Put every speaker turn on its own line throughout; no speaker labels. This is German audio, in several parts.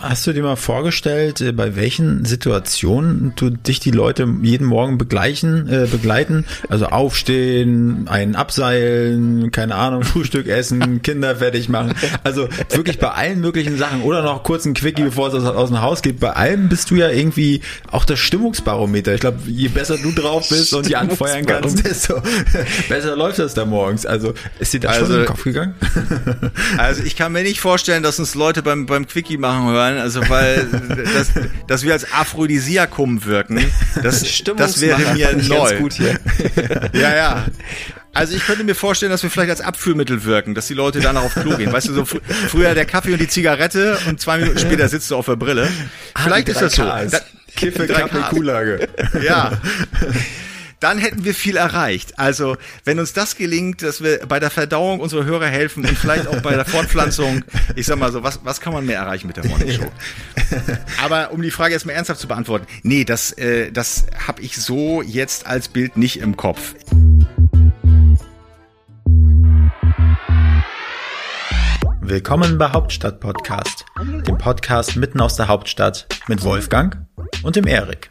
Hast du dir mal vorgestellt, äh, bei welchen Situationen du dich die Leute jeden Morgen begleichen, äh, begleiten? Also aufstehen, einen abseilen, keine Ahnung, Frühstück essen, Kinder fertig machen. Also wirklich bei allen möglichen Sachen oder noch kurz ein Quickie, bevor es aus, dem Haus geht. Bei allem bist du ja irgendwie auch das Stimmungsbarometer. Ich glaube, je besser du drauf bist und die anfeuern kannst, desto besser läuft das da morgens. Also ist dir das also, schon in den Kopf gegangen?
Also ich kann mir nicht vorstellen, dass uns Leute beim, beim Quickie machen hören sein, also weil das, dass wir als Aphrodisiakum wirken, das, das wäre mir neu. Gut hier. ja, ja. Also ich könnte mir vorstellen, dass wir vielleicht als Abführmittel wirken, dass die Leute danach auf Klo gehen. Weißt du, so fr früher der Kaffee und die Zigarette und zwei Minuten später sitzt du auf der Brille. Ah, vielleicht ist das so. Da,
Kiffe, Kaffee, Kuhlage.
Ja dann hätten wir viel erreicht. Also, wenn uns das gelingt, dass wir bei der Verdauung unserer Hörer helfen und vielleicht auch bei der Fortpflanzung, ich sag mal so, was, was kann man mehr erreichen mit der Morning Show? Aber um die Frage jetzt mal ernsthaft zu beantworten, nee, das, äh, das habe ich so jetzt als Bild nicht im Kopf.
Willkommen bei Hauptstadt Podcast, dem Podcast mitten aus der Hauptstadt mit Wolfgang und dem Erik.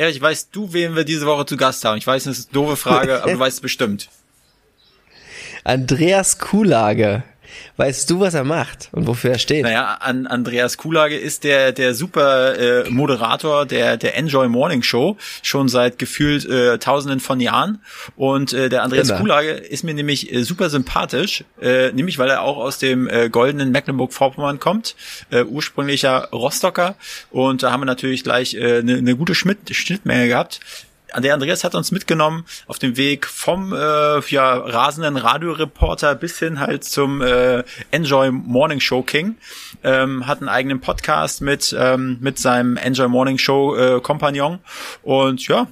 Erich, weißt du, wen wir diese Woche zu Gast haben? Ich weiß, das ist eine doofe Frage, aber du weißt es bestimmt.
Andreas Kuhlage. Weißt du, was er macht und wofür er steht?
Naja, an Andreas Kulage ist der der super äh, Moderator der der Enjoy Morning Show schon seit gefühlt äh, Tausenden von Jahren und äh, der Andreas Immer. Kulage ist mir nämlich äh, super sympathisch, äh, nämlich weil er auch aus dem äh, goldenen Mecklenburg-Vorpommern kommt, äh, ursprünglicher Rostocker und da haben wir natürlich gleich eine äh, ne, ne gute Schnitt, Schnittmenge gehabt der Andreas hat uns mitgenommen auf dem Weg vom äh, ja, rasenden Radioreporter bis hin halt zum äh, Enjoy Morning Show King. Ähm, hat einen eigenen Podcast mit, ähm, mit seinem Enjoy Morning Show äh, Kompagnon. Und ja,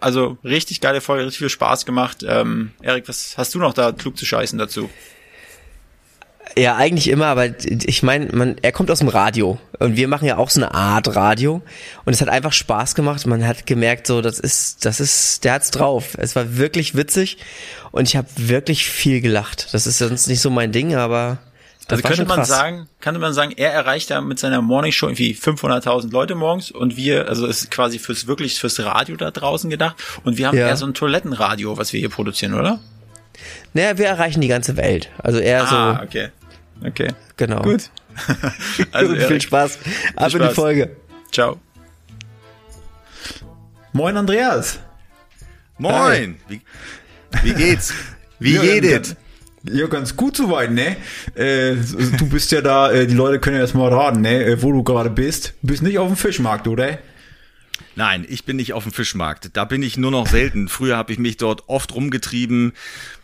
also richtig geile Folge, richtig viel Spaß gemacht. Ähm, Erik, was hast du noch da klug zu scheißen dazu?
Ja, eigentlich immer, aber ich meine, man, er kommt aus dem Radio und wir machen ja auch so eine Art Radio und es hat einfach Spaß gemacht. Man hat gemerkt, so das ist, das ist, der hat's drauf. Es war wirklich witzig und ich habe wirklich viel gelacht. Das ist sonst nicht so mein Ding, aber
das also könnte man sagen, könnte man sagen, er erreicht ja mit seiner Morning Show irgendwie 500.000 Leute morgens und wir, also ist quasi fürs wirklich fürs Radio da draußen gedacht und wir haben ja. eher so ein Toilettenradio, was wir hier produzieren, oder?
Naja, wir erreichen die ganze Welt. Also eher ah,
so. okay. Okay.
Genau.
Gut.
also Gut, viel Spaß. Ab in die Folge.
Ciao.
Moin Andreas.
Moin. Wie, wie geht's? Wie ja, geht
Ja, ganz gut soweit, ne? Äh, du bist ja da, äh, die Leute können ja erst mal raten, ne? Äh, wo du gerade bist. Du bist nicht auf dem Fischmarkt, oder?
Nein, ich bin nicht auf dem Fischmarkt. Da bin ich nur noch selten. Früher habe ich mich dort oft rumgetrieben,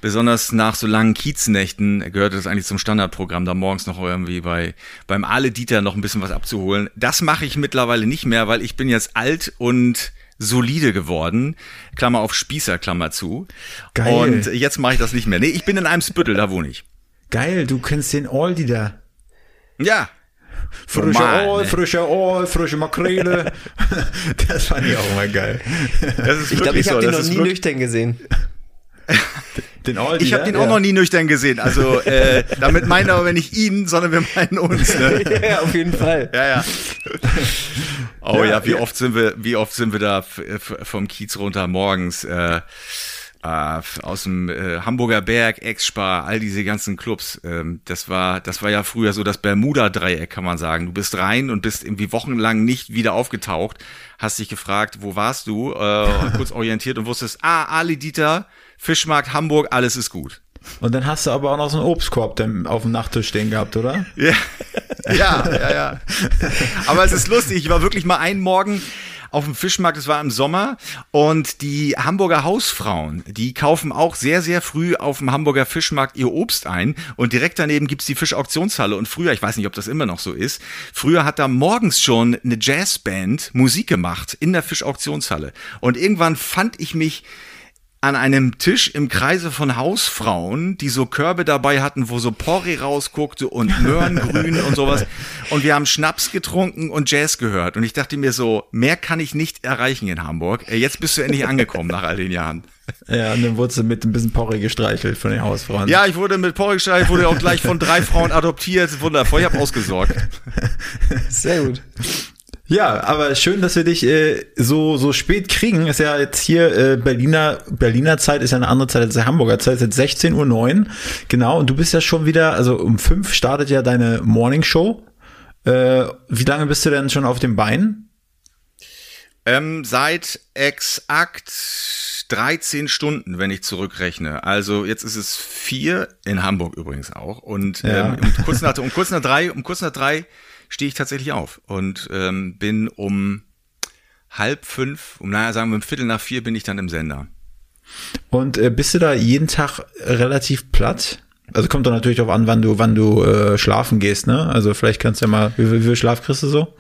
besonders nach so langen Kieznächten gehörte das eigentlich zum Standardprogramm, da morgens noch irgendwie bei beim Ale Dieter noch ein bisschen was abzuholen. Das mache ich mittlerweile nicht mehr, weil ich bin jetzt alt und solide geworden. Klammer auf Spießer, Klammer zu. Geil. Und jetzt mache ich das nicht mehr. Nee, ich bin in einem Spüttel, da wohne ich.
Geil, du kennst den Aldi da.
Ja,
Frische Aal, ne? frische Aal, frische Makrele. das fand ich auch immer geil.
ich glaube, ich habe so. den noch nie nüchtern gesehen.
Den Aldi, ich habe den ja? auch noch nie nüchtern gesehen. Also äh, damit meinen wir aber nicht ihn, sondern wir meinen uns. Ne?
ja, auf jeden Fall.
Ja, ja. Oh ja, ja wie oft sind wir, wie oft sind wir da vom Kiez runter morgens? Äh, äh, aus dem äh, Hamburger Berg, Ex-Spar, all diese ganzen Clubs. Ähm, das war, das war ja früher so das Bermuda-Dreieck, kann man sagen. Du bist rein und bist irgendwie wochenlang nicht wieder aufgetaucht, hast dich gefragt, wo warst du, äh, kurz orientiert und wusstest, ah, Ali Dieter, Fischmarkt Hamburg, alles ist gut.
Und dann hast du aber auch noch so einen Obstkorb auf dem Nachttisch stehen gehabt, oder?
Ja, ja, ja, ja. Aber es ist lustig. Ich war wirklich mal einen Morgen auf dem Fischmarkt, es war im Sommer. Und die Hamburger Hausfrauen, die kaufen auch sehr, sehr früh auf dem Hamburger Fischmarkt ihr Obst ein. Und direkt daneben gibt's die Fischauktionshalle. Und früher, ich weiß nicht, ob das immer noch so ist, früher hat da morgens schon eine Jazzband Musik gemacht in der Fischauktionshalle. Und irgendwann fand ich mich an einem Tisch im Kreise von Hausfrauen, die so Körbe dabei hatten, wo so Porree rausguckte und Möhrengrün und sowas. Und wir haben Schnaps getrunken und Jazz gehört. Und ich dachte mir so, mehr kann ich nicht erreichen in Hamburg. Äh, jetzt bist du endlich angekommen nach all den Jahren.
Ja, und dann wurdest du mit ein bisschen Porree gestreichelt von den Hausfrauen.
Ja, ich wurde mit Porree gestreichelt, wurde auch gleich von drei Frauen adoptiert. Wundervoll, ich habe ausgesorgt.
Sehr gut. Ja, aber schön, dass wir dich äh, so so spät kriegen. Ist ja jetzt hier äh, Berliner Berliner Zeit ist ja eine andere Zeit als der Hamburger Zeit. Ist jetzt 16:09 Uhr. Genau, und du bist ja schon wieder, also um fünf startet ja deine Morning Show. Äh, wie lange bist du denn schon auf dem Bein?
Ähm, seit exakt 13 Stunden, wenn ich zurückrechne. Also jetzt ist es vier in Hamburg übrigens auch. Und ja. ähm, um kurz nach um kurz nach drei, um kurz nach drei stehe ich tatsächlich auf und ähm, bin um halb fünf, um naja, sagen wir um Viertel nach vier bin ich dann im Sender.
Und äh, bist du da jeden Tag relativ platt? Also kommt doch natürlich darauf an, wann du, wann du äh, schlafen gehst, ne? Also vielleicht kannst du ja mal, wie, wie viel Schlaf kriegst du so?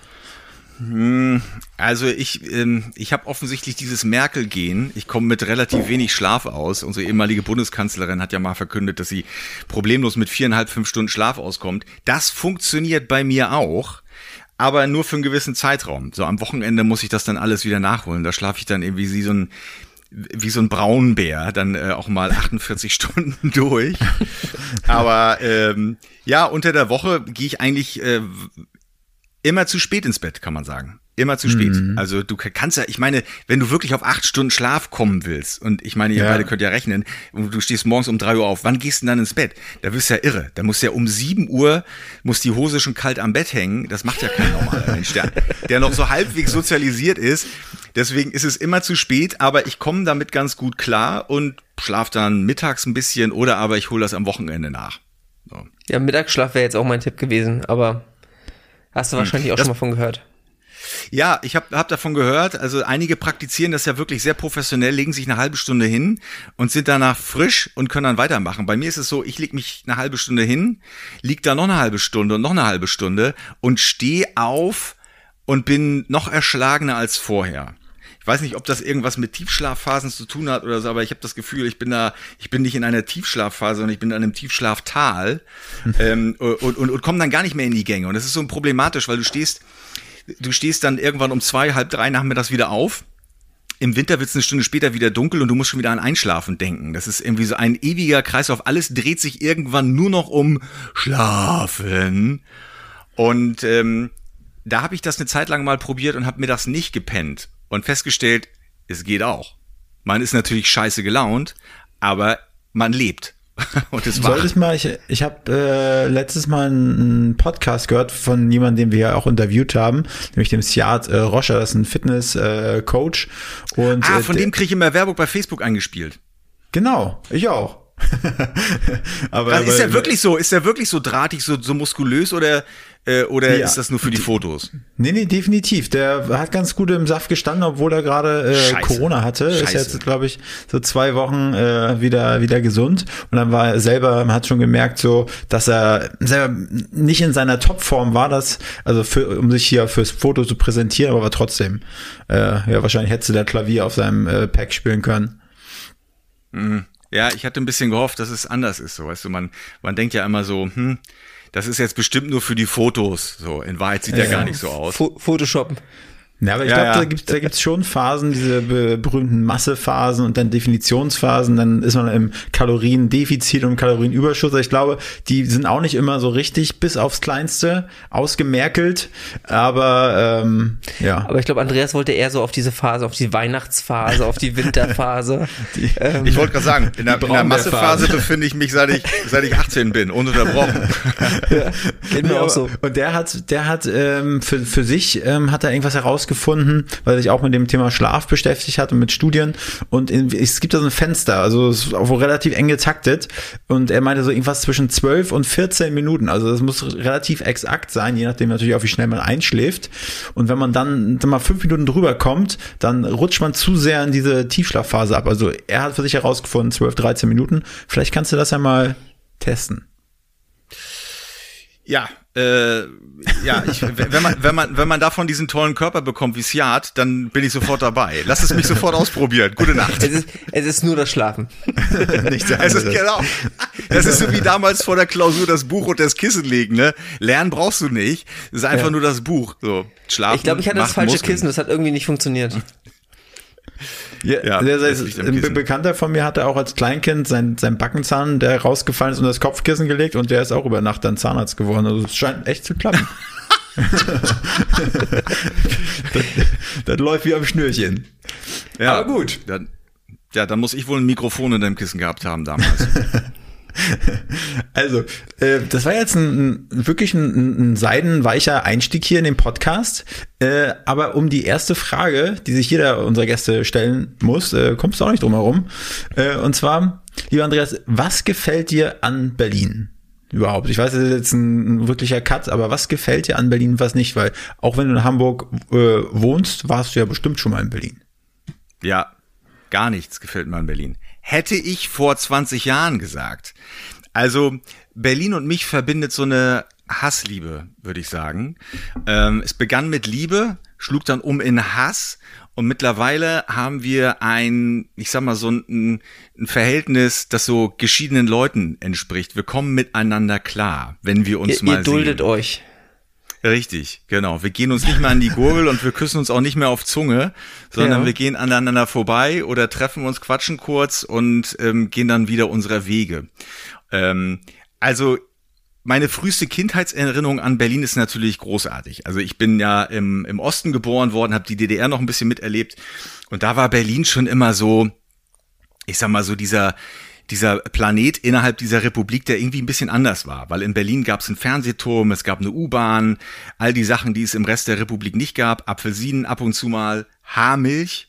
Hm, also ich, ähm, ich habe offensichtlich dieses Merkel-Gen. Ich komme mit relativ wenig Schlaf aus. Unsere ehemalige Bundeskanzlerin hat ja mal verkündet, dass sie problemlos mit viereinhalb, fünf Stunden Schlaf auskommt. Das funktioniert bei mir auch, aber nur für einen gewissen Zeitraum. So am Wochenende muss ich das dann alles wieder nachholen. Da schlafe ich dann irgendwie wie so ein wie so ein Braunbär dann äh, auch mal 48 Stunden durch. Aber ähm, ja, unter der Woche gehe ich eigentlich äh, immer zu spät ins Bett, kann man sagen. Immer zu spät. Mhm. Also du kannst ja, ich meine, wenn du wirklich auf acht Stunden Schlaf kommen willst, und ich meine, ihr ja. beide könnt ja rechnen, und du stehst morgens um drei Uhr auf, wann gehst du denn dann ins Bett? Da wirst du ja irre. Da muss ja um sieben Uhr, muss die Hose schon kalt am Bett hängen. Das macht ja kein normaler Mensch, der, der noch so halbwegs sozialisiert ist. Deswegen ist es immer zu spät, aber ich komme damit ganz gut klar und schlaf dann mittags ein bisschen oder aber ich hole das am Wochenende nach.
So. Ja, Mittagsschlaf wäre jetzt auch mein Tipp gewesen, aber Hast du hm. wahrscheinlich auch das, schon mal von gehört.
Ja, ich habe hab davon gehört. Also einige praktizieren das ja wirklich sehr professionell, legen sich eine halbe Stunde hin und sind danach frisch und können dann weitermachen. Bei mir ist es so, ich leg mich eine halbe Stunde hin, lieg da noch eine halbe Stunde und noch eine halbe Stunde und stehe auf und bin noch erschlagener als vorher. Ich weiß nicht, ob das irgendwas mit Tiefschlafphasen zu tun hat oder so, aber ich habe das Gefühl, ich bin da, ich bin nicht in einer Tiefschlafphase, sondern ich bin in einem Tiefschlaftal ähm, und, und, und komme dann gar nicht mehr in die Gänge. Und das ist so problematisch, weil du stehst, du stehst dann irgendwann um zwei, halb drei nachmittags wieder auf. Im Winter wird es eine Stunde später wieder dunkel und du musst schon wieder an Einschlafen denken. Das ist irgendwie so ein ewiger Kreislauf. Alles dreht sich irgendwann nur noch um Schlafen. Und ähm, da habe ich das eine Zeit lang mal probiert und habe mir das nicht gepennt und festgestellt, es geht auch. Man ist natürlich scheiße gelaunt, aber man lebt.
und es war. Solltest mal, ich, ich habe äh, letztes Mal einen Podcast gehört von jemandem, den wir ja auch interviewt haben, nämlich dem Siad äh, Roscher, das ist ein Fitness-Coach.
Äh, und, ah, von äh, dem kriege ich immer Werbung bei Facebook eingespielt.
Genau, ich auch.
aber, also ist er wirklich so, ist er wirklich so drahtig, so, so muskulös oder äh, oder ja. ist das nur für die Fotos?
Nee, nee, definitiv. Der hat ganz gut im Saft gestanden, obwohl er gerade äh, Corona hatte. Scheiße. Ist jetzt, glaube ich, so zwei Wochen äh, wieder, wieder gesund. Und dann war er selber, man hat schon gemerkt, so, dass er selber nicht in seiner Topform war, das, also für, um sich hier fürs Foto zu präsentieren, aber trotzdem. Äh, ja, wahrscheinlich hättest du der Klavier auf seinem äh, Pack spielen können.
Mhm. Ja, ich hatte ein bisschen gehofft, dass es anders ist. So, weißt du, man, man denkt ja immer so, hm, das ist jetzt bestimmt nur für die Fotos. So, in Wahrheit sieht ja, der gar nicht so aus.
Photoshoppen.
Ja, aber ich ja, glaube, ja. da gibt da gibt's schon Phasen, diese berühmten Massephasen und dann Definitionsphasen, dann ist man im Kaloriendefizit und Kalorienüberschuss. Ich glaube, die sind auch nicht immer so richtig bis aufs Kleinste ausgemerkelt, aber ähm, ja.
Aber ich glaube, Andreas wollte eher so auf diese Phase, auf die Weihnachtsphase, auf die Winterphase.
die, ähm, ich wollte gerade sagen, in der, in der Massephase befinde ich mich, seit ich, seit ich 18 bin, ununterbrochen.
ja, geht mir auch so. Und der hat, der hat ähm, für, für sich ähm, hat er irgendwas herausgefunden, rausgefunden, weil sich auch mit dem Thema Schlaf beschäftigt hat und mit Studien. Und in, es gibt da so ein Fenster, also es relativ eng getaktet. Und er meinte so irgendwas zwischen 12 und 14 Minuten. Also das muss relativ exakt sein, je nachdem natürlich auch, wie schnell man einschläft. Und wenn man dann, dann mal fünf Minuten drüber kommt, dann rutscht man zu sehr in diese Tiefschlafphase ab. Also er hat für sich herausgefunden, 12, 13 Minuten. Vielleicht kannst du das ja mal testen.
Ja, äh, ja, ich, wenn man wenn man wenn man davon diesen tollen Körper bekommt wie Siat, dann bin ich sofort dabei. Lass es mich sofort ausprobieren. Gute Nacht.
Es ist, es ist nur das Schlafen.
Nichts es ist genau. Das ist so wie damals vor der Klausur das Buch und das Kissen legen. Ne, lernen brauchst du nicht. Es ist einfach ja. nur das Buch. So schlafen.
Ich glaube, ich hatte das falsche Muskeln. Kissen. Das hat irgendwie nicht funktioniert.
Ja, ja der, der, ein Bekannter von mir hatte auch als Kleinkind sein, sein Backenzahn, der rausgefallen ist, und das Kopfkissen gelegt und der ist auch über Nacht dann Zahnarzt geworden. Also es scheint echt zu klappen. das, das, läuft wie am Schnürchen.
Ja, Aber gut. Dann, ja, dann muss ich wohl ein Mikrofon in deinem Kissen gehabt haben damals.
Also, äh, das war jetzt ein, wirklich ein, ein seidenweicher Einstieg hier in den Podcast. Äh, aber um die erste Frage, die sich jeder unserer Gäste stellen muss, äh, kommst du auch nicht drum herum. Äh, und zwar, lieber Andreas, was gefällt dir an Berlin? Überhaupt. Ich weiß, das ist jetzt ein, ein wirklicher Cut, aber was gefällt dir an Berlin, was nicht? Weil auch wenn du in Hamburg äh, wohnst, warst du ja bestimmt schon mal in Berlin.
Ja, gar nichts gefällt mir an Berlin hätte ich vor 20 Jahren gesagt. Also Berlin und mich verbindet so eine Hassliebe, würde ich sagen. Ähm, es begann mit Liebe, schlug dann um in Hass und mittlerweile haben wir ein, ich sag mal so ein, ein Verhältnis, das so geschiedenen Leuten entspricht. Wir kommen miteinander klar, wenn wir uns
ihr,
mal
ihr duldet sehen. euch.
Richtig, genau. Wir gehen uns nicht mehr an die Gurgel und wir küssen uns auch nicht mehr auf Zunge, sondern ja. wir gehen aneinander vorbei oder treffen uns, quatschen kurz und ähm, gehen dann wieder unserer Wege. Ähm, also meine früheste Kindheitserinnerung an Berlin ist natürlich großartig. Also ich bin ja im, im Osten geboren worden, habe die DDR noch ein bisschen miterlebt und da war Berlin schon immer so, ich sag mal so dieser dieser Planet innerhalb dieser Republik, der irgendwie ein bisschen anders war. Weil in Berlin gab es einen Fernsehturm, es gab eine U-Bahn, all die Sachen, die es im Rest der Republik nicht gab, Apfelsinen ab und zu mal, Haarmilch,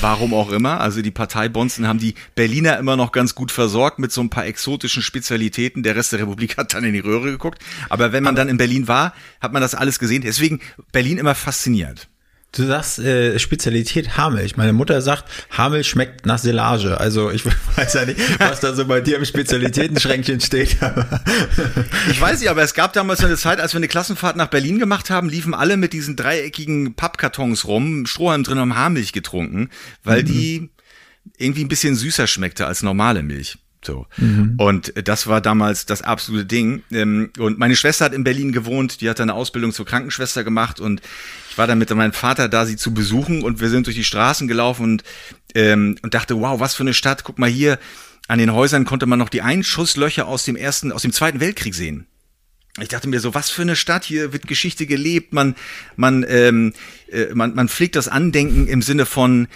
warum auch immer. Also die Partei Bonzen haben die Berliner immer noch ganz gut versorgt mit so ein paar exotischen Spezialitäten. Der Rest der Republik hat dann in die Röhre geguckt. Aber wenn man dann in Berlin war, hat man das alles gesehen. Deswegen Berlin immer fasziniert.
Du sagst äh, Spezialität Haarmilch. Meine Mutter sagt, Haarmilch schmeckt nach Silage. Also ich weiß ja nicht, was da so bei dir im Spezialitätenschränkchen steht.
ich weiß nicht, aber es gab damals eine Zeit, als wir eine Klassenfahrt nach Berlin gemacht haben, liefen alle mit diesen dreieckigen Pappkartons rum, Strohhalm drin und Haarmilch getrunken, weil mhm. die irgendwie ein bisschen süßer schmeckte als normale Milch. So. Mhm. Und das war damals das absolute Ding. Ähm, und meine Schwester hat in Berlin gewohnt, die hat eine Ausbildung zur Krankenschwester gemacht und ich war dann mit meinem Vater da, sie zu besuchen und wir sind durch die Straßen gelaufen und, ähm, und dachte, wow, was für eine Stadt. Guck mal hier, an den Häusern konnte man noch die Einschusslöcher aus dem ersten, aus dem Zweiten Weltkrieg sehen. Ich dachte mir so, was für eine Stadt, hier wird Geschichte gelebt, man, man, ähm, äh, man, man pflegt das Andenken im Sinne von,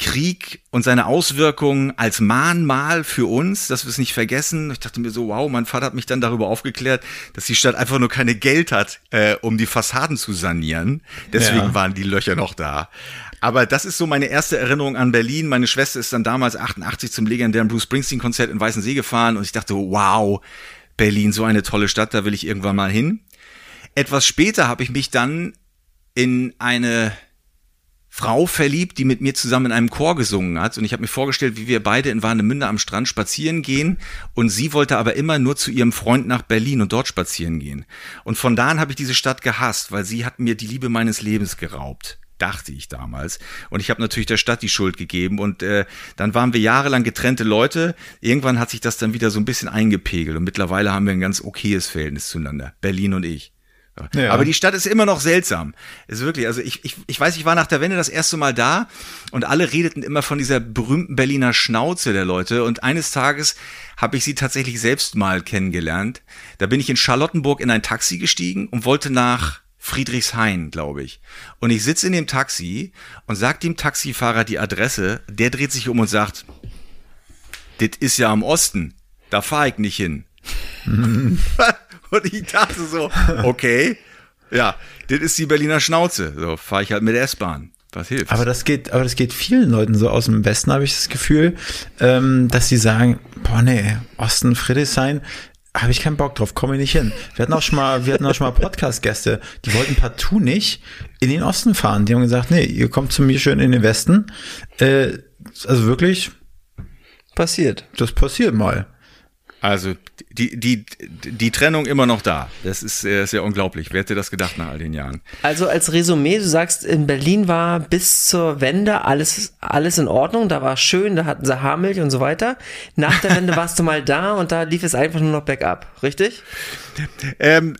Krieg und seine Auswirkungen als Mahnmal für uns, dass wir es nicht vergessen. Ich dachte mir so, wow, mein Vater hat mich dann darüber aufgeklärt, dass die Stadt einfach nur keine Geld hat, äh, um die Fassaden zu sanieren. Deswegen ja. waren die Löcher noch da. Aber das ist so meine erste Erinnerung an Berlin. Meine Schwester ist dann damals 88 zum legendären Bruce Springsteen-Konzert in Weißensee gefahren und ich dachte, wow, Berlin, so eine tolle Stadt, da will ich irgendwann mal hin. Etwas später habe ich mich dann in eine Frau verliebt, die mit mir zusammen in einem Chor gesungen hat. Und ich habe mir vorgestellt, wie wir beide in Warnemünde am Strand spazieren gehen. Und sie wollte aber immer nur zu ihrem Freund nach Berlin und dort spazieren gehen. Und von da an habe ich diese Stadt gehasst, weil sie hat mir die Liebe meines Lebens geraubt dachte ich damals. Und ich habe natürlich der Stadt die Schuld gegeben. Und äh, dann waren wir jahrelang getrennte Leute. Irgendwann hat sich das dann wieder so ein bisschen eingepegelt. Und mittlerweile haben wir ein ganz okayes Verhältnis zueinander. Berlin und ich. Ja. Aber die Stadt ist immer noch seltsam. Ist wirklich, also ich, ich, ich weiß, ich war nach der Wende das erste Mal da und alle redeten immer von dieser berühmten Berliner Schnauze der Leute und eines Tages habe ich sie tatsächlich selbst mal kennengelernt. Da bin ich in Charlottenburg in ein Taxi gestiegen und wollte nach Friedrichshain, glaube ich. Und ich sitze in dem Taxi und sag dem Taxifahrer die Adresse, der dreht sich um und sagt, das ist ja am Osten, da fahre ich nicht hin. Und ich dachte so, okay, Ja, das ist die Berliner Schnauze. So fahre ich halt mit der S-Bahn. Was hilft?
Aber das geht, aber das geht vielen Leuten so aus dem Westen, habe ich das Gefühl, ähm, dass sie sagen, boah nee, Osten, Friedrichshain, habe ich keinen Bock drauf, komme ich nicht hin. Wir hatten auch schon mal, wir hatten auch schon mal Podcast-Gäste, die wollten partout nicht in den Osten fahren. Die haben gesagt, nee, ihr kommt zu mir schön in den Westen. Äh, also wirklich.
Passiert.
Das passiert mal.
Also die, die, die Trennung immer noch da. Das ist sehr, sehr unglaublich. Wer hätte das gedacht nach all den Jahren?
Also als Resümee, du sagst, in Berlin war bis zur Wende alles, alles in Ordnung, da war schön, da hatten sie Haarmilch und so weiter. Nach der Wende warst du mal da und da lief es einfach nur noch bergab, richtig?
Ähm,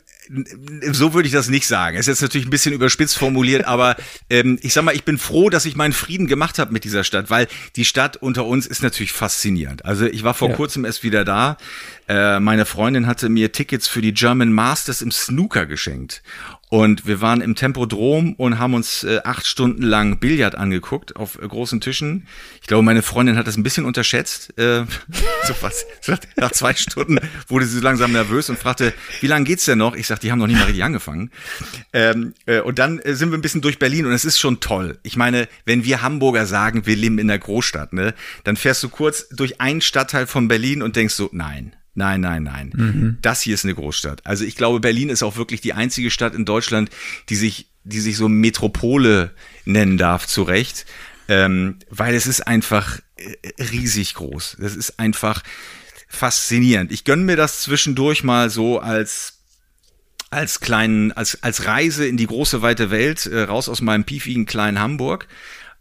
so würde ich das nicht sagen. Es ist jetzt natürlich ein bisschen überspitzt formuliert, aber ähm, ich sag mal, ich bin froh, dass ich meinen Frieden gemacht habe mit dieser Stadt, weil die Stadt unter uns ist natürlich faszinierend. Also ich war vor ja. kurzem erst wieder da. Äh, meine Freundin hatte mir Tickets für die German Masters im Snooker geschenkt. Und wir waren im Tempodrom und haben uns äh, acht Stunden lang Billard angeguckt auf äh, großen Tischen. Ich glaube, meine Freundin hat das ein bisschen unterschätzt. Äh, so was. Nach zwei Stunden wurde sie langsam nervös und fragte, wie lange geht's denn noch? Ich sagte, die haben noch nicht mal richtig angefangen. Ähm, äh, und dann äh, sind wir ein bisschen durch Berlin und es ist schon toll. Ich meine, wenn wir Hamburger sagen, wir leben in der Großstadt, ne, dann fährst du kurz durch einen Stadtteil von Berlin und denkst so, nein, Nein, nein, nein. Mhm. Das hier ist eine Großstadt. Also ich glaube, Berlin ist auch wirklich die einzige Stadt in Deutschland, die sich, die sich so Metropole nennen darf, zu Recht. Ähm, weil es ist einfach äh, riesig groß. Das ist einfach faszinierend. Ich gönne mir das zwischendurch mal so als als kleinen, als, als Reise in die große weite Welt, äh, raus aus meinem piefigen kleinen Hamburg.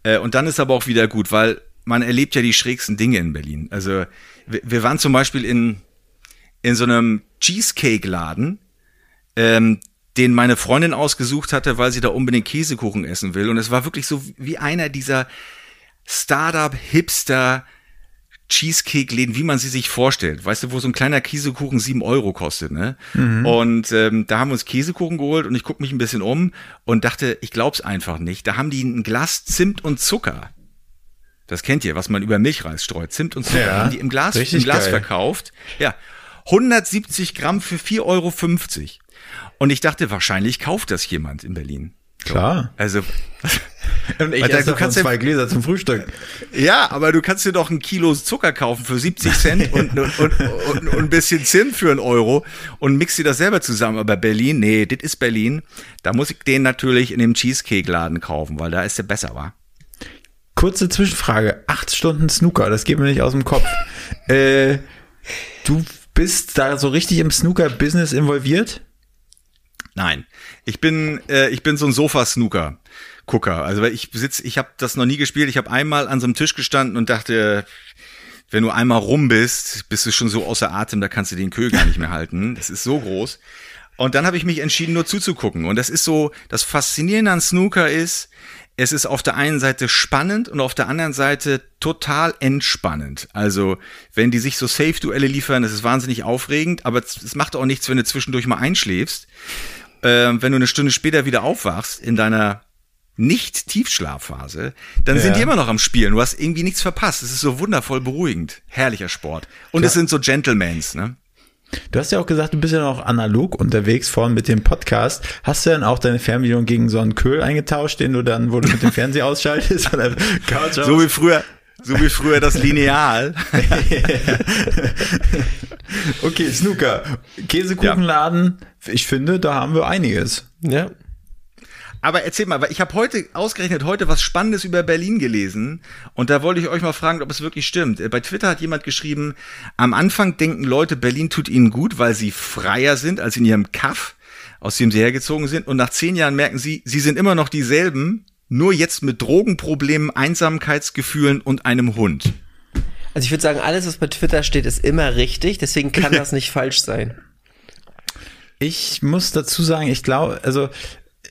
Äh, und dann ist aber auch wieder gut, weil man erlebt ja die schrägsten Dinge in Berlin. Also wir, wir waren zum Beispiel in, in so einem Cheesecake-Laden, ähm, den meine Freundin ausgesucht hatte, weil sie da unbedingt Käsekuchen essen will. Und es war wirklich so wie einer dieser Startup-Hipster- Cheesecake-Läden, wie man sie sich vorstellt. Weißt du, wo so ein kleiner Käsekuchen sieben Euro kostet, ne? Mhm. Und ähm, da haben wir uns Käsekuchen geholt und ich gucke mich ein bisschen um und dachte, ich glaub's einfach nicht. Da haben die ein Glas Zimt und Zucker. Das kennt ihr, was man über Milchreis streut. Zimt und Zucker ja, haben die im Glas, im Glas verkauft. Ja. 170 Gramm für 4,50 Euro. Und ich dachte, wahrscheinlich kauft das jemand in Berlin.
Klar.
Also,
und ich esse du kannst zwei Gläser zum Frühstück.
Ja, aber du kannst dir doch ein Kilo Zucker kaufen für 70 Cent und, und, und, und, und ein bisschen Zimt für einen Euro und mix dir das selber zusammen. Aber Berlin, nee, das ist Berlin. Da muss ich den natürlich in dem Cheesecake-Laden kaufen, weil da ist der besser, war.
Kurze Zwischenfrage. Acht Stunden Snooker, das geht mir nicht aus dem Kopf. äh, du bist da so richtig im Snooker-Business involviert?
Nein, ich bin äh, ich bin so ein Sofa-Snooker. Gucker. Also weil ich sitz, ich habe das noch nie gespielt. Ich habe einmal an so einem Tisch gestanden und dachte, wenn du einmal rum bist, bist du schon so außer Atem, da kannst du den Köhl gar nicht mehr halten. Das ist so groß. Und dann habe ich mich entschieden, nur zuzugucken. Und das ist so, das Faszinierende an Snooker ist, es ist auf der einen Seite spannend und auf der anderen Seite total entspannend. Also, wenn die sich so Safe-Duelle liefern, das ist wahnsinnig aufregend, aber es macht auch nichts, wenn du zwischendurch mal einschläfst. Äh, wenn du eine Stunde später wieder aufwachst in deiner nicht Tiefschlafphase, dann ja. sind die immer noch am Spielen. Du hast irgendwie nichts verpasst. Es ist so wundervoll beruhigend. Herrlicher Sport. Und Klar. es sind so Gentlemans, ne?
Du hast ja auch gesagt, du bist ja noch analog unterwegs vorhin mit dem Podcast. Hast du dann auch deine Fernbedienung gegen so einen Köhl eingetauscht, den du dann, wo du mit dem Fernseher ausschaltest? Oder
Couch so wie früher, so wie früher das Lineal.
okay, Snooker. Käsekuchenladen. Ja. Ich finde, da haben wir einiges.
Ja. Aber erzähl mal, weil ich habe heute ausgerechnet heute was Spannendes über Berlin gelesen und da wollte ich euch mal fragen, ob es wirklich stimmt. Äh, bei Twitter hat jemand geschrieben, am Anfang denken Leute, Berlin tut ihnen gut, weil sie freier sind als in ihrem Kaff, aus dem sie hergezogen sind und nach zehn Jahren merken sie, sie sind immer noch dieselben, nur jetzt mit Drogenproblemen, Einsamkeitsgefühlen und einem Hund.
Also ich würde sagen, alles, was bei Twitter steht, ist immer richtig, deswegen kann das nicht falsch sein.
Ich muss dazu sagen, ich glaube, also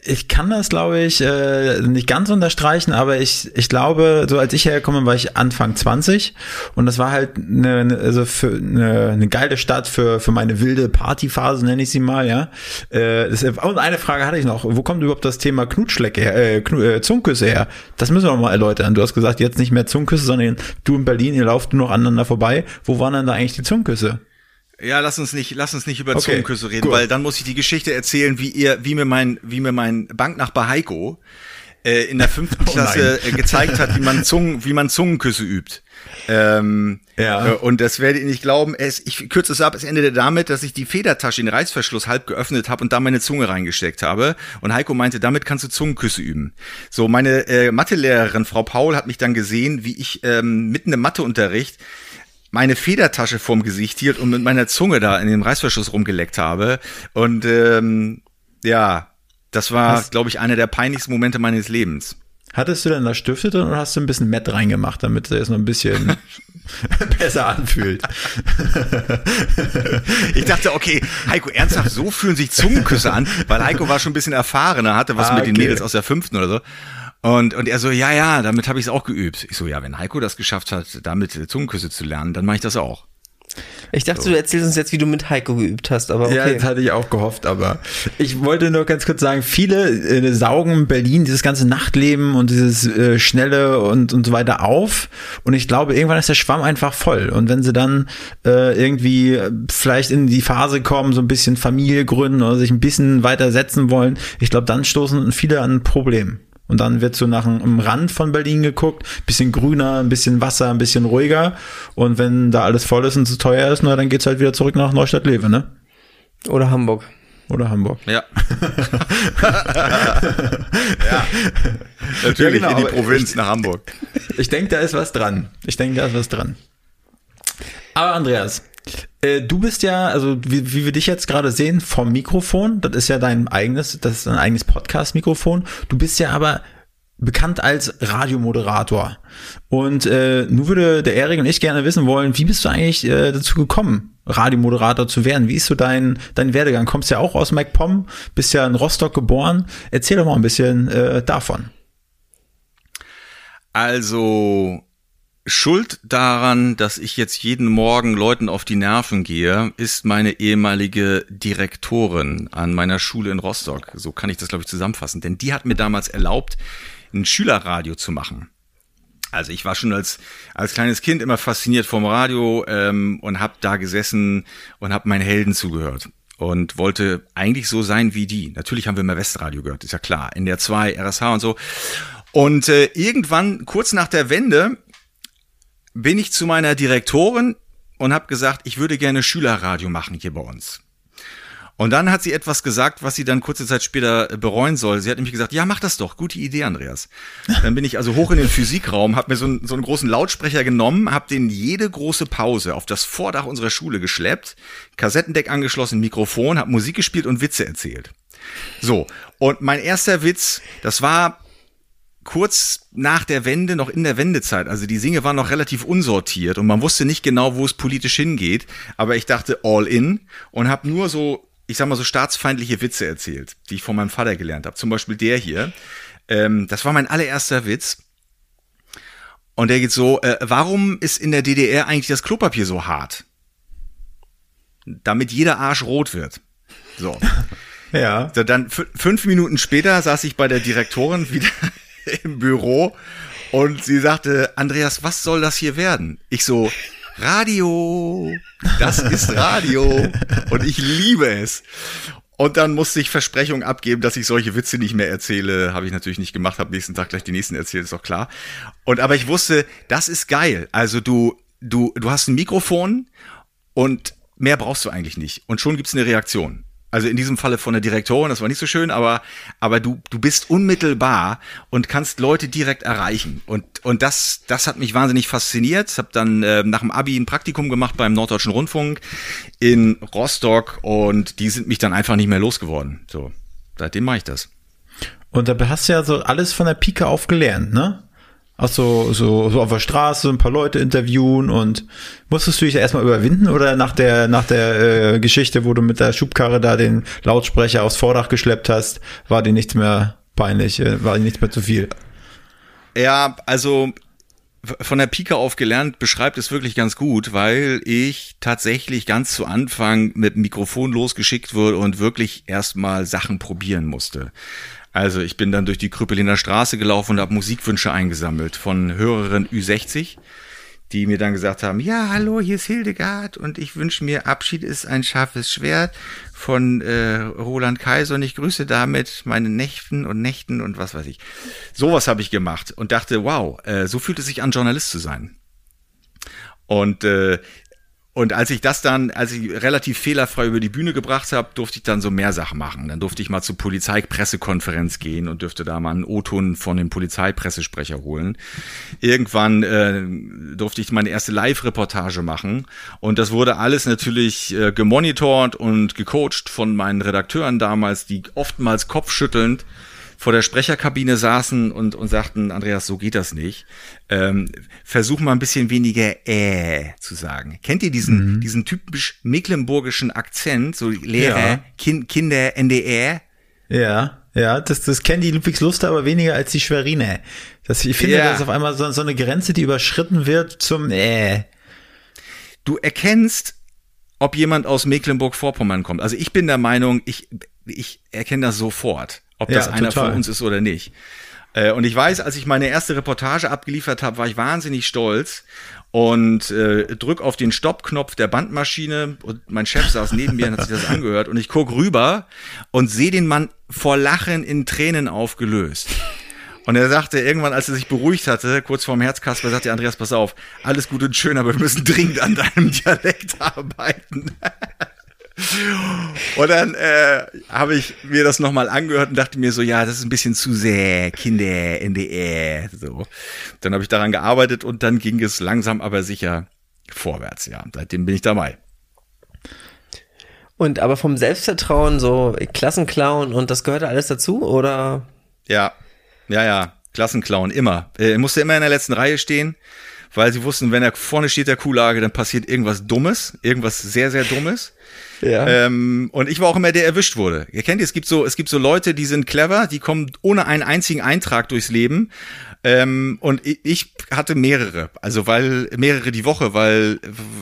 ich kann das, glaube ich, äh, nicht ganz unterstreichen, aber ich, ich glaube, so als ich hergekommen war ich Anfang 20 und das war halt eine, eine, also für eine, eine geile Stadt für, für meine wilde Partyphase, nenne ich sie mal, ja. Äh, das, und eine Frage hatte ich noch, wo kommt überhaupt das Thema Knutschlecke her, äh, Knu, äh, Zungküsse her? Das müssen wir noch mal erläutern. Du hast gesagt, jetzt nicht mehr Zungküsse, sondern du in Berlin, ihr lauft nur noch aneinander vorbei. Wo waren denn da eigentlich die Zungküsse?
Ja, lass uns nicht, lass uns nicht über okay, Zungenküsse reden, gut. weil dann muss ich die Geschichte erzählen, wie ihr, wie mir mein, wie mir mein Banknachbar Heiko äh, in der fünften oh Klasse äh, gezeigt hat, wie man Zungen, wie man Zungenküsse übt. Ähm, ja. Äh, und das werdet ihr nicht glauben. Es, ich kürze es ab. Es endete damit, dass ich die Federtasche, den Reißverschluss halb geöffnet habe und da meine Zunge reingesteckt habe. Und Heiko meinte, damit kannst du Zungenküsse üben. So, meine äh, Mathelehrerin, Frau Paul, hat mich dann gesehen, wie ich ähm, mitten im Matheunterricht meine Federtasche vorm Gesicht hielt und mit meiner Zunge da in den Reißverschluss rumgeleckt habe. Und ähm, ja, das war, glaube ich, einer der peinlichsten Momente meines Lebens.
Hattest du denn da Stifte drin oder hast du ein bisschen Matt reingemacht, damit es noch ein bisschen besser anfühlt?
ich dachte, okay, Heiko, ernsthaft, so fühlen sich Zungenküsse an, weil Heiko war schon ein bisschen erfahrener, hatte was ah, mit den Mädels aus der fünften oder so. Und, und er so, ja, ja, damit habe ich es auch geübt. Ich so, ja, wenn Heiko das geschafft hat, damit Zungenküsse zu lernen, dann mache ich das auch.
Ich dachte, so. du erzählst uns jetzt, wie du mit Heiko geübt hast, aber okay. Ja,
das hatte ich auch gehofft, aber ich wollte nur ganz kurz sagen, viele äh, saugen Berlin dieses ganze Nachtleben und dieses äh, Schnelle und, und so weiter auf und ich glaube, irgendwann ist der Schwamm einfach voll und wenn sie dann äh, irgendwie vielleicht in die Phase kommen, so ein bisschen Familie gründen oder sich ein bisschen weiter setzen wollen, ich glaube, dann stoßen viele an ein Problem. Und dann wird so nach dem Rand von Berlin geguckt, bisschen grüner, ein bisschen Wasser, ein bisschen ruhiger. Und wenn da alles voll ist und zu teuer ist, na, dann geht's halt wieder zurück nach Neustadt-Lewe, ne?
Oder Hamburg.
Oder Hamburg.
Ja. ja. Natürlich ja, genau, in die Provinz ich, nach Hamburg.
Ich denke, da ist was dran. Ich denke, da ist was dran. Aber Andreas, äh, du bist ja, also wie, wie wir dich jetzt gerade sehen, vom Mikrofon, das ist ja dein eigenes, das ist dein eigenes Podcast-Mikrofon. Du bist ja aber bekannt als Radiomoderator. Und äh, nun würde der Erik und ich gerne wissen wollen, wie bist du eigentlich äh, dazu gekommen, Radiomoderator zu werden? Wie ist so dein, dein Werdegang? Kommst ja auch aus MacPom, bist ja in Rostock geboren. Erzähl doch mal ein bisschen äh, davon.
Also Schuld daran, dass ich jetzt jeden Morgen Leuten auf die Nerven gehe, ist meine ehemalige Direktorin an meiner Schule in Rostock. So kann ich das, glaube ich, zusammenfassen. Denn die hat mir damals erlaubt, ein Schülerradio zu machen. Also ich war schon als, als kleines Kind immer fasziniert vom Radio ähm, und habe da gesessen und habe meinen Helden zugehört und wollte eigentlich so sein wie die. Natürlich haben wir immer Westradio gehört, ist ja klar. In der 2, RSH und so. Und äh, irgendwann, kurz nach der Wende, bin ich zu meiner Direktorin und habe gesagt, ich würde gerne Schülerradio machen hier bei uns. Und dann hat sie etwas gesagt, was sie dann kurze Zeit später bereuen soll. Sie hat nämlich gesagt, ja, mach das doch, gute Idee, Andreas. Dann bin ich also hoch in den Physikraum, habe mir so einen, so einen großen Lautsprecher genommen, habe den jede große Pause auf das Vordach unserer Schule geschleppt, Kassettendeck angeschlossen, Mikrofon, habe Musik gespielt und Witze erzählt. So, und mein erster Witz, das war kurz nach der Wende, noch in der Wendezeit. Also die Singe waren noch relativ unsortiert und man wusste nicht genau, wo es politisch hingeht. Aber ich dachte all in und habe nur so, ich sag mal so staatsfeindliche Witze erzählt, die ich von meinem Vater gelernt habe. Zum Beispiel der hier. Ähm, das war mein allererster Witz. Und der geht so, äh, warum ist in der DDR eigentlich das Klopapier so hart? Damit jeder Arsch rot wird. So. Ja. So, dann fünf Minuten später saß ich bei der Direktorin wieder im Büro und sie sagte, Andreas, was soll das hier werden? Ich so, Radio, das ist Radio und ich liebe es. Und dann musste ich Versprechungen abgeben, dass ich solche Witze nicht mehr erzähle. Habe ich natürlich nicht gemacht, habe nächsten Tag gleich die nächsten erzählt, ist doch klar. Und aber ich wusste, das ist geil. Also du, du, du hast ein Mikrofon und mehr brauchst du eigentlich nicht. Und schon gibt's eine Reaktion. Also in diesem Falle von der Direktorin, das war nicht so schön, aber, aber du, du bist unmittelbar und kannst Leute direkt erreichen. Und, und das, das hat mich wahnsinnig fasziniert. Ich habe dann äh, nach dem Abi ein Praktikum gemacht beim Norddeutschen Rundfunk in Rostock und die sind mich dann einfach nicht mehr losgeworden. So, seitdem mache ich das.
Und da hast du ja so alles von der Pike auf gelernt, ne? Auch so, so, so auf der Straße ein paar Leute interviewen und musstest du dich erstmal überwinden oder nach der, nach der äh, Geschichte, wo du mit der Schubkarre da den Lautsprecher aufs Vordach geschleppt hast, war dir nichts mehr peinlich, äh, war dir nichts mehr zu viel?
Ja, also von der Pike auf gelernt beschreibt es wirklich ganz gut, weil ich tatsächlich ganz zu Anfang mit Mikrofon losgeschickt wurde und wirklich erstmal Sachen probieren musste. Also ich bin dann durch die Krüppeliner Straße gelaufen und habe Musikwünsche eingesammelt von Hörerin Ü60, die mir dann gesagt haben, ja, hallo, hier ist Hildegard und ich wünsche mir, Abschied ist ein scharfes Schwert von äh, Roland Kaiser und ich grüße damit meine Nächten und Nächten und was weiß ich. Sowas habe ich gemacht und dachte, wow, äh, so fühlt es sich an, Journalist zu sein. Und äh, und als ich das dann, als ich relativ fehlerfrei über die Bühne gebracht habe, durfte ich dann so mehr Sachen machen. Dann durfte ich mal zur Polizeipressekonferenz gehen und dürfte da mal einen O-Ton von dem Polizeipressesprecher holen. Irgendwann äh, durfte ich meine erste Live-Reportage machen und das wurde alles natürlich äh, gemonitort und gecoacht von meinen Redakteuren damals, die oftmals kopfschüttelnd vor der Sprecherkabine saßen und, und sagten, Andreas, so geht das nicht. Ähm, versuch mal ein bisschen weniger äh zu sagen. Kennt ihr diesen, mhm. diesen typisch mecklenburgischen Akzent, so Lehrer, ja. kind, Kinder, NDR?
Ja, ja, das, das kennt die Ludwigslust aber weniger als die Schwerine. Das, ich finde, ja. das ist auf einmal so, so eine Grenze, die überschritten wird zum äh.
Du erkennst, ob jemand aus Mecklenburg-Vorpommern kommt. Also ich bin der Meinung, ich, ich erkenne das sofort ob das ja, einer total. von uns ist oder nicht. Äh, und ich weiß, als ich meine erste Reportage abgeliefert habe, war ich wahnsinnig stolz und äh, drück auf den Stoppknopf der Bandmaschine und mein Chef saß neben mir und hat sich das angehört und ich guck rüber und sehe den Mann vor Lachen in Tränen aufgelöst. Und er sagte irgendwann, als er sich beruhigt hatte, kurz vorm Herzkasper, sagte Andreas, pass auf, alles gut und schön, aber wir müssen dringend an deinem Dialekt arbeiten. Und dann äh, habe ich mir das nochmal angehört und dachte mir so, ja, das ist ein bisschen zu sehr Kinder, NDR, so. Dann habe ich daran gearbeitet und dann ging es langsam aber sicher vorwärts, ja. Seitdem bin ich dabei.
Und aber vom Selbstvertrauen, so Klassenclown und das gehört alles dazu, oder?
Ja, ja, ja, Klassenclown, immer. Er musste immer in der letzten Reihe stehen, weil sie wussten, wenn er vorne steht der Kuhlage, dann passiert irgendwas Dummes, irgendwas sehr, sehr Dummes. Ja. Ähm, und ich war auch immer der erwischt wurde. Ihr kennt, es gibt so, es gibt so Leute, die sind clever, die kommen ohne einen einzigen Eintrag durchs Leben. Ähm, und ich hatte mehrere, also weil mehrere die Woche, weil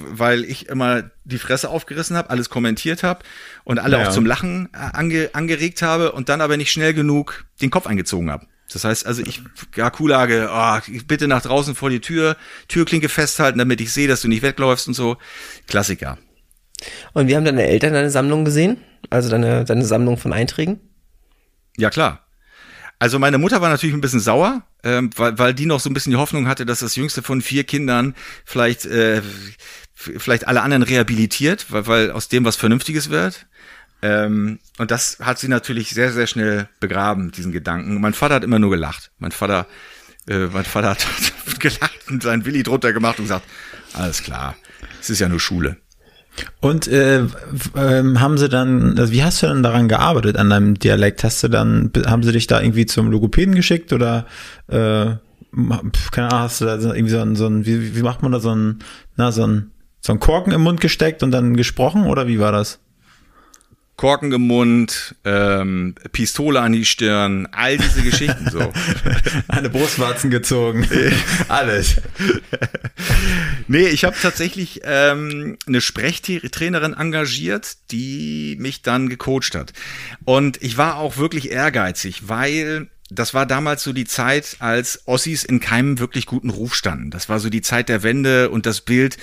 weil ich immer die Fresse aufgerissen habe, alles kommentiert habe und alle ja. auch zum Lachen äh, ange, angeregt habe und dann aber nicht schnell genug den Kopf eingezogen habe. Das heißt also, ich, ja, Kuhlage, oh, bitte nach draußen vor die Tür, Türklinke festhalten, damit ich sehe, dass du nicht wegläufst und so. Klassiker.
Und wie haben deine Eltern deine Sammlung gesehen? Also deine, deine Sammlung von Einträgen?
Ja, klar. Also meine Mutter war natürlich ein bisschen sauer, ähm, weil, weil die noch so ein bisschen die Hoffnung hatte, dass das jüngste von vier Kindern vielleicht, äh, vielleicht alle anderen rehabilitiert, weil, weil aus dem was Vernünftiges wird. Ähm, und das hat sie natürlich sehr, sehr schnell begraben, diesen Gedanken. Mein Vater hat immer nur gelacht. Mein Vater, äh, mein Vater hat gelacht und seinen Willi drunter gemacht und gesagt, alles klar, es ist ja nur Schule.
Und äh, ähm, haben sie dann, also wie hast du denn daran gearbeitet an deinem Dialekt? Hast du dann, haben sie dich da irgendwie zum Logopäden geschickt oder äh, keine Ahnung, hast du da irgendwie so ein, so ein wie, wie macht man da so ein, na, so ein, so ein Korken im Mund gesteckt und dann gesprochen oder wie war das?
Korken im Mund, ähm, Pistole an die Stirn, all diese Geschichten so.
Eine Brustwarzen gezogen, alles.
nee, ich habe tatsächlich ähm, eine Sprechtrainerin engagiert, die mich dann gecoacht hat. Und ich war auch wirklich ehrgeizig, weil das war damals so die Zeit, als Ossis in keinem wirklich guten Ruf standen. Das war so die Zeit der Wende und das Bild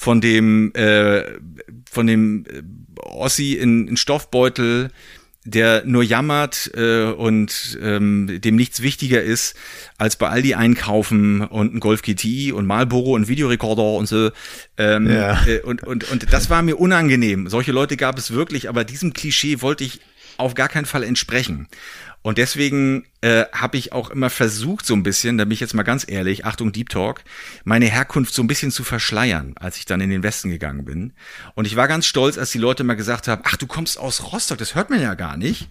von dem äh, von dem äh, Ossi in, in Stoffbeutel, der nur jammert äh, und ähm, dem nichts wichtiger ist, als bei Aldi einkaufen und ein Golf GTI und Marlboro und Videorekorder und so. Ähm, ja. äh, und, und, und das war mir unangenehm. Solche Leute gab es wirklich, aber diesem Klischee wollte ich auf gar keinen Fall entsprechen. Und deswegen äh, habe ich auch immer versucht, so ein bisschen, da bin ich jetzt mal ganz ehrlich, Achtung Deep Talk, meine Herkunft so ein bisschen zu verschleiern, als ich dann in den Westen gegangen bin. Und ich war ganz stolz, als die Leute mal gesagt haben, ach, du kommst aus Rostock, das hört man ja gar nicht.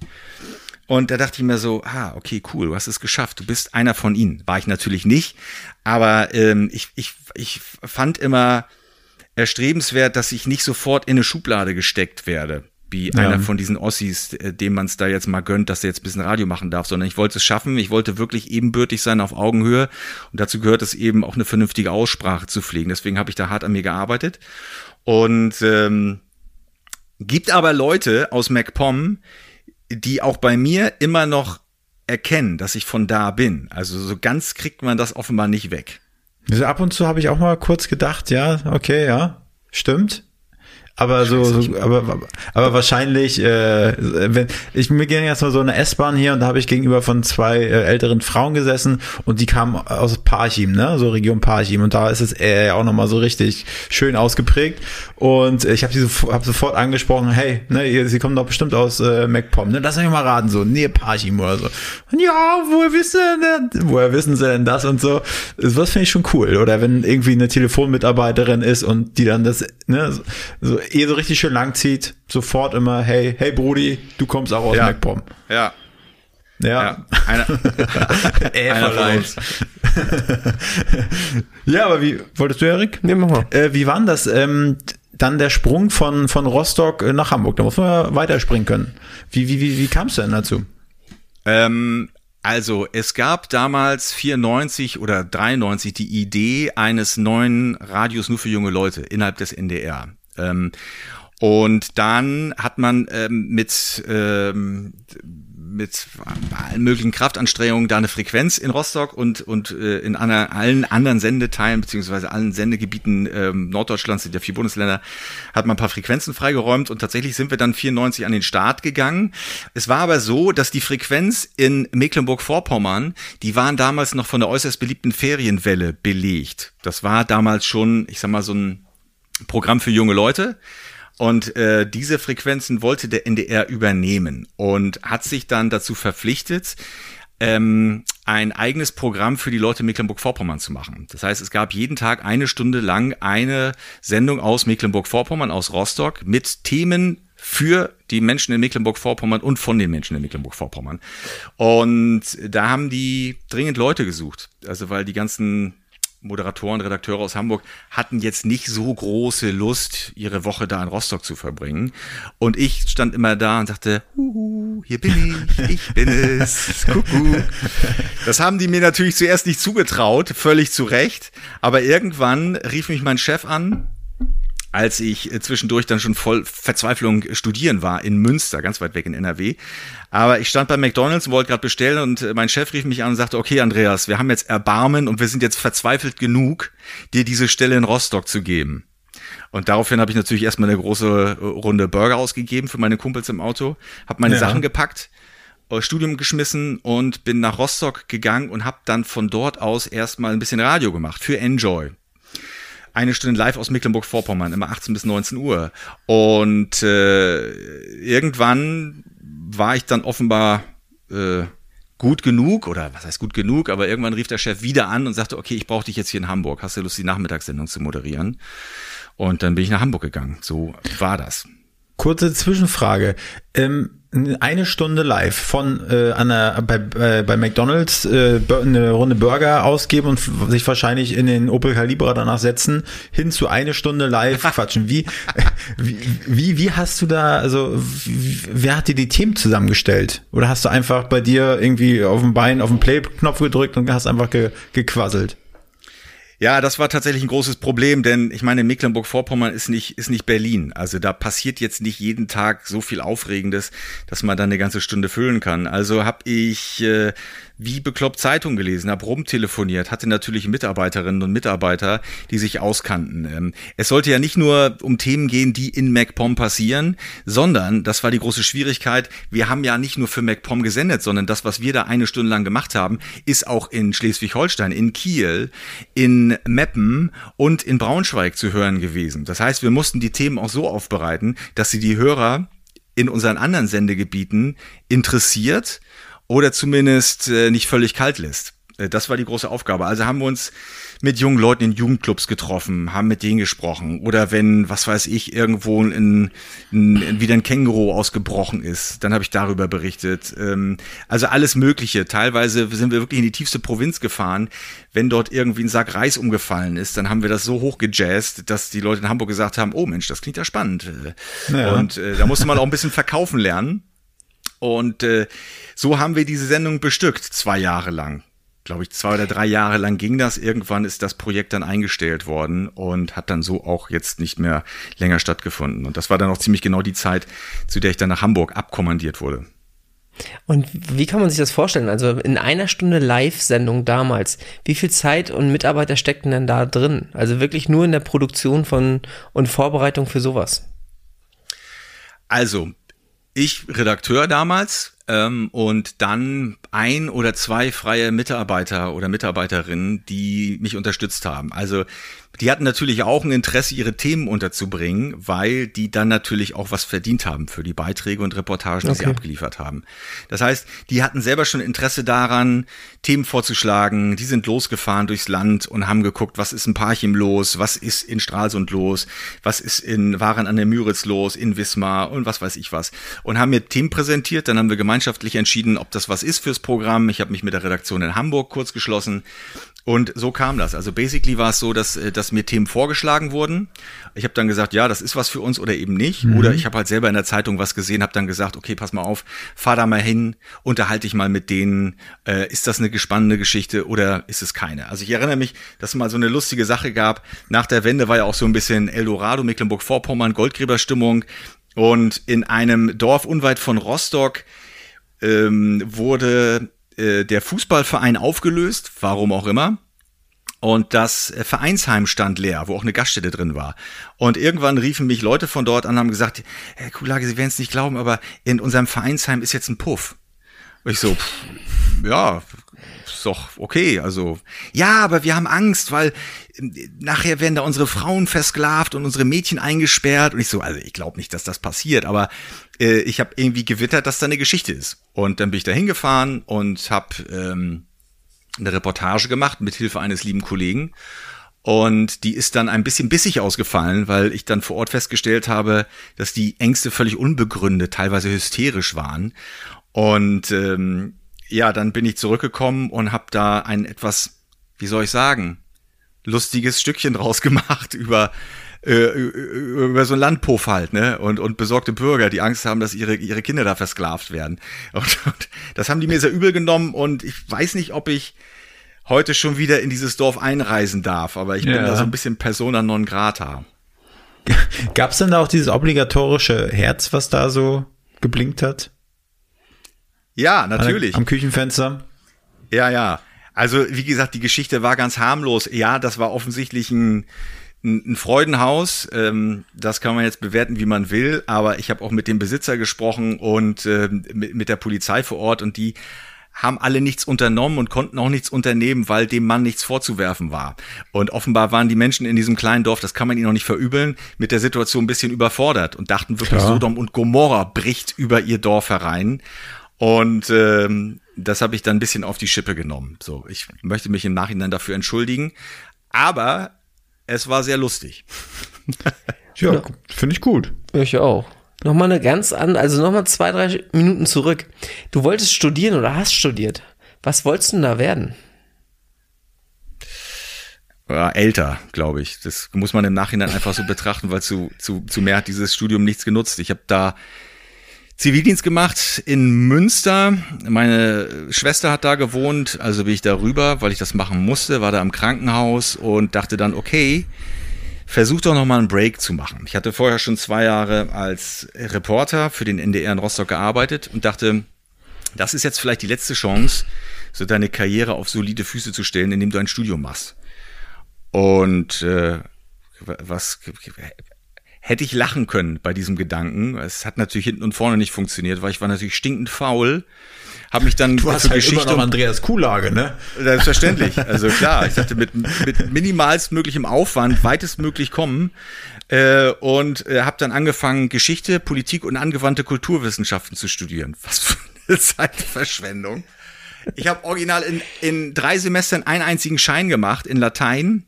Und da dachte ich mir so, ah, okay, cool, du hast es geschafft, du bist einer von ihnen. War ich natürlich nicht, aber ähm, ich, ich, ich fand immer erstrebenswert, dass ich nicht sofort in eine Schublade gesteckt werde wie ja. einer von diesen Ossis, äh, dem man es da jetzt mal gönnt, dass er jetzt ein bisschen Radio machen darf, sondern ich wollte es schaffen, ich wollte wirklich ebenbürtig sein auf Augenhöhe und dazu gehört es eben auch eine vernünftige Aussprache zu pflegen. Deswegen habe ich da hart an mir gearbeitet und ähm, gibt aber Leute aus MacPom, die auch bei mir immer noch erkennen, dass ich von da bin. Also so ganz kriegt man das offenbar nicht weg.
Also ab und zu habe ich auch mal kurz gedacht, ja, okay, ja, stimmt. Aber so, so aber, aber wahrscheinlich, äh, wenn ich mir ging jetzt mal so eine S-Bahn hier und da habe ich gegenüber von zwei äh, älteren Frauen gesessen und die kamen aus Parchim, ne, so Region Parchim und da ist es äh, auch nochmal so richtig schön ausgeprägt und ich habe sie so, hab sofort angesprochen, hey, ne, sie kommen doch bestimmt aus äh, MacPom, ne, lass mich mal raten, so Nähe Parchim oder so. Und ja, woher wissen sie denn, woher wissen sie denn das und so? Das finde ich schon cool. Oder wenn irgendwie eine Telefonmitarbeiterin ist und die dann das, ne, so eh so richtig schön lang zieht, sofort immer, hey, hey Brudi, du kommst auch aus
Ja.
MacPom.
Ja.
Ja.
Ja. Einer,
Äh,
einer von uns.
ja, aber wie, wolltest du, Erik?
Nee, mach mal.
Äh, wie war denn das? Ähm, dann der Sprung von, von Rostock äh, nach Hamburg. Da muss man ja weiterspringen können. Wie, wie, wie, wie kam es denn dazu?
Ähm, also, es gab damals 94 oder 93 die Idee eines neuen Radios nur für junge Leute innerhalb des NDR. Ähm, und dann hat man ähm, mit, ähm, mit allen möglichen Kraftanstrengungen da eine Frequenz in Rostock und, und äh, in einer, allen anderen Sendeteilen beziehungsweise allen Sendegebieten ähm, Norddeutschlands, sind ja vier Bundesländer, hat man ein paar Frequenzen freigeräumt und tatsächlich sind wir dann 94 an den Start gegangen. Es war aber so, dass die Frequenz in Mecklenburg-Vorpommern, die waren damals noch von der äußerst beliebten Ferienwelle belegt. Das war damals schon, ich sag mal, so ein Programm für junge Leute. Und äh, diese Frequenzen wollte der NDR übernehmen und hat sich dann dazu verpflichtet, ähm, ein eigenes Programm für die Leute Mecklenburg-Vorpommern zu machen. Das heißt, es gab jeden Tag eine Stunde lang eine Sendung aus Mecklenburg-Vorpommern, aus Rostock, mit Themen für die Menschen in Mecklenburg-Vorpommern und von den Menschen in Mecklenburg-Vorpommern. Und da haben die dringend Leute gesucht. Also weil die ganzen Moderatoren, Redakteure aus Hamburg hatten jetzt nicht so große Lust, ihre Woche da in Rostock zu verbringen. Und ich stand immer da und sagte, Huhu, hier bin ich, ich bin es, Kuckuck. Das haben die mir natürlich zuerst nicht zugetraut, völlig zu Recht. Aber irgendwann rief mich mein Chef an, als ich äh, zwischendurch dann schon voll Verzweiflung studieren war in Münster, ganz weit weg in NRW. Aber ich stand bei McDonalds und wollte gerade bestellen und äh, mein Chef rief mich an und sagte, okay Andreas, wir haben jetzt Erbarmen und wir sind jetzt verzweifelt genug, dir diese Stelle in Rostock zu geben. Und daraufhin habe ich natürlich erstmal eine große äh, Runde Burger ausgegeben für meine Kumpels im Auto, habe meine
Ja.
Sachen gepackt, Studium geschmissen und bin nach Rostock gegangen und habe dann von dort aus erstmal ein bisschen Radio gemacht für Enjoy eine Stunde live aus Mecklenburg-Vorpommern, immer 18 bis 19 Uhr. Und äh, irgendwann war ich dann offenbar äh, gut genug, oder was heißt gut genug, aber irgendwann rief der Chef wieder an und sagte, okay, ich brauche dich jetzt hier in Hamburg. Hast du Lust, die Nachmittagssendung zu moderieren? Und dann bin ich nach Hamburg gegangen. So war das.
Kurze Zwischenfrage. Ähm, eine Stunde live von äh, an der, bei, bei, bei McDonalds äh, eine Runde Burger ausgeben und sich wahrscheinlich in den Opel Calibra danach setzen, hin zu eine Stunde live quatschen. Wie, wie, wie, wie hast du da, also wie, wer hat dir die Themen zusammengestellt? Oder hast du einfach bei dir irgendwie auf dem Bein auf den Play-Knopf gedrückt und hast einfach ge, gequasselt?
Ja, das war tatsächlich ein großes Problem, denn ich meine, Mecklenburg-Vorpommern ist nicht, ist nicht Berlin. Also da passiert jetzt nicht jeden Tag so viel Aufregendes, dass man dann eine ganze Stunde füllen kann. Also habe ich äh, wie bekloppt Zeitung gelesen, habe rumtelefoniert, hatte natürlich Mitarbeiterinnen und Mitarbeiter, die sich auskannten. Ähm, es sollte ja nicht nur um Themen gehen, die in MacPom passieren, sondern, das war die große Schwierigkeit, wir haben ja nicht nur für MacPom gesendet, sondern das, was wir da eine Stunde lang gemacht haben, ist auch in Schleswig-Holstein, in Kiel, in Meppen und in Braunschweig zu hören gewesen. Das heißt, wir mussten die Themen auch so aufbereiten, dass sie die Hörer in unseren anderen Sendegebieten interessiert oder zumindest äh, nicht völlig kalt lässt. Äh, Das war die große Aufgabe. Also haben wir uns mit jungen Leuten in Jugendclubs getroffen, haben mit denen gesprochen. Oder wenn, was weiß ich, irgendwo ein, ein, wieder ein Känguru ausgebrochen ist, dann habe ich darüber berichtet. Ähm, Also alles Mögliche. Teilweise sind wir wirklich in die tiefste Provinz gefahren. Wenn dort irgendwie ein Sack Reis umgefallen ist, dann haben wir das so hochgejazzt, dass die Leute in Hamburg gesagt haben, oh Mensch, das klingt ja spannend.
Ja.
Und äh, da musste man auch ein bisschen verkaufen lernen. Und äh, so haben wir diese Sendung bestückt, zwei Jahre lang. Glaube ich, zwei oder drei Jahre lang ging das. Irgendwann ist das Projekt dann eingestellt worden und hat dann so auch jetzt nicht mehr länger stattgefunden. Und das war dann auch ziemlich genau die Zeit, zu der ich dann nach Hamburg abkommandiert wurde.
Und wie kann man sich das vorstellen? Also in einer Stunde Live-Sendung damals, wie viel Zeit und Mitarbeiter steckten denn da drin? Also wirklich nur in der Produktion von und Vorbereitung für sowas?
Also, ich Redakteur damals ähm, und dann ein oder zwei freie Mitarbeiter oder Mitarbeiterinnen, die mich unterstützt haben. Also die hatten natürlich auch ein Interesse, ihre Themen unterzubringen, weil die dann natürlich auch was verdient haben für die Beiträge und Reportagen, die okay. sie abgeliefert haben. Das heißt, die hatten selber schon Interesse daran, Themen vorzuschlagen. Die sind losgefahren durchs Land und haben geguckt, was ist in Parchim los, was ist in Stralsund los, was ist in Waren an der Müritz los, in Wismar und was weiß ich was. Und haben mir Themen präsentiert. Dann haben wir gemeinschaftlich entschieden, ob das was ist fürs Programm. Ich habe mich mit der Redaktion in Hamburg kurz geschlossen und so kam das. Also basically war es so, dass, äh, dass mir Themen vorgeschlagen wurden. Ich habe dann gesagt, ja, das ist was für uns oder eben nicht. Mhm. Oder ich habe halt selber in der Zeitung was gesehen, habe dann gesagt, okay, pass mal auf, fahr da mal hin, unterhalte dich mal mit denen. Äh, ist das eine spannende Geschichte oder ist es keine? Also ich erinnere mich, dass es mal so eine lustige Sache gab. Nach der Wende war ja auch so ein bisschen Eldorado, Mecklenburg-Vorpommern, Goldgräberstimmung. Und in einem Dorf unweit von Rostock ähm, wurde äh, der Fußballverein aufgelöst, warum auch immer. Und das äh, Vereinsheim stand leer, wo auch eine Gaststätte drin war. Und irgendwann riefen mich Leute von dort an und haben gesagt, Herr Kulage, Sie werden es nicht glauben, aber in unserem Vereinsheim ist jetzt ein Puff. Und ich so, pff, ja, ist doch okay. Also, ja, aber wir haben Angst, weil äh, nachher werden da unsere Frauen versklavt und unsere Mädchen eingesperrt. Und ich so, also ich glaube nicht, dass das passiert, aber äh, ich habe irgendwie gewittert, dass da eine Geschichte ist. Und dann bin ich da hingefahren und habe ähm, eine Reportage gemacht mit Hilfe eines lieben Kollegen. Und die ist dann ein bisschen bissig ausgefallen, weil ich dann vor Ort festgestellt habe, dass die Ängste völlig unbegründet, teilweise hysterisch waren. Und ähm, ja, dann bin ich zurückgekommen und habe da ein etwas, wie soll ich sagen, lustiges Stückchen draus gemacht über äh, über so ein Landpuff halt, ne? Und, und besorgte Bürger, die Angst haben, dass ihre, ihre Kinder da versklavt werden. Und, und das haben die mir sehr übel genommen und ich weiß nicht, ob ich heute schon wieder in dieses Dorf einreisen darf, aber ich bin ja. da so ein bisschen persona non grata.
Gab's denn da auch dieses obligatorische Herz, was da so geblinkt hat?
Ja, natürlich.
Am Küchenfenster?
Ja, ja. Also, wie gesagt, die Geschichte war ganz harmlos. Ja, das war offensichtlich ein, ein Freudenhaus, ähm, das kann man jetzt bewerten, wie man will, aber ich habe auch mit dem Besitzer gesprochen und äh, mit, mit der Polizei vor Ort und die haben alle nichts unternommen und konnten auch nichts unternehmen, weil dem Mann nichts vorzuwerfen war. Und offenbar waren die Menschen in diesem kleinen Dorf, das kann man ihnen auch nicht verübeln, mit der Situation ein bisschen überfordert und dachten wirklich, Klar. Sodom und Gomorra bricht über ihr Dorf herein. Und ähm, das habe ich dann ein bisschen auf die Schippe genommen. So, ich möchte mich im Nachhinein dafür entschuldigen. Aber es war sehr lustig.
ja, ja. finde ich gut.
Ich auch. Nochmal eine ganz andere, also nochmal zwei, drei Minuten zurück. Du wolltest studieren oder hast studiert. Was wolltest du denn da werden?
Ja, älter, glaube ich. Das muss man im Nachhinein einfach so betrachten, weil zu, zu, zu mehr hat dieses Studium nichts genutzt. Ich habe da Zivildienst gemacht in Münster. Meine Schwester hat da gewohnt, also bin ich da rüber, weil ich das machen musste, war da im Krankenhaus und dachte dann, okay, versuch doch nochmal einen Break zu machen. Ich hatte vorher schon zwei Jahre als Reporter für den NDR in Rostock gearbeitet und dachte, das ist jetzt vielleicht die letzte Chance, so deine Karriere auf solide Füße zu stellen, indem du ein Studium machst. Und äh, was hätte ich lachen können bei diesem Gedanken. Es hat natürlich hinten und vorne nicht funktioniert, weil ich war natürlich stinkend faul. Habe mich dann
du hast für halt Geschichte immer noch Andreas Kuhlage, ne?
Selbstverständlich. Also klar, ich dachte mit, mit minimalstmöglichem Aufwand weitestmöglich kommen äh, und äh, habe dann angefangen Geschichte, Politik und angewandte Kulturwissenschaften zu studieren. Was für eine Zeitverschwendung. Ich habe original in, in drei Semestern einen einzigen Schein gemacht in Latein.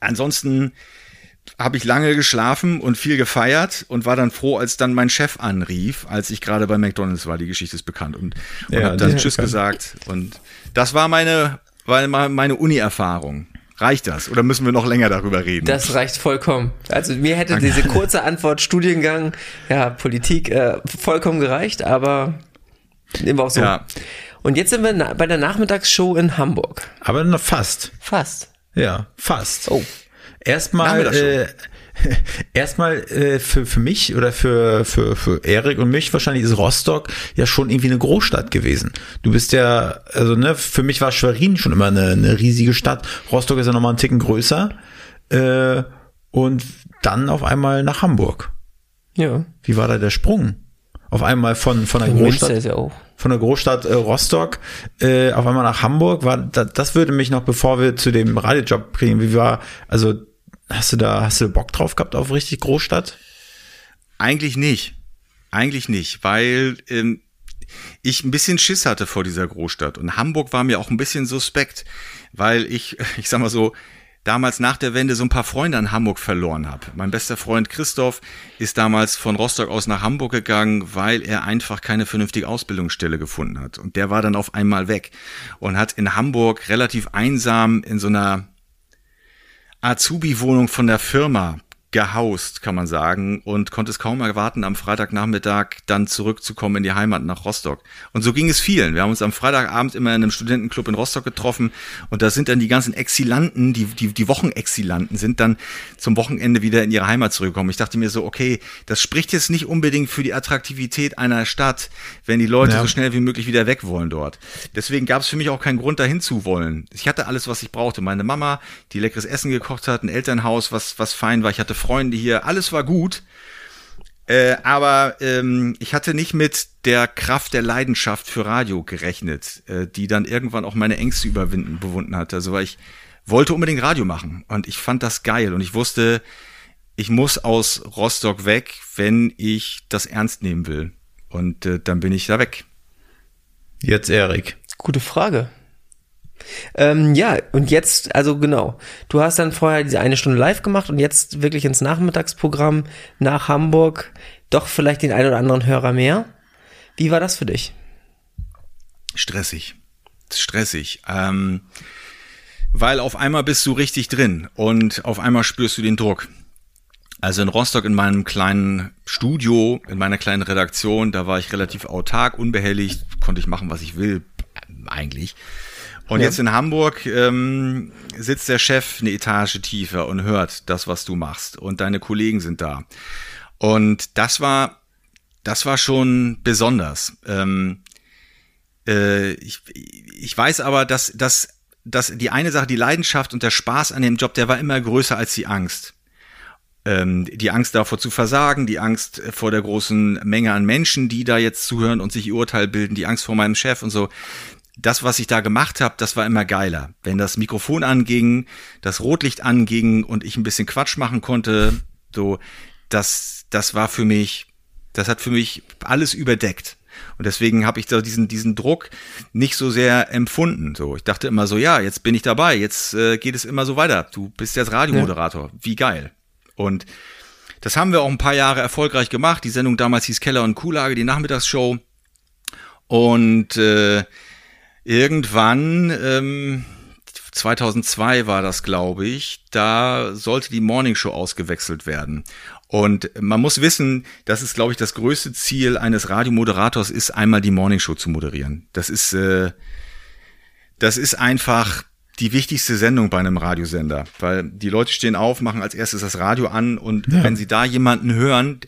Ansonsten habe ich lange geschlafen und viel gefeiert und war dann froh, als dann mein Chef anrief, als ich gerade bei McDonald's war. Die Geschichte ist bekannt und, und ja, habe dann Tschüss gesagt. Und das war meine, war meine Uni-Erfahrung. Reicht das? Oder müssen wir noch länger darüber reden?
Das reicht vollkommen. Also mir hätte diese kurze Antwort Studiengang, ja, Politik, äh, vollkommen gereicht, aber nehmen wir auch so. Ja. Und jetzt sind wir bei der Nachmittagsshow in Hamburg.
Aber noch fast.
Fast.
Ja, fast.
Oh.
Erstmal, äh, erstmal äh, für, für mich oder für, für, für Erik und mich wahrscheinlich ist Rostock ja schon irgendwie eine Großstadt gewesen. Du bist ja, also ne, für mich war Schwerin schon immer eine, eine riesige Stadt. Rostock ist ja nochmal einen Ticken größer. Äh, und dann auf einmal nach Hamburg.
Ja.
Wie war da der Sprung? Auf einmal von, von der Großstadt.
Ja auch.
Von der Großstadt äh, Rostock äh, auf einmal nach Hamburg war da, das würde mich noch, bevor wir zu dem Radiojob kriegen, wie war, also hast du da, hast du Bock drauf gehabt auf richtig Großstadt?
Eigentlich nicht. Eigentlich nicht, weil ähm, ich ein bisschen Schiss hatte vor dieser Großstadt. Und Hamburg war mir auch ein bisschen suspekt, weil ich, ich sag mal so, damals nach der Wende so ein paar Freunde an Hamburg verloren habe. Mein bester Freund Christoph ist damals von Rostock aus nach Hamburg gegangen, weil er einfach keine vernünftige Ausbildungsstelle gefunden hat. Und der war dann auf einmal weg und hat in Hamburg relativ einsam in so einer Azubi-Wohnung von der Firma gehaust, kann man sagen, und konnte es kaum erwarten, am Freitagnachmittag dann zurückzukommen in die Heimat nach Rostock. Und so ging es vielen. Wir haben uns am Freitagabend immer in einem Studentenclub in Rostock getroffen und da sind dann die ganzen Exilanten, die, die, die Wochenexilanten sind dann zum Wochenende wieder in ihre Heimat zurückgekommen. Ich dachte mir so, okay, das spricht jetzt nicht unbedingt für die Attraktivität einer Stadt, wenn die Leute ja. so schnell wie möglich wieder weg wollen dort. Deswegen gab es für mich auch keinen Grund, dahin zu wollen. Ich hatte alles, was ich brauchte. Meine Mama, die leckeres Essen gekocht hat, ein Elternhaus, was, was fein war. Ich hatte Freunde hier, alles war gut. Äh, aber ähm, ich hatte nicht mit der Kraft der Leidenschaft für Radio gerechnet, äh, die dann irgendwann auch meine Ängste überwinden, bewunden hat. Also weil ich wollte unbedingt Radio machen und ich fand das geil und ich wusste, ich muss aus Rostock weg, wenn ich das ernst nehmen will. Und äh, dann bin ich da weg.
Jetzt Erik.
Gute Frage. Ähm, ja, und jetzt, also genau, du hast dann vorher diese eine Stunde live gemacht und jetzt wirklich ins Nachmittagsprogramm nach Hamburg, doch vielleicht den einen oder anderen Hörer mehr. Wie war das für dich?
Stressig. Stressig. Ähm, weil auf einmal bist du richtig drin und auf einmal spürst du den Druck. Also in Rostock in meinem kleinen Studio, in meiner kleinen Redaktion, da war ich relativ autark, unbehelligt, konnte ich machen, was ich will, eigentlich. Und ja. jetzt in Hamburg ähm, sitzt der Chef eine Etage tiefer und hört das, was du machst. Und deine Kollegen sind da. Und das war, das war schon besonders. Ähm, äh, ich, ich weiß aber, dass, dass, dass die eine Sache, die Leidenschaft und der Spaß an dem Job, der war immer größer als die Angst ähm, die Angst davor zu versagen, die Angst vor der großen Menge an Menschen, die da jetzt zuhören und sich ihr Urteil bilden, die Angst vor meinem Chef und so das, was ich da gemacht habe, das war immer geiler. Wenn das Mikrofon anging, das Rotlicht anging und ich ein bisschen Quatsch machen konnte, so, das, das war für mich, das hat für mich alles überdeckt. Und deswegen habe ich da diesen, diesen Druck nicht so sehr empfunden. So, ich dachte immer so, ja, jetzt bin ich dabei, jetzt äh, geht es immer so weiter. Du bist jetzt Radiomoderator. Ja. Wie geil. Und das haben wir auch ein paar Jahre erfolgreich gemacht. Die Sendung damals hieß Keller und Kuhlage, die Nachmittagsshow. Und äh, irgendwann, ähm, 2002 war das, glaube ich, da sollte die Morning Show ausgewechselt werden. Und man muss wissen, das ist, glaube ich, das größte Ziel eines Radiomoderators ist, einmal die Morning Show zu moderieren. Das ist, äh, das ist einfach die wichtigste Sendung bei einem Radiosender, weil die Leute stehen auf, machen als erstes das Radio an und ja. wenn sie da jemanden hören,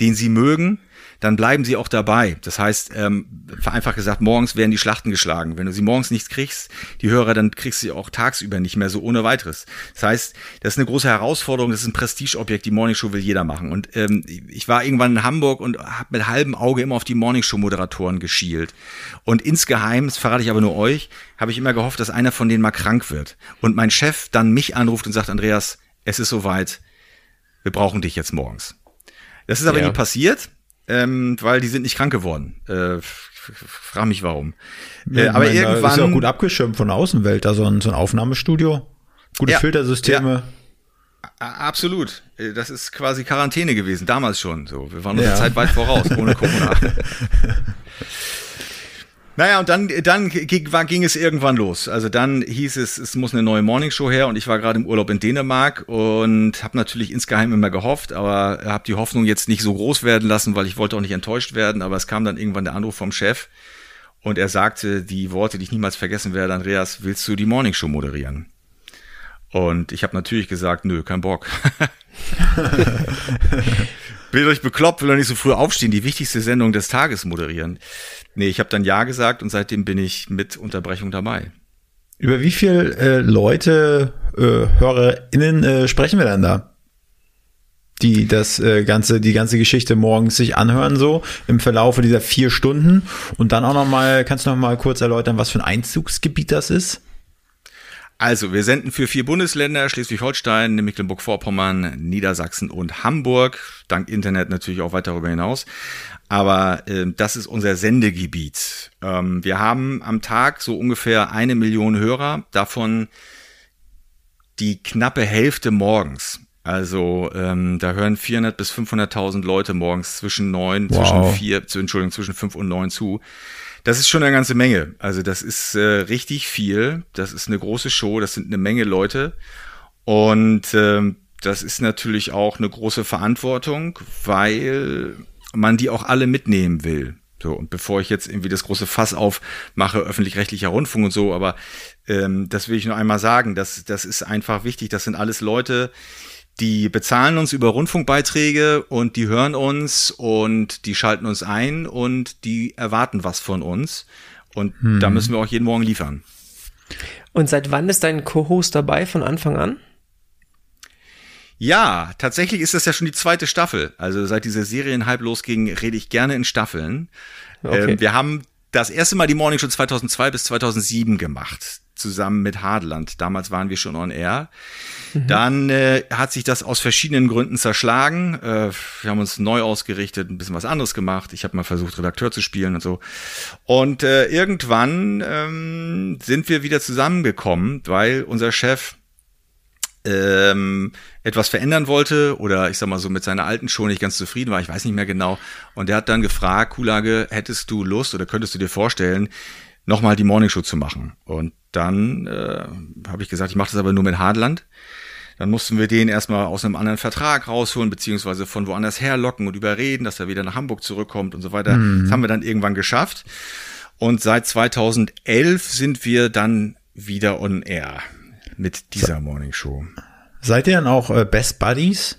den sie mögen, dann bleiben sie auch dabei. Das heißt, ähm, vereinfacht gesagt, morgens werden die Schlachten geschlagen. Wenn du sie morgens nicht kriegst, die Hörer, dann kriegst du sie auch tagsüber nicht mehr so ohne weiteres. Das heißt, das ist eine große Herausforderung, das ist ein Prestigeobjekt, die Morningshow will jeder machen. Und ähm, ich war irgendwann in Hamburg und habe mit halbem Auge immer auf die Morningshow-Moderatoren geschielt. Und insgeheim, das verrate ich aber nur euch, habe ich immer gehofft, dass einer von denen mal krank wird. Und mein Chef dann mich anruft und sagt, Andreas, es ist soweit, wir brauchen dich jetzt morgens. Das ist aber ja. nie passiert ähm, weil die sind nicht krank geworden. Äh, frag mich warum.
Äh, aber meine, irgendwann ist ja auch gut abgeschirmt von der Außenwelt, da so ein, so ein Aufnahmestudio, gute ja, Filtersysteme.
Ja, absolut. Äh, das ist quasi Quarantäne gewesen, damals schon. So, wir waren unsere ja. Zeit weit voraus, ohne Corona. Naja, und dann, dann ging es irgendwann los. Also dann hieß es, es muss eine neue Morningshow her und ich war gerade im Urlaub in Dänemark und habe natürlich insgeheim immer gehofft, aber habe die Hoffnung jetzt nicht so groß werden lassen, weil ich wollte auch nicht enttäuscht werden. Aber es kam dann irgendwann der Anruf vom Chef und er sagte die Worte, die ich niemals vergessen werde, Andreas, willst du die Morningshow moderieren? Und ich habe natürlich gesagt, nö, kein Bock. Will euch bekloppt, will doch nicht so früh aufstehen, die wichtigste Sendung des Tages moderieren. Nee, ich habe dann Ja gesagt und seitdem bin ich mit Unterbrechung dabei.
Über wie viele äh, Leute, äh, HörerInnen äh, sprechen wir denn da? Die das äh, ganze, die ganze Geschichte morgens sich anhören, so im Verlaufe dieser vier Stunden. Und dann auch noch mal, kannst du noch mal kurz erläutern, was für ein Einzugsgebiet das ist?
Also, wir senden für vier Bundesländer, Schleswig-Holstein, Mecklenburg-Vorpommern, Niedersachsen und Hamburg, dank Internet natürlich auch weit darüber hinaus. Aber äh, das ist unser Sendegebiet. Ähm, wir haben am Tag so ungefähr eine Million Hörer, davon die knappe Hälfte morgens. Also ähm, da hören 400 bis 500.000 Leute morgens zwischen neun, wow. zwischen vier, Entschuldigung, zwischen fünf und neun zu. Das ist schon eine ganze Menge. Also das ist äh, richtig viel. Das ist eine große Show. Das sind eine Menge Leute. Und ähm, das ist natürlich auch eine große Verantwortung, weil man die auch alle mitnehmen will. So, und bevor ich jetzt irgendwie das große Fass aufmache, öffentlich-rechtlicher Rundfunk und so, aber ähm, das will ich nur einmal sagen, das, das ist einfach wichtig. Das sind alles Leute, die bezahlen uns über Rundfunkbeiträge und die hören uns und die schalten uns ein und die erwarten was von uns. Und hm. da müssen wir auch jeden Morgen liefern.
Und seit wann ist dein Co-Host dabei von Anfang an?
Ja, tatsächlich ist das ja schon die zweite Staffel. Also seit dieser Serien halb losging, rede ich gerne in Staffeln. Okay. Ähm, wir haben das erste Mal die Morning Show 2002 bis 2007 gemacht, zusammen mit Hardland. Damals waren wir schon on air. Mhm. Dann äh, hat sich das aus verschiedenen Gründen zerschlagen. Äh, wir haben uns neu ausgerichtet, ein bisschen was anderes gemacht. Ich habe mal versucht, Redakteur zu spielen und so. Und äh, irgendwann ähm, sind wir wieder zusammengekommen, weil unser Chef ähm, etwas verändern wollte oder ich sag mal so mit seiner alten Show nicht ganz zufrieden war, ich weiß nicht mehr genau. Und er hat dann gefragt, Kulage, hättest du Lust oder könntest du dir vorstellen, nochmal die Morningshow zu machen? Und dann äh, habe ich gesagt, ich mache das aber nur mit Hardland. Dann mussten wir den erstmal aus einem anderen Vertrag rausholen, beziehungsweise von woanders herlocken und überreden, dass er wieder nach Hamburg zurückkommt und so weiter. Mhm. Das haben wir dann irgendwann geschafft. Und seit 2011 sind wir dann wieder on air mit dieser Morning Show.
Seid ihr dann auch äh, Best Buddies?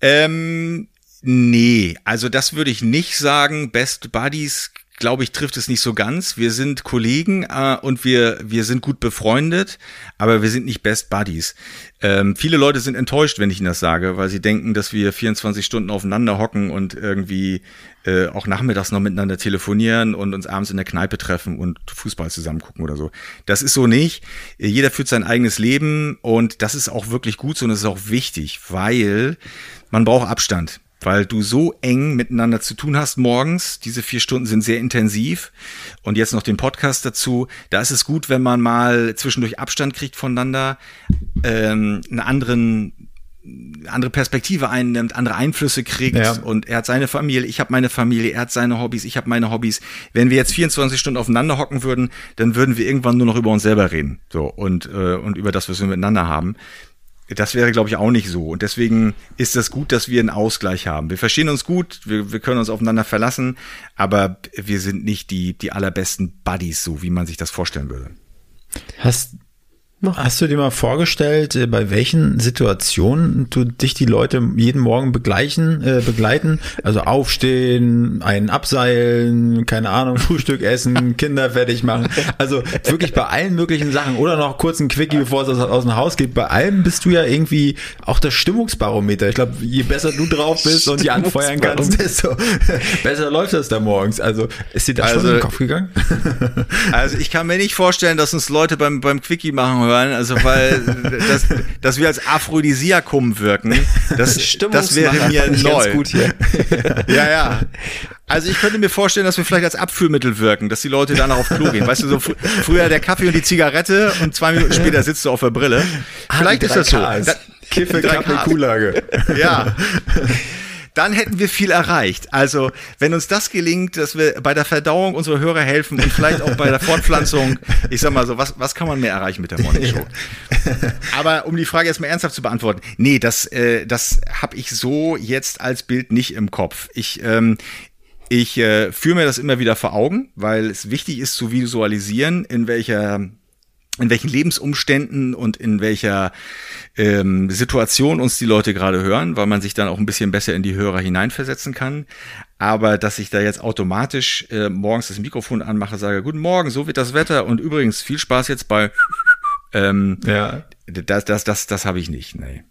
Ähm, nee, also das würde ich nicht sagen. Best Buddies glaube ich, trifft es nicht so ganz. Wir sind Kollegen äh, und wir, wir sind gut befreundet, aber wir sind nicht Best Buddies. Ähm, viele Leute sind enttäuscht, wenn ich ihnen das sage, weil sie denken, dass wir 24 Stunden aufeinander hocken und irgendwie äh, auch nachmittags noch miteinander telefonieren und uns abends in der Kneipe treffen und Fußball zusammen gucken oder so. Das ist so nicht. Jeder führt sein eigenes Leben und das ist auch wirklich gut so und das ist auch wichtig, weil man braucht Abstand weil du so eng miteinander zu tun hast morgens. Diese vier Stunden sind sehr intensiv. Und jetzt noch den Podcast dazu. Da ist es gut, wenn man mal zwischendurch Abstand kriegt voneinander, ähm, einen anderen andere Perspektive einnimmt, andere Einflüsse kriegt ja. und er hat seine Familie, ich habe meine Familie, er hat seine Hobbys, ich habe meine Hobbys. Wenn wir jetzt 24 Stunden aufeinander hocken würden, dann würden wir irgendwann nur noch über uns selber reden, so und äh, und über das, was wir miteinander haben. Das wäre, glaube ich, auch nicht so. Und deswegen ist das gut, dass wir einen Ausgleich haben. Wir verstehen uns gut, wir, wir können uns aufeinander verlassen, aber wir sind nicht die, die allerbesten Buddies, so wie man sich das vorstellen würde.
Hast, Hast du dir mal vorgestellt, äh, bei welchen Situationen du dich die Leute jeden Morgen begleichen, äh, begleiten? Also aufstehen, einen abseilen, keine Ahnung, Frühstück essen, Kinder fertig machen. Also wirklich bei allen möglichen Sachen oder noch kurz ein Quickie, bevor es aus, aus dem Haus geht. Bei allem bist du ja irgendwie auch das Stimmungsbarometer. Ich glaube, je besser du drauf bist und die anfeuern kannst, desto besser läuft das da morgens. Also ist dir das also, schon in den Kopf gegangen?
Also ich kann mir nicht vorstellen, dass uns Leute beim, beim Quickie machen hören, also weil das, dass wir als Aphrodisiakum wirken, das, das wäre mir neu. Gut hier. ja, ja. Also ich könnte mir vorstellen, dass wir vielleicht als Abführmittel wirken, dass die Leute danach auf Klo gehen. Weißt du, so fr früher der Kaffee und die Zigarette und zwei Minuten später sitzt du auf der Brille.
Ah, vielleicht ist das so.
Kiffe, Kaffee, Kuhlage. Ja dann hätten wir viel erreicht. Also, wenn uns das gelingt, dass wir bei der Verdauung unserer Hörer helfen und vielleicht auch bei der Fortpflanzung, ich sag mal so, was, was kann man mehr erreichen mit der Morning Show? Aber um die Frage jetzt mal ernsthaft zu beantworten, nee, das, äh, das habe ich so jetzt als Bild nicht im Kopf. Ich, ähm, ich äh, führe mir das immer wieder vor Augen, weil es wichtig ist zu visualisieren, in welcher in welchen Lebensumständen und in welcher ähm, Situation uns die Leute gerade hören, weil man sich dann auch ein bisschen besser in die Hörer hineinversetzen kann. Aber dass ich da jetzt automatisch äh, morgens das Mikrofon anmache, sage, guten Morgen, so wird das Wetter und übrigens viel Spaß jetzt bei ähm, ja. das, das, das, das habe ich nicht, nee.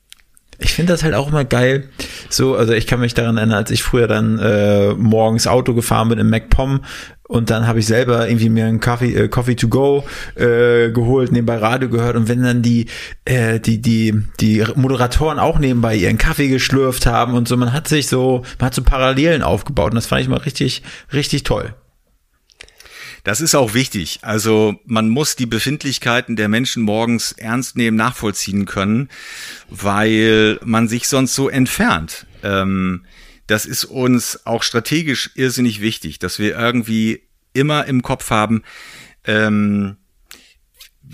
Ich finde das halt auch immer geil. So, also ich kann mich daran erinnern, als ich früher dann äh, morgens Auto gefahren bin im MacPom und dann habe ich selber irgendwie mir einen Coffee, äh, Coffee to go äh, geholt, nebenbei Radio gehört und wenn dann die äh, die die die Moderatoren auch nebenbei ihren Kaffee geschlürft haben und so, man hat sich so man hat so Parallelen aufgebaut und das fand ich mal richtig richtig toll.
Das ist auch wichtig. Also man muss die Befindlichkeiten der Menschen morgens ernst nehmen, nachvollziehen können, weil man sich sonst so entfernt. Ähm, das ist uns auch strategisch irrsinnig wichtig, dass wir irgendwie immer im Kopf haben, ähm,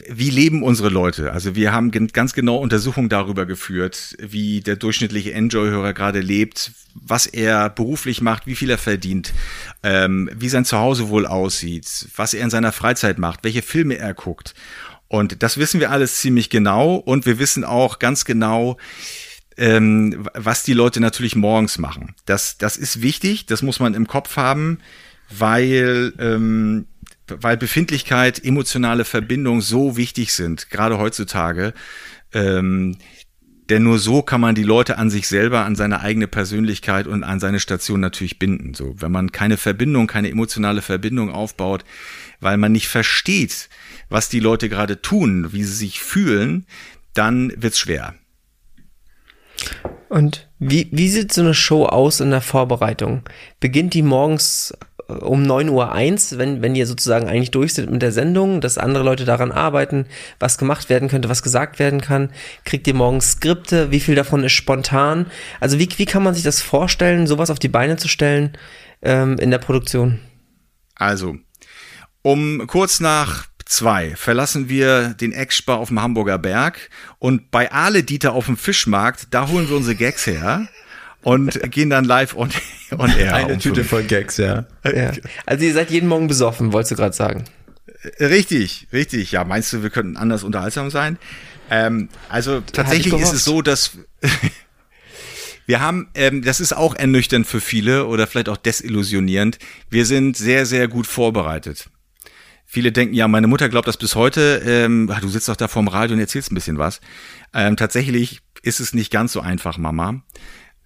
wie leben unsere Leute? Also wir haben ganz genau Untersuchungen darüber geführt, wie der durchschnittliche Enjoy-Hörer gerade lebt, was er beruflich macht, wie viel er verdient, ähm, wie sein Zuhause wohl aussieht, was er in seiner Freizeit macht, welche Filme er guckt. Und das wissen wir alles ziemlich genau und wir wissen auch ganz genau, ähm, was die Leute natürlich morgens machen. Das, das ist wichtig, das muss man im Kopf haben, weil ähm, weil Befindlichkeit, emotionale Verbindung so wichtig sind, gerade heutzutage. Ähm, denn nur so kann man die Leute an sich selber, an seine eigene Persönlichkeit und an seine Station natürlich binden. So, wenn man keine Verbindung, keine emotionale Verbindung aufbaut, weil man nicht versteht, was die Leute gerade tun, wie sie sich fühlen, dann wird's schwer.
Und wie, wie sieht so eine Show aus in der Vorbereitung? Beginnt die morgens um 9.01 Uhr, wenn, wenn ihr sozusagen eigentlich durch sind mit der Sendung, dass andere Leute daran arbeiten, was gemacht werden könnte, was gesagt werden kann, kriegt ihr morgens Skripte, wie viel davon ist spontan? Also wie, wie kann man sich das vorstellen, sowas auf die Beine zu stellen ähm, in der Produktion?
Also, um kurz nach zwei verlassen wir den Eckspar auf dem Hamburger Berg und bei Ale Dieter auf dem Fischmarkt, da holen wir unsere Gags her und gehen dann live on, on air.
Eine Tüte voll Gags, ja. ja.
Also ihr seid jeden Morgen besoffen, wolltest du gerade sagen.
Richtig, richtig. Ja, meinst du, wir könnten anders unterhaltsam sein? Ähm, also tatsächlich ist es so, dass wir haben, ähm, das ist auch ernüchternd für viele oder vielleicht auch desillusionierend. Wir sind sehr, sehr gut vorbereitet. Viele denken, ja, meine Mutter glaubt das bis heute. Ähm, du sitzt doch da vorm Radio und erzählst ein bisschen was. Ähm, tatsächlich ist es nicht ganz so einfach, Mama.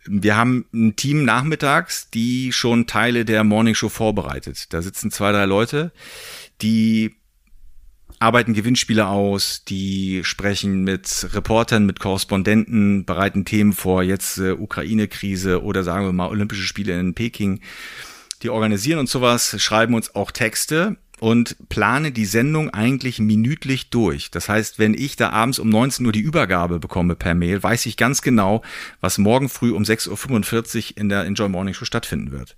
Wir haben ein Team nachmittags, die schon Teile der Morning Show vorbereitet. Da sitzen zwei, drei Leute, die arbeiten Gewinnspiele aus, die sprechen mit Reportern, mit Korrespondenten, bereiten Themen vor, jetzt äh, Ukraine-Krise oder sagen wir mal Olympische Spiele in Peking. Die organisieren uns sowas, schreiben uns auch Texte und plane die Sendung eigentlich minütlich durch. Das heißt, wenn ich da abends um 19 Uhr die Übergabe bekomme per Mail, weiß ich ganz genau, was morgen früh um 6.45 Uhr in der Enjoy Morning Show stattfinden wird.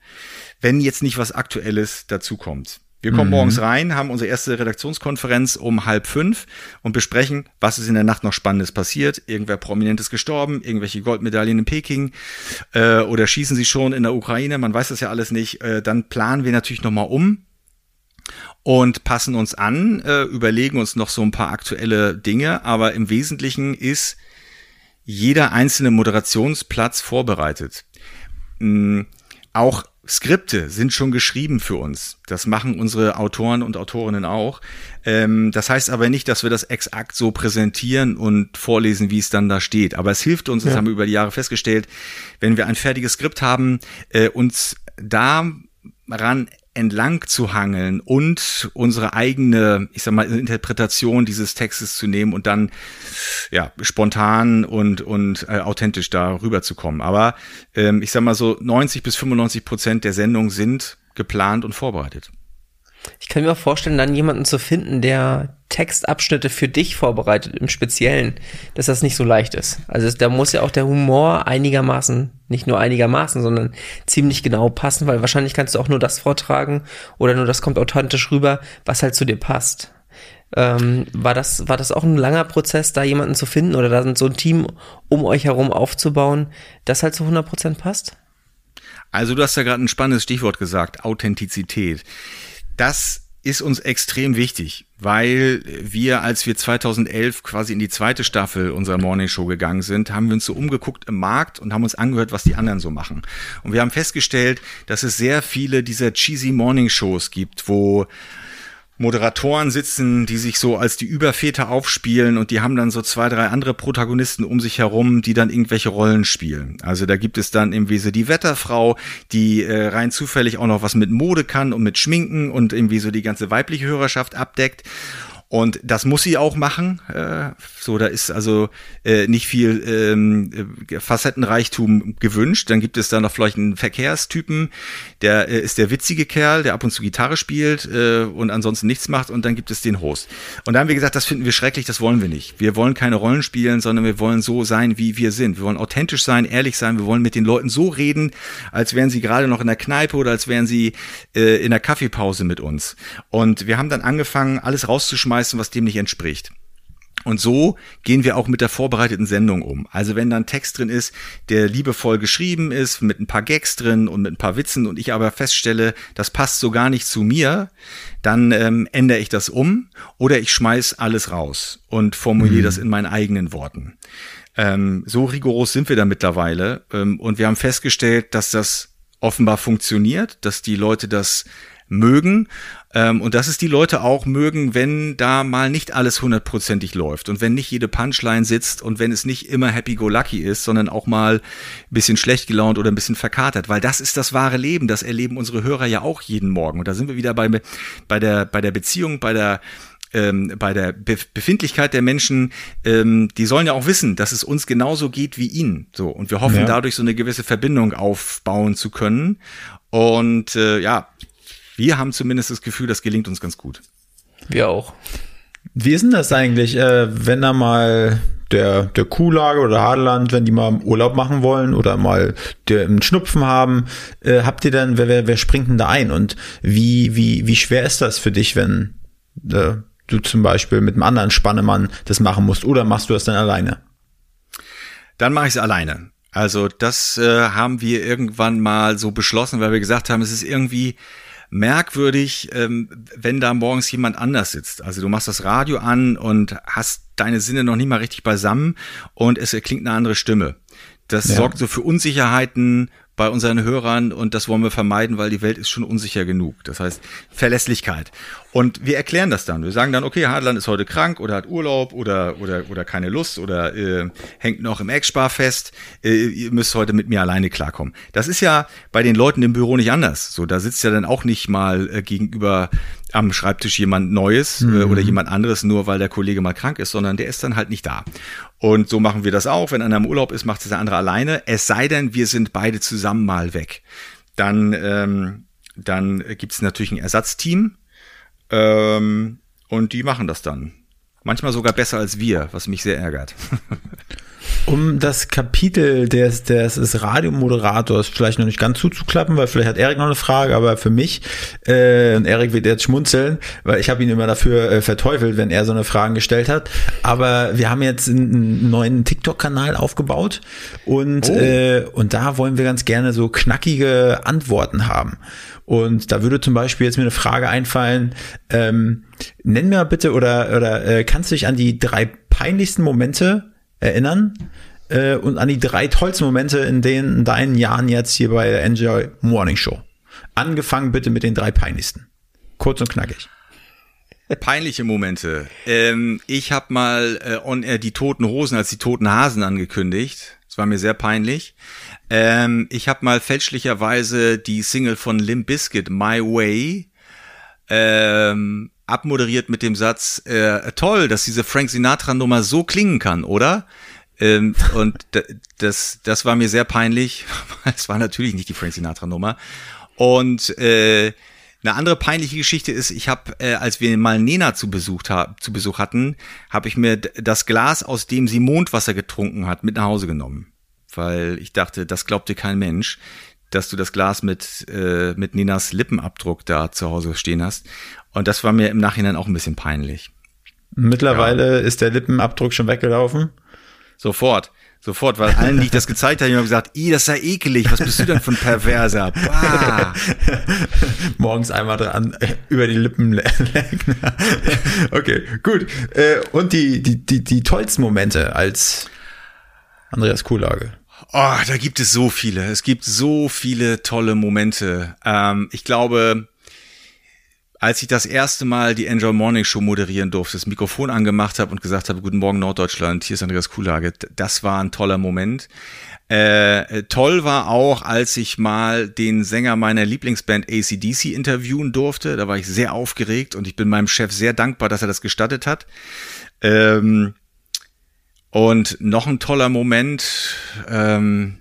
Wenn jetzt nicht was Aktuelles dazu kommt. Wir kommen mhm. morgens rein, haben unsere erste Redaktionskonferenz um halb fünf und besprechen, was ist in der Nacht noch Spannendes passiert. Irgendwer Prominentes gestorben, irgendwelche Goldmedaillen in Peking äh, oder schießen sie schon in der Ukraine, man weiß das ja alles nicht. Äh, dann planen wir natürlich nochmal um und passen uns an, äh, überlegen uns noch so ein paar aktuelle Dinge, aber im Wesentlichen ist jeder einzelne Moderationsplatz vorbereitet. Mhm. Auch Skripte sind schon geschrieben für uns. Das machen unsere Autoren und Autorinnen auch. Ähm, das heißt aber nicht, dass wir das exakt so präsentieren und vorlesen, wie es dann da steht. Aber es hilft uns, ja. das haben wir über die Jahre festgestellt, wenn wir ein fertiges Skript haben, äh, uns daran entlang zu hangeln und unsere eigene, ich sag mal, Interpretation dieses Textes zu nehmen und dann ja spontan und und äh, authentisch da rüberzukommen. Aber ähm, ich sag mal so 90 bis 95 Prozent der Sendung sind geplant und vorbereitet.
Ich kann mir auch vorstellen, dann jemanden zu finden, der Textabschnitte für dich vorbereitet, im Speziellen, dass das nicht so leicht ist. Also da muss ja auch der Humor einigermaßen, nicht nur einigermaßen, sondern ziemlich genau passen, weil wahrscheinlich kannst du auch nur das vortragen oder nur das kommt authentisch rüber, was halt zu dir passt. Ähm, war das, war das auch ein langer Prozess, da jemanden zu finden oder da so ein Team um euch herum aufzubauen, das halt zu 100% passt?
Also du hast ja gerade ein spannendes Stichwort gesagt, Authentizität das ist uns extrem wichtig, weil wir, als wir 2011 quasi in die zweite Staffel unserer Morning Show gegangen sind, haben wir uns so umgeguckt im Markt und haben uns angehört, was die anderen so machen. Und wir haben festgestellt, dass es sehr viele dieser cheesy Morning Shows gibt, wo Moderatoren sitzen, die sich so als die Überväter aufspielen und die haben dann so zwei, drei andere Protagonisten um sich herum, die dann irgendwelche Rollen spielen. Also da gibt es dann im Wese die Wetterfrau, die äh, rein zufällig auch noch was mit Mode kann und mit Schminken und irgendwie so die ganze weibliche Hörerschaft abdeckt. Und das muss sie auch machen. Äh, so, da ist also äh, nicht viel ähm, äh, Facettenreichtum gewünscht. Dann gibt es da noch vielleicht einen Verkehrstypen, der äh, ist der witzige Kerl, der ab und zu Gitarre spielt äh, und ansonsten nichts macht. Und dann gibt es den Host. Und da haben wir gesagt, das finden wir schrecklich, das wollen wir nicht. Wir wollen keine Rollen spielen, sondern wir wollen so sein, wie wir sind. Wir wollen authentisch sein, ehrlich sein. Wir wollen mit den Leuten so reden, als wären sie gerade noch in der Kneipe oder als wären sie äh, in der Kaffeepause mit uns. Und wir haben dann angefangen, alles rauszuschmeißen was dem nicht entspricht. Und so gehen wir auch mit der vorbereiteten Sendung um. Also wenn da ein Text drin ist, der liebevoll geschrieben ist, mit ein paar Gags drin und mit ein paar Witzen und ich aber feststelle, das passt so gar nicht zu mir, dann ähm, ändere ich das um oder ich schmeiß alles raus und formuliere mhm. das in meinen eigenen Worten. Ähm, so rigoros sind wir da mittlerweile ähm, und wir haben festgestellt, dass das offenbar funktioniert, dass die Leute das mögen ähm, und dass es die Leute auch mögen, wenn da mal nicht alles hundertprozentig läuft und wenn nicht jede Punchline sitzt und wenn es nicht immer happy-go-lucky ist, sondern auch mal ein bisschen schlecht gelaunt oder ein bisschen verkatert, weil das ist das wahre Leben. Das erleben unsere Hörer ja auch jeden Morgen. Und da sind wir wieder bei, bei, der, bei der Beziehung, bei der ähm, bei der Be Befindlichkeit der Menschen, ähm, die sollen ja auch wissen, dass es uns genauso geht wie ihnen. So und wir hoffen ja. dadurch so eine gewisse Verbindung aufbauen zu können. Und äh, ja, wir haben zumindest das Gefühl, das gelingt uns ganz gut.
Wir auch.
Wie ist denn das eigentlich, äh, wenn da mal der, der Kuhlage oder Hadeland, wenn die mal Urlaub machen wollen oder mal einen Schnupfen haben, äh, habt ihr dann, wer, wer, wer springt denn da ein? Und wie, wie, wie schwer ist das für dich, wenn äh, du zum Beispiel mit einem anderen Spannemann das machen musst oder machst du das dann alleine?
Dann mache ich es alleine. Also das äh, haben wir irgendwann mal so beschlossen, weil wir gesagt haben, es ist irgendwie merkwürdig, ähm, wenn da morgens jemand anders sitzt. Also du machst das Radio an und hast deine Sinne noch nicht mal richtig beisammen und es klingt eine andere Stimme. Das ja. sorgt so für Unsicherheiten bei unseren Hörern und das wollen wir vermeiden, weil die Welt ist schon unsicher genug. Das heißt Verlässlichkeit. Und wir erklären das dann. Wir sagen dann, okay, Hadland ist heute krank oder hat Urlaub oder oder oder keine Lust oder äh, hängt noch im Eckspar fest. Äh, ihr müsst heute mit mir alleine klarkommen. Das ist ja bei den Leuten im Büro nicht anders. So, da sitzt ja dann auch nicht mal äh, gegenüber am Schreibtisch jemand Neues äh, mhm. oder jemand anderes, nur weil der Kollege mal krank ist, sondern der ist dann halt nicht da. Und so machen wir das auch. Wenn einer im Urlaub ist, macht es der andere alleine. Es sei denn, wir sind beide zusammen mal weg. Dann, ähm, dann gibt natürlich ein Ersatzteam ähm, und die machen das dann. Manchmal sogar besser als wir, was mich sehr ärgert.
Um das Kapitel des, des, des Radiomoderators vielleicht noch nicht ganz zuzuklappen, weil vielleicht hat Erik noch eine Frage, aber für mich, äh, und Erik wird jetzt schmunzeln, weil ich habe ihn immer dafür äh, verteufelt, wenn er so eine Fragen gestellt hat. Aber wir haben jetzt einen neuen TikTok-Kanal aufgebaut und, oh. äh, und da wollen wir ganz gerne so knackige Antworten haben. Und da würde zum Beispiel jetzt mir eine Frage einfallen, ähm, nenn mir bitte oder, oder äh, kannst du dich an die drei peinlichsten Momente erinnern äh, und an die drei tollsten Momente in den in deinen Jahren jetzt hier bei der Enjoy Morning Show. Angefangen bitte mit den drei peinlichsten. Kurz und knackig.
Peinliche Momente. Ähm, ich habe mal äh, on air die toten Hosen als die toten Hasen angekündigt. Das war mir sehr peinlich. Ähm, ich habe mal fälschlicherweise die Single von Limp Bizkit, My Way, ähm, abmoderiert mit dem Satz, äh, toll, dass diese Frank Sinatra-Nummer so klingen kann, oder? Ähm, und das, das war mir sehr peinlich. Es war natürlich nicht die Frank Sinatra-Nummer. Und äh, eine andere peinliche Geschichte ist, ich habe, äh, als wir mal Nena zu, Besuch zu Besuch hatten, habe ich mir das Glas, aus dem sie Mondwasser getrunken hat, mit nach Hause genommen. Weil ich dachte, das glaubt dir kein Mensch dass du das Glas mit, äh, mit Ninas Lippenabdruck da zu Hause stehen hast. Und das war mir im Nachhinein auch ein bisschen peinlich.
Mittlerweile ja. ist der Lippenabdruck schon weggelaufen.
Sofort. Sofort, weil allen, die ich das gezeigt habe, haben gesagt, i, das sei ekelig, was bist du denn für ein Perverser? Bah.
Morgens einmal dran, äh, über die Lippen lecken. okay, gut. Äh, und die, die, die, die tollsten Momente als Andreas Kuhlage.
Oh, da gibt es so viele. Es gibt so viele tolle Momente. Ähm, ich glaube, als ich das erste Mal die Enjoy Morning Show moderieren durfte, das Mikrofon angemacht habe und gesagt habe, guten Morgen Norddeutschland, hier ist Andreas Kuhlage, das war ein toller Moment. Äh, toll war auch, als ich mal den Sänger meiner Lieblingsband ACDC interviewen durfte. Da war ich sehr aufgeregt und ich bin meinem Chef sehr dankbar, dass er das gestattet hat. Ähm, und noch ein toller Moment, ähm,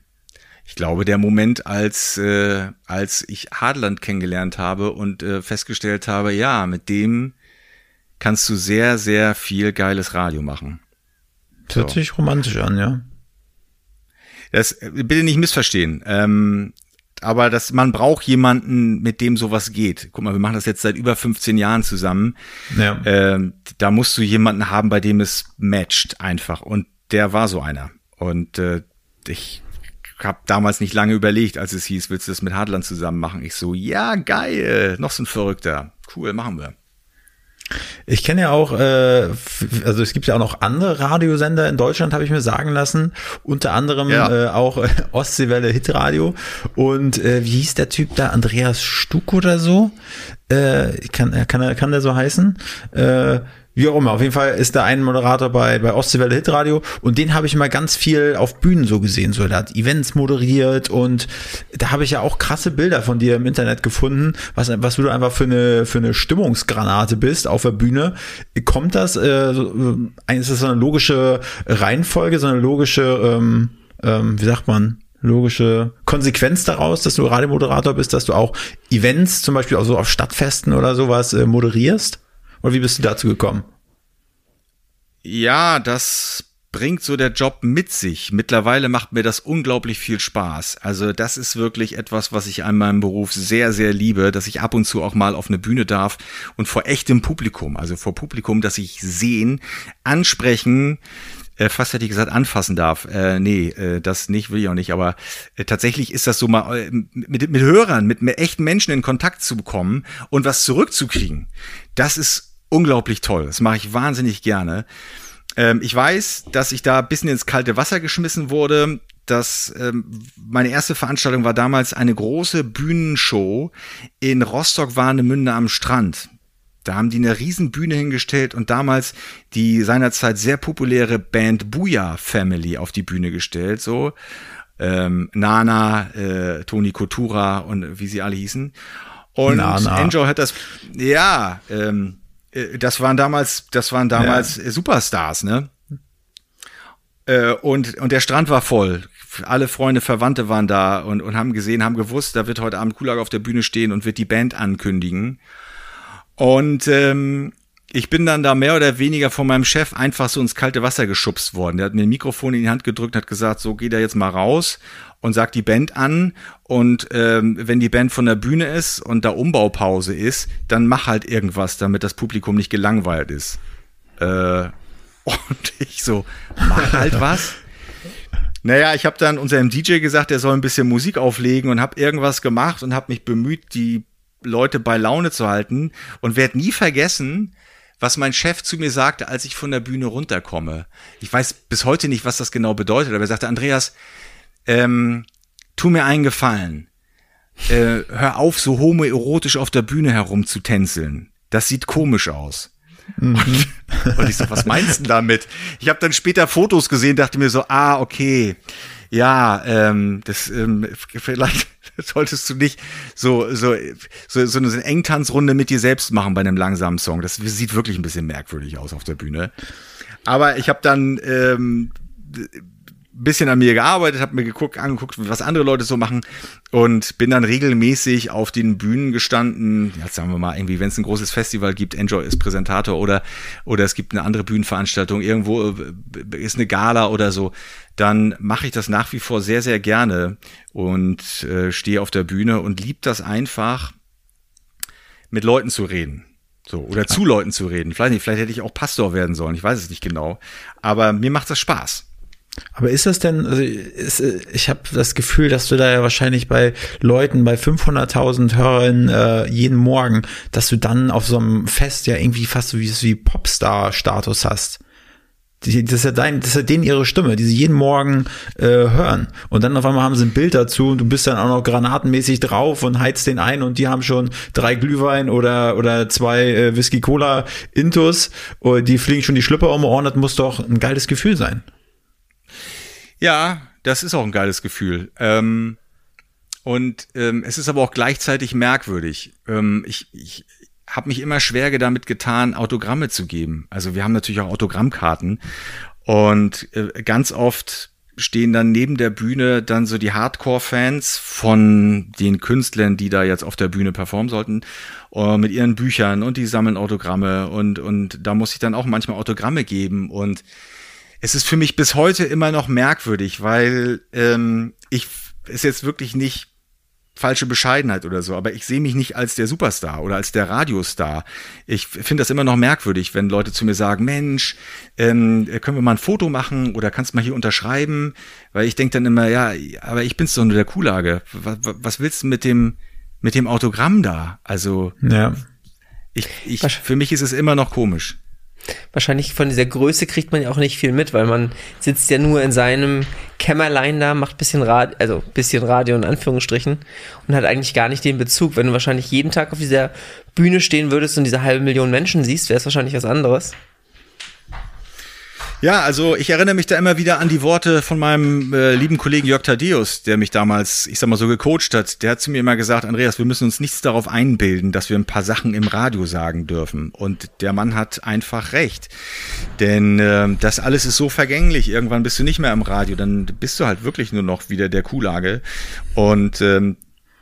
ich glaube, der Moment, als, äh, als ich Hadland kennengelernt habe und äh, festgestellt habe, ja, mit dem kannst du sehr, sehr viel geiles Radio machen.
Hört sich romantisch an, ja.
Das äh, bitte nicht missverstehen. Ähm, aber das, man braucht jemanden, mit dem sowas geht. Guck mal, wir machen das jetzt seit über 15 Jahren zusammen. Ja. Ähm, da musst du jemanden haben, bei dem es matcht einfach. Und der war so einer. Und äh, ich habe damals nicht lange überlegt, als es hieß, willst du das mit Hadland zusammen machen? Ich so, ja, geil, noch so ein Verrückter. Cool, machen wir.
Ich kenne ja auch, äh, also es gibt ja auch noch andere Radiosender in Deutschland, habe ich mir sagen lassen. Unter anderem ja. äh, auch äh, Ostseewelle Hitradio. Und äh, wie hieß der Typ da? Andreas Stuck oder so? Äh, kann, kann, kann der so heißen? Äh, wie auch immer, auf jeden Fall ist da ein Moderator bei, bei Ostseewelle Hitradio und den habe ich immer ganz viel auf Bühnen so gesehen. So, der hat Events moderiert und da habe ich ja auch krasse Bilder von dir im Internet gefunden, was, was du einfach für eine, für eine Stimmungsgranate bist auf der Bühne. Kommt das, äh, äh, ist das so eine logische Reihenfolge, so eine logische, ähm, ähm, wie sagt man, logische Konsequenz daraus, dass du Radiomoderator bist, dass du auch Events, zum Beispiel auch so auf Stadtfesten oder sowas, äh, moderierst? Oder wie bist du dazu gekommen?
Ja, das bringt so der Job mit sich. Mittlerweile macht mir das unglaublich viel Spaß. Also das ist wirklich etwas, was ich an meinem Beruf sehr, sehr liebe, dass ich ab und zu auch mal auf eine Bühne darf und vor echtem Publikum, also vor Publikum, das ich sehen, ansprechen, äh, fast hätte ich gesagt, anfassen darf. Äh, nee, äh, das nicht, will ich auch nicht. Aber äh, tatsächlich ist das so mal äh, mit, mit Hörern, mit, echten Menschen in Kontakt zu bekommen und was zurückzukriegen. Das ist unglaublich toll. Das mache ich wahnsinnig gerne. Ähm, ich weiß, dass ich da ein bisschen ins kalte Wasser geschmissen wurde. Das, ähm, meine erste Veranstaltung war damals eine große Bühnenshow in Rostock-Warnemünde am Strand. Da haben die eine riesen Bühne hingestellt und damals die seinerzeit sehr populäre Band Booyah Family auf die Bühne gestellt, so ähm, Nana, äh, Toni Kotura und wie sie alle hießen. Und Nana. Enjoy hat das, ja, ähm, äh, das waren damals, das waren damals ja. Superstars, ne? Äh, und, und der Strand war voll. Alle Freunde, Verwandte waren da und, und haben gesehen, haben gewusst, da wird heute Abend Kulag auf der Bühne stehen und wird die Band ankündigen. Und ähm, ich bin dann da mehr oder weniger von meinem Chef einfach so ins kalte Wasser geschubst worden. Der hat mir ein Mikrofon in die Hand gedrückt, hat gesagt, so geht er jetzt mal raus und sagt die Band an. Und ähm, wenn die Band von der Bühne ist und da Umbaupause ist, dann mach halt irgendwas, damit das Publikum nicht gelangweilt ist. Äh, und ich so, mach halt was. Naja, ich habe dann unserem DJ gesagt, er soll ein bisschen Musik auflegen und habe irgendwas gemacht und habe mich bemüht, die Leute bei Laune zu halten und werde nie vergessen, was mein Chef zu mir sagte, als ich von der Bühne runterkomme. Ich weiß bis heute nicht, was das genau bedeutet, aber er sagte, Andreas, ähm, tu mir einen Gefallen. Äh, hör auf, so homoerotisch auf der Bühne herumzutänzeln. Das sieht komisch aus. Mhm. Und, und ich so, was meinst du damit? Ich habe dann später Fotos gesehen, dachte mir so, ah, okay, ja, ähm, das ähm, vielleicht solltest du nicht so, so, so, so eine Engtanzrunde mit dir selbst machen bei einem langsamen Song. Das sieht wirklich ein bisschen merkwürdig aus auf der Bühne. Aber ich habe dann ähm, bisschen an mir gearbeitet, habe mir geguckt, angeguckt, was andere Leute so machen und bin dann regelmäßig auf den Bühnen gestanden. Jetzt sagen wir mal irgendwie, wenn es ein großes Festival gibt, Enjoy ist Präsentator oder oder es gibt eine andere Bühnenveranstaltung, irgendwo äh, ist eine Gala oder so, dann mache ich das nach wie vor sehr sehr gerne und äh, stehe auf der Bühne und lieb das einfach mit Leuten zu reden. So, oder zu Leuten zu reden. Vielleicht nicht, vielleicht hätte ich auch Pastor werden sollen, ich weiß es nicht genau. Aber mir macht das Spaß.
Aber ist das denn, also ist, ich habe das Gefühl, dass du da ja wahrscheinlich bei Leuten, bei 500.000 Hörern äh, jeden Morgen, dass du dann auf so einem Fest ja irgendwie fast so wie, wie Popstar-Status hast. Die, das ist ja dein, das ist ja denen ihre Stimme, die sie jeden Morgen äh, hören. Und dann auf einmal haben sie ein Bild dazu und du bist dann auch noch granatenmäßig drauf und heizt den ein und die haben schon drei Glühwein oder oder zwei äh, Whisky Cola Intus und die fliegen schon die Schlüpper um und das muss doch ein geiles Gefühl sein.
Ja, das ist auch ein geiles Gefühl. Ähm, und ähm, es ist aber auch gleichzeitig merkwürdig. Ähm, ich, ich, habe mich immer schwer damit getan, Autogramme zu geben. Also wir haben natürlich auch Autogrammkarten und äh, ganz oft stehen dann neben der Bühne dann so die Hardcore-Fans von den Künstlern, die da jetzt auf der Bühne performen sollten, uh, mit ihren Büchern und die sammeln Autogramme und, und da muss ich dann auch manchmal Autogramme geben und es ist für mich bis heute immer noch merkwürdig, weil ähm, ich es jetzt wirklich nicht falsche Bescheidenheit oder so, aber ich sehe mich nicht als der Superstar oder als der Radiostar. Ich finde das immer noch merkwürdig, wenn Leute zu mir sagen, Mensch, ähm, können wir mal ein Foto machen oder kannst du mal hier unterschreiben? Weil ich denke dann immer, ja, aber ich bin's doch nur der Kuhlage. Was, was willst du mit dem, mit dem Autogramm da? Also, ja. ich, ich, für mich ist es immer noch komisch
wahrscheinlich von dieser Größe kriegt man ja auch nicht viel mit, weil man sitzt ja nur in seinem Kämmerlein da, macht bisschen Radio, also bisschen Radio in Anführungsstrichen und hat eigentlich gar nicht den Bezug. Wenn du wahrscheinlich jeden Tag auf dieser Bühne stehen würdest und diese halbe Million Menschen siehst, wäre es wahrscheinlich was anderes.
Ja, also ich erinnere mich da immer wieder an die Worte von meinem äh, lieben Kollegen Jörg Tadeus, der mich damals, ich sag mal so, gecoacht hat. Der hat zu mir immer gesagt, Andreas, wir müssen uns nichts darauf einbilden, dass wir ein paar Sachen im Radio sagen dürfen. Und der Mann hat einfach recht. Denn äh, das alles ist so vergänglich. Irgendwann bist du nicht mehr im Radio, dann bist du halt wirklich nur noch wieder der Kuhlage. Und ähm,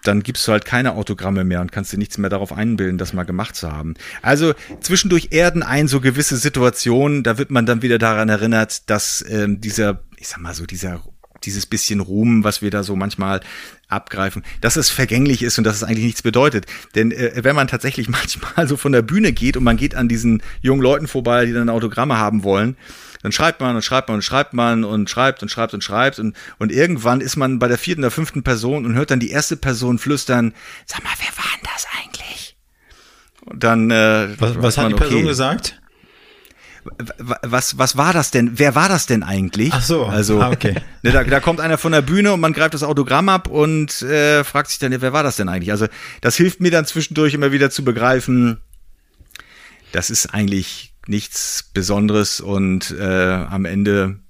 dann gibst du halt keine Autogramme mehr und kannst dir nichts mehr darauf einbilden, das mal gemacht zu haben. Also zwischendurch erden ein so gewisse Situationen, da wird man dann wieder daran erinnert, dass ähm, dieser, ich sag mal so, dieser dieses bisschen Ruhm, was wir da so manchmal abgreifen, dass es vergänglich ist und dass es eigentlich nichts bedeutet. Denn äh, wenn man tatsächlich manchmal so von der Bühne geht und man geht an diesen jungen Leuten vorbei, die dann Autogramme haben wollen, dann schreibt man und schreibt man und schreibt man und schreibt und schreibt und schreibt und, und irgendwann ist man bei der vierten oder fünften Person und hört dann die erste Person flüstern, sag mal, wer war denn das eigentlich? Und dann, äh,
was, was hat die Person okay. gesagt?
was, was war das denn? Wer war das denn eigentlich?
Ach so,
also ah, okay. Ne, da, da kommt einer von der Bühne und man greift das Autogramm ab und äh, fragt sich dann, wer war das denn eigentlich? Also das hilft mir dann zwischendurch immer wieder zu begreifen, das ist eigentlich nichts Besonderes und äh, am Ende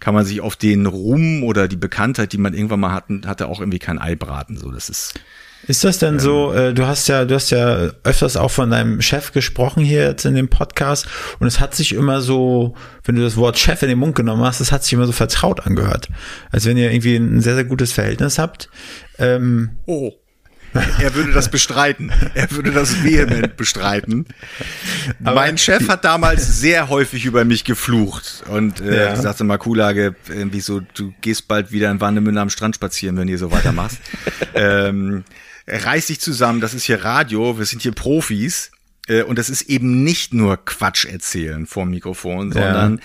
kann man sich auf den Ruhm oder die Bekanntheit, die man irgendwann mal hatten, hatte, auch irgendwie kein Ei braten. So, das ist.
Ist das denn ähm, so, äh, du hast ja, du hast ja öfters auch von deinem Chef gesprochen hier jetzt in dem Podcast und es hat sich immer so, wenn du das Wort Chef in den Mund genommen hast, es hat sich immer so vertraut angehört. Als wenn ihr irgendwie ein sehr, sehr gutes Verhältnis habt. Ähm,
oh. Er würde das bestreiten. Er würde das vehement bestreiten. Aber mein Chef hat damals sehr häufig über mich geflucht und äh, ja. sagte mal, Kuhlage, irgendwie so, du gehst bald wieder in Warnemünde am Strand spazieren, wenn ihr so weitermachst. ähm, reiß dich zusammen, das ist hier Radio, wir sind hier Profis. Äh, und das ist eben nicht nur Quatsch erzählen vor dem Mikrofon, sondern ja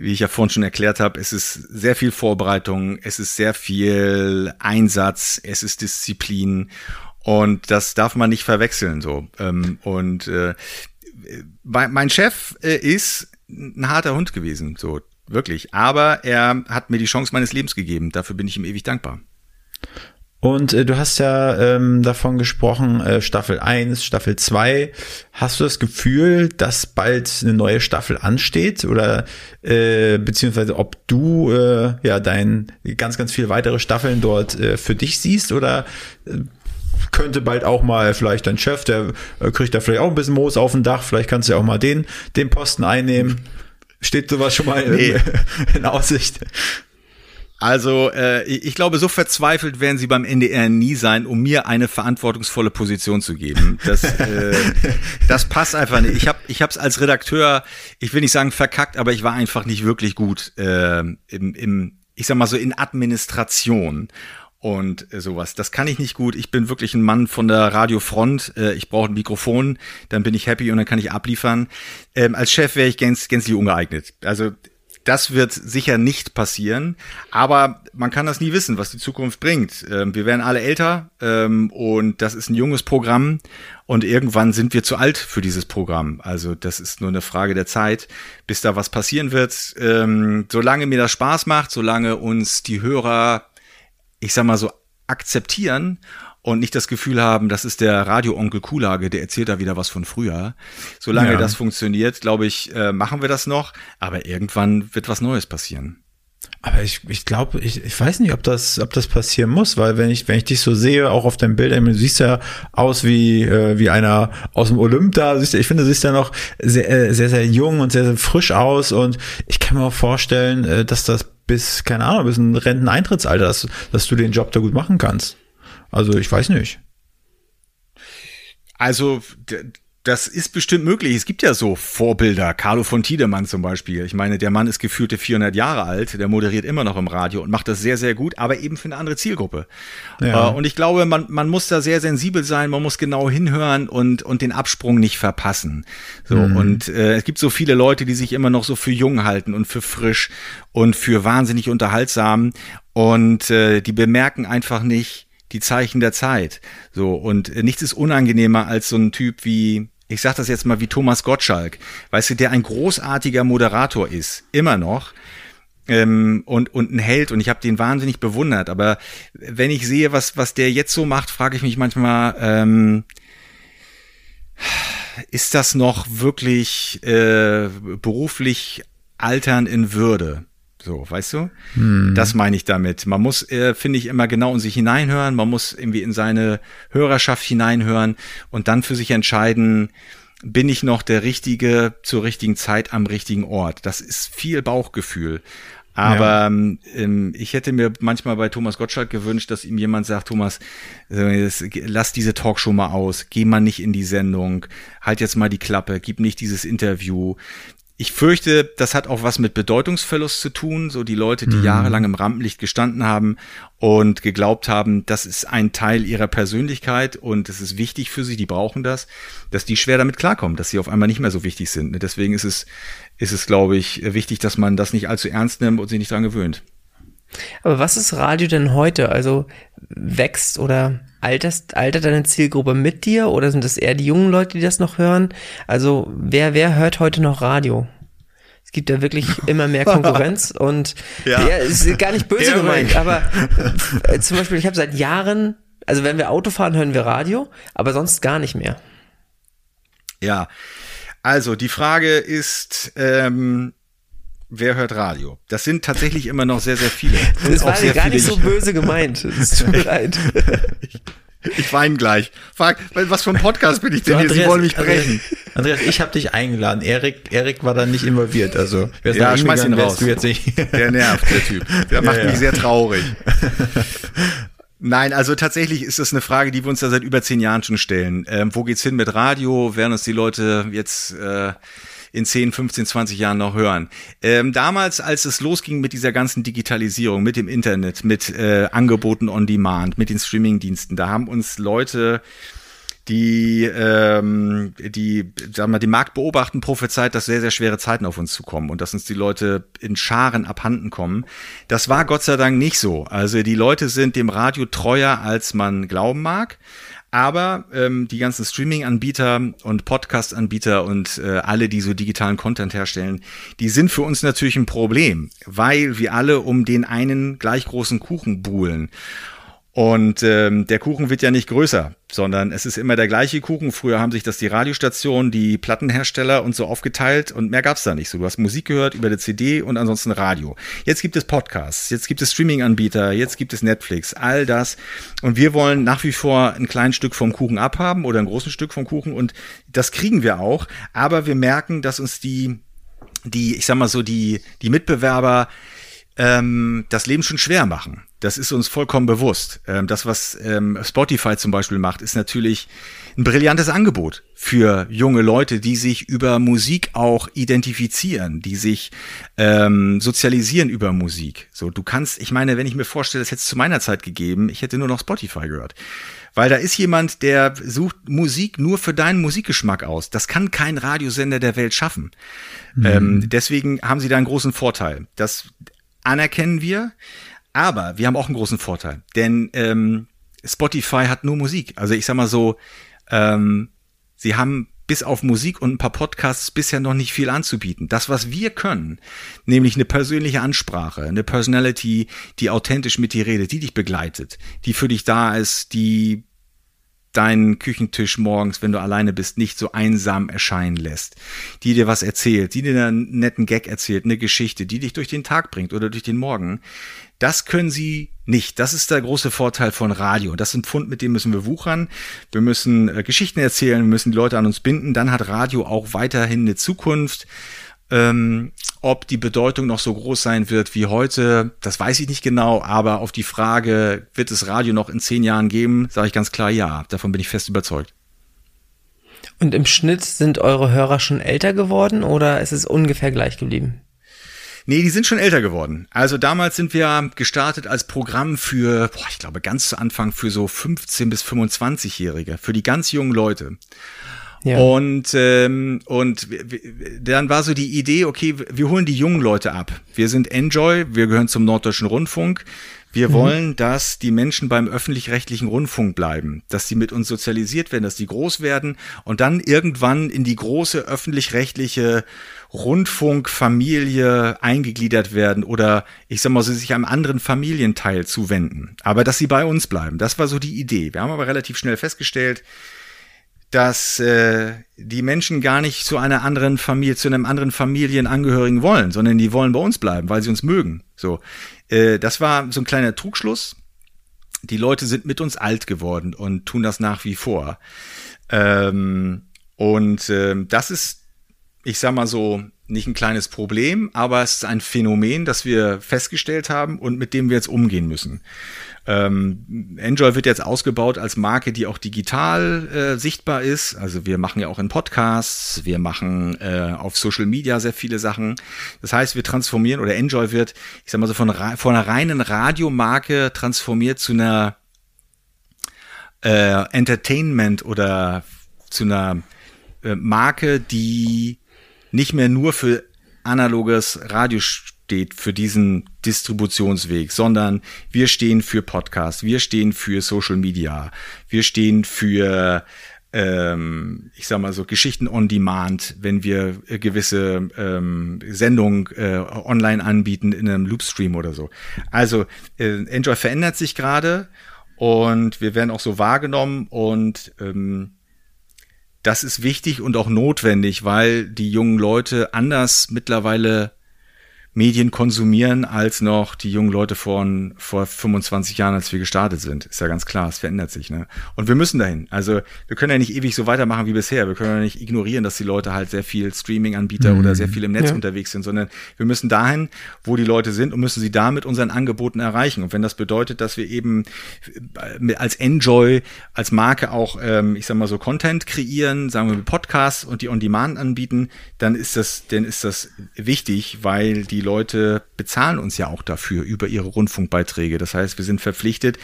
wie ich ja vorhin schon erklärt habe, es ist sehr viel Vorbereitung, es ist sehr viel Einsatz, es ist Disziplin und das darf man nicht verwechseln so. Ähm, und äh, mein Chef äh, ist ein harter Hund gewesen, so wirklich. Aber er hat mir die Chance meines Lebens gegeben. Dafür bin ich ihm ewig dankbar.
Und äh, du hast ja ähm, davon gesprochen, äh, Staffel 1, Staffel 2. Hast du das Gefühl, dass bald eine neue Staffel ansteht? Oder äh, beziehungsweise ob du äh, ja dein ganz, ganz viele weitere Staffeln dort äh, für dich siehst? Oder äh, könnte bald auch mal vielleicht dein Chef, der äh, kriegt da vielleicht auch ein bisschen Moos auf dem Dach, vielleicht kannst du ja auch mal den, den Posten einnehmen. Steht sowas schon mal nee. in, in Aussicht?
Also äh, ich glaube, so verzweifelt werden sie beim NDR nie sein, um mir eine verantwortungsvolle Position zu geben. Das, äh, das passt einfach nicht. Ich habe ich habe es als Redakteur, ich will nicht sagen verkackt, aber ich war einfach nicht wirklich gut äh, im, im, ich sag mal so in Administration und äh, sowas. Das kann ich nicht gut. Ich bin wirklich ein Mann von der Radiofront. Äh, ich brauche ein Mikrofon, dann bin ich happy und dann kann ich abliefern. Ähm, als Chef wäre ich gänz, gänzlich ungeeignet. Also das wird sicher nicht passieren, aber man kann das nie wissen, was die Zukunft bringt. Ähm, wir werden alle älter ähm, und das ist ein junges Programm und irgendwann sind wir zu alt für dieses Programm. Also das ist nur eine Frage der Zeit, bis da was passieren wird. Ähm, solange mir das Spaß macht, solange uns die Hörer, ich sag mal so, akzeptieren und nicht das Gefühl haben, das ist der Radio-Onkel Kulage, der erzählt da wieder was von früher. Solange ja. das funktioniert, glaube ich, äh, machen wir das noch, aber irgendwann wird was Neues passieren.
Aber ich, ich glaube, ich, ich weiß nicht, ob das, ob das passieren muss, weil wenn ich, wenn ich dich so sehe, auch auf deinem Bild, du siehst ja aus wie, äh, wie einer aus dem Olymp da, siehst, ich finde, du siehst ja noch sehr, äh, sehr, sehr jung und sehr, sehr frisch aus und ich kann mir auch vorstellen, äh, dass das bis, keine Ahnung, bis ein Renteneintrittsalter, dass, dass du den Job da gut machen kannst. Also ich weiß nicht.
Also das ist bestimmt möglich. Es gibt ja so Vorbilder. Carlo von Tiedemann zum Beispiel. Ich meine, der Mann ist gefühlte 400 Jahre alt. Der moderiert immer noch im Radio und macht das sehr, sehr gut, aber eben für eine andere Zielgruppe. Ja. Äh, und ich glaube, man, man muss da sehr sensibel sein. Man muss genau hinhören und, und den Absprung nicht verpassen. So. Mhm. Und äh, es gibt so viele Leute, die sich immer noch so für jung halten und für frisch und für wahnsinnig unterhaltsam. Und äh, die bemerken einfach nicht, die Zeichen der Zeit. So, und nichts ist unangenehmer als so ein Typ wie, ich sag das jetzt mal wie Thomas Gottschalk, weißt du, der ein großartiger Moderator ist, immer noch. Ähm, und, und ein Held und ich habe den wahnsinnig bewundert. Aber wenn ich sehe, was, was der jetzt so macht, frage ich mich manchmal, ähm, ist das noch wirklich äh, beruflich altern in Würde? So, weißt du? Hm. Das meine ich damit. Man muss, äh, finde ich, immer genau in sich hineinhören. Man muss irgendwie in seine Hörerschaft hineinhören und dann für sich entscheiden, bin ich noch der Richtige zur richtigen Zeit am richtigen Ort. Das ist viel Bauchgefühl. Aber ja. ähm, ich hätte mir manchmal bei Thomas Gottschalk gewünscht, dass ihm jemand sagt, Thomas, äh, lass diese Talkshow mal aus, geh mal nicht in die Sendung, halt jetzt mal die Klappe, gib nicht dieses Interview. Ich fürchte, das hat auch was mit Bedeutungsverlust zu tun. So die Leute, die mhm. jahrelang im Rampenlicht gestanden haben und geglaubt haben, das ist ein Teil ihrer Persönlichkeit und es ist wichtig für sie, die brauchen das, dass die schwer damit klarkommen, dass sie auf einmal nicht mehr so wichtig sind. Deswegen ist es, ist es, glaube ich, wichtig, dass man das nicht allzu ernst nimmt und sich nicht dran gewöhnt.
Aber was ist Radio denn heute? Also wächst oder alterst, altert deine Zielgruppe mit dir oder sind das eher die jungen Leute, die das noch hören? Also wer, wer hört heute noch Radio? Es gibt ja wirklich immer mehr Konkurrenz und ja, ja ist gar nicht böse gemeint, aber zum Beispiel, ich habe seit Jahren, also wenn wir Auto fahren, hören wir Radio, aber sonst gar nicht mehr.
Ja, also die Frage ist, ähm, wer hört Radio? Das sind tatsächlich immer noch sehr, sehr viele.
Das war gar nicht so böse gemeint. Es tut mir leid.
Ich, ich weine gleich. Frag, was für ein Podcast bin ich denn so, Andreas, hier? Sie wollen mich brechen.
Andreas, ich habe dich eingeladen. Erik, Erik war da nicht involviert. Also,
ja, schmeiß ihn raus. Du jetzt nicht. Der nervt, der Typ. Der macht ja, ja. mich sehr traurig. Nein, also tatsächlich ist das eine Frage, die wir uns da seit über zehn Jahren schon stellen. Ähm, wo geht's hin mit Radio? Werden uns die Leute jetzt äh, in 10, 15, 20 Jahren noch hören. Ähm, damals, als es losging mit dieser ganzen Digitalisierung, mit dem Internet, mit äh, Angeboten on Demand, mit den Streamingdiensten, da haben uns Leute die, ähm, die, sagen wir, die Markt beobachten, prophezeit, dass sehr, sehr schwere Zeiten auf uns zukommen und dass uns die Leute in Scharen abhanden kommen. Das war Gott sei Dank nicht so. Also die Leute sind dem Radio treuer, als man glauben mag. Aber ähm, die ganzen Streaming-Anbieter und Podcast-Anbieter und äh, alle, die so digitalen Content herstellen, die sind für uns natürlich ein Problem, weil wir alle um den einen gleich großen Kuchen buhlen. Und ähm, der Kuchen wird ja nicht größer, sondern es ist immer der gleiche Kuchen. Früher haben sich das die Radiostationen, die Plattenhersteller und so aufgeteilt und mehr gab's da nicht. So, du hast Musik gehört über der CD und ansonsten Radio. Jetzt gibt es Podcasts, jetzt gibt es Streaming-Anbieter, jetzt gibt es Netflix, all das. Und wir wollen nach wie vor ein kleines Stück vom Kuchen abhaben oder ein großes Stück vom Kuchen und das kriegen wir auch. Aber wir merken, dass uns die, die, ich sag mal so, die, die Mitbewerber ähm, das Leben schon schwer machen. Das ist uns vollkommen bewusst. Ähm, das, was ähm, Spotify zum Beispiel macht, ist natürlich ein brillantes Angebot für junge Leute, die sich über Musik auch identifizieren, die sich ähm, sozialisieren über Musik. So, du kannst, ich meine, wenn ich mir vorstelle, das hätte es zu meiner Zeit gegeben, ich hätte nur noch Spotify gehört. Weil da ist jemand, der sucht Musik nur für deinen Musikgeschmack aus. Das kann kein Radiosender der Welt schaffen. Mhm. Ähm, deswegen haben sie da einen großen Vorteil. Das anerkennen wir. Aber wir haben auch einen großen Vorteil, denn ähm, Spotify hat nur Musik. Also ich sag mal so, ähm, sie haben bis auf Musik und ein paar Podcasts bisher noch nicht viel anzubieten. Das, was wir können, nämlich eine persönliche Ansprache, eine Personality, die authentisch mit dir redet, die dich begleitet, die für dich da ist, die deinen Küchentisch morgens, wenn du alleine bist, nicht so einsam erscheinen lässt, die dir was erzählt, die dir einen netten Gag erzählt, eine Geschichte, die dich durch den Tag bringt oder durch den Morgen, das können sie nicht. Das ist der große Vorteil von Radio. Das ist ein Pfund, mit dem müssen wir wuchern. Wir müssen äh, Geschichten erzählen, wir müssen die Leute an uns binden. Dann hat Radio auch weiterhin eine Zukunft. Ähm, ob die Bedeutung noch so groß sein wird wie heute, das weiß ich nicht genau, aber auf die Frage, wird es Radio noch in zehn Jahren geben, sage ich ganz klar ja. Davon bin ich fest überzeugt.
Und im Schnitt sind eure Hörer schon älter geworden oder ist es ungefähr gleich geblieben?
Nee, die sind schon älter geworden. Also damals sind wir gestartet als Programm für, boah, ich glaube ganz zu Anfang für so 15 bis 25-Jährige, für die ganz jungen Leute. Ja. Und, ähm, und dann war so die Idee, okay, wir holen die jungen Leute ab. Wir sind Enjoy, wir gehören zum Norddeutschen Rundfunk. Wir mhm. wollen, dass die Menschen beim öffentlich-rechtlichen Rundfunk bleiben, dass sie mit uns sozialisiert werden, dass die groß werden und dann irgendwann in die große öffentlich-rechtliche Rundfunkfamilie eingegliedert werden oder ich sag mal, sie sich einem anderen Familienteil zuwenden. Aber dass sie bei uns bleiben, das war so die Idee. Wir haben aber relativ schnell festgestellt, dass äh, die Menschen gar nicht zu einer anderen Familie, zu einem anderen Familienangehörigen wollen, sondern die wollen bei uns bleiben, weil sie uns mögen. So, äh, das war so ein kleiner Trugschluss. Die Leute sind mit uns alt geworden und tun das nach wie vor. Ähm, und äh, das ist, ich sag mal so, nicht ein kleines Problem, aber es ist ein Phänomen, das wir festgestellt haben und mit dem wir jetzt umgehen müssen. Ähm, Enjoy wird jetzt ausgebaut als Marke, die auch digital äh, sichtbar ist. Also wir machen ja auch in Podcasts, wir machen äh, auf Social Media sehr viele Sachen. Das heißt, wir transformieren oder Enjoy wird, ich sag mal so von, von einer reinen Radiomarke transformiert zu einer äh, Entertainment oder zu einer äh, Marke, die nicht mehr nur für analoges Radio steht für diesen Distributionsweg, sondern wir stehen für Podcast, wir stehen für Social Media, wir stehen für ähm, ich sag mal so Geschichten on Demand, wenn wir äh, gewisse ähm, Sendungen äh, online anbieten in einem Loopstream oder so. Also äh, Enjoy verändert sich gerade und wir werden auch so wahrgenommen und ähm, das ist wichtig und auch notwendig, weil die jungen Leute anders mittlerweile Medien konsumieren als noch die jungen Leute von vor 25 Jahren, als wir gestartet sind. Ist ja ganz klar, es verändert sich. Ne? Und wir müssen dahin. Also wir können ja nicht ewig so weitermachen wie bisher. Wir können ja nicht ignorieren, dass die Leute halt sehr viel Streaming-Anbieter mhm. oder sehr viel im Netz ja. unterwegs sind, sondern wir müssen dahin, wo die Leute sind und müssen sie da mit unseren Angeboten erreichen. Und wenn das bedeutet, dass wir eben äh, als Enjoy, als Marke auch, ähm, ich sag mal so Content kreieren, sagen wir Podcasts und die On-Demand anbieten, dann ist das, dann ist das wichtig, weil die die Leute bezahlen uns ja auch dafür über ihre Rundfunkbeiträge. Das heißt, wir sind verpflichtet,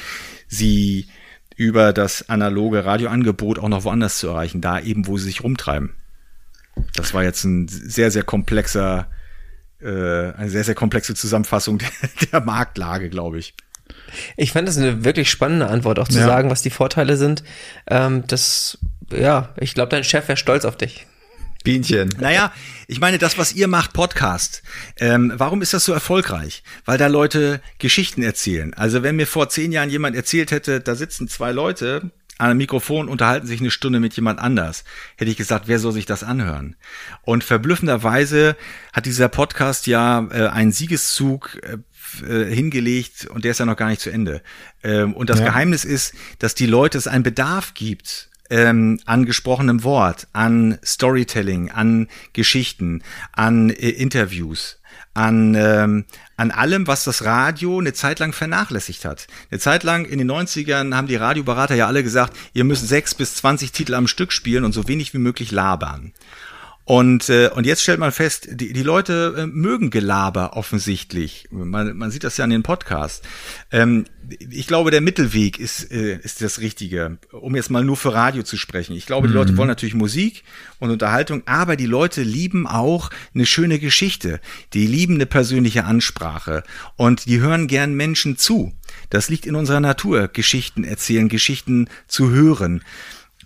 sie über das analoge Radioangebot auch noch woanders zu erreichen, da eben, wo sie sich rumtreiben. Das war jetzt ein sehr, sehr komplexer, äh, eine sehr, sehr komplexe Zusammenfassung der, der Marktlage, glaube ich.
Ich fand das eine wirklich spannende Antwort, auch zu ja. sagen, was die Vorteile sind. Ähm, das, ja, ich glaube, dein Chef wäre stolz auf dich.
Bienchen. Naja, ich meine, das, was ihr macht, Podcast, ähm, warum ist das so erfolgreich? Weil da Leute Geschichten erzählen. Also wenn mir vor zehn Jahren jemand erzählt hätte, da sitzen zwei Leute an einem Mikrofon, unterhalten sich eine Stunde mit jemand anders, hätte ich gesagt, wer soll sich das anhören? Und verblüffenderweise hat dieser Podcast ja äh, einen Siegeszug äh, äh hingelegt und der ist ja noch gar nicht zu Ende. Ähm, und das ja. Geheimnis ist, dass die Leute es einen Bedarf gibt ähm, an gesprochenem Wort, an Storytelling, an Geschichten, an äh, Interviews, an, ähm, an allem, was das Radio eine Zeit lang vernachlässigt hat. Eine Zeit lang in den 90ern haben die Radioberater ja alle gesagt, ihr müsst sechs bis zwanzig Titel am Stück spielen und so wenig wie möglich labern. Und, äh, und jetzt stellt man fest, die, die Leute äh, mögen Gelaber offensichtlich. Man, man sieht das ja an den Podcasts. Ähm, ich glaube, der Mittelweg ist, äh, ist das Richtige, um jetzt mal nur für Radio zu sprechen. Ich glaube, die mhm. Leute wollen natürlich Musik und Unterhaltung, aber die Leute lieben auch eine schöne Geschichte. Die lieben eine persönliche Ansprache und die hören gern Menschen zu. Das liegt in unserer Natur, Geschichten erzählen, Geschichten zu hören.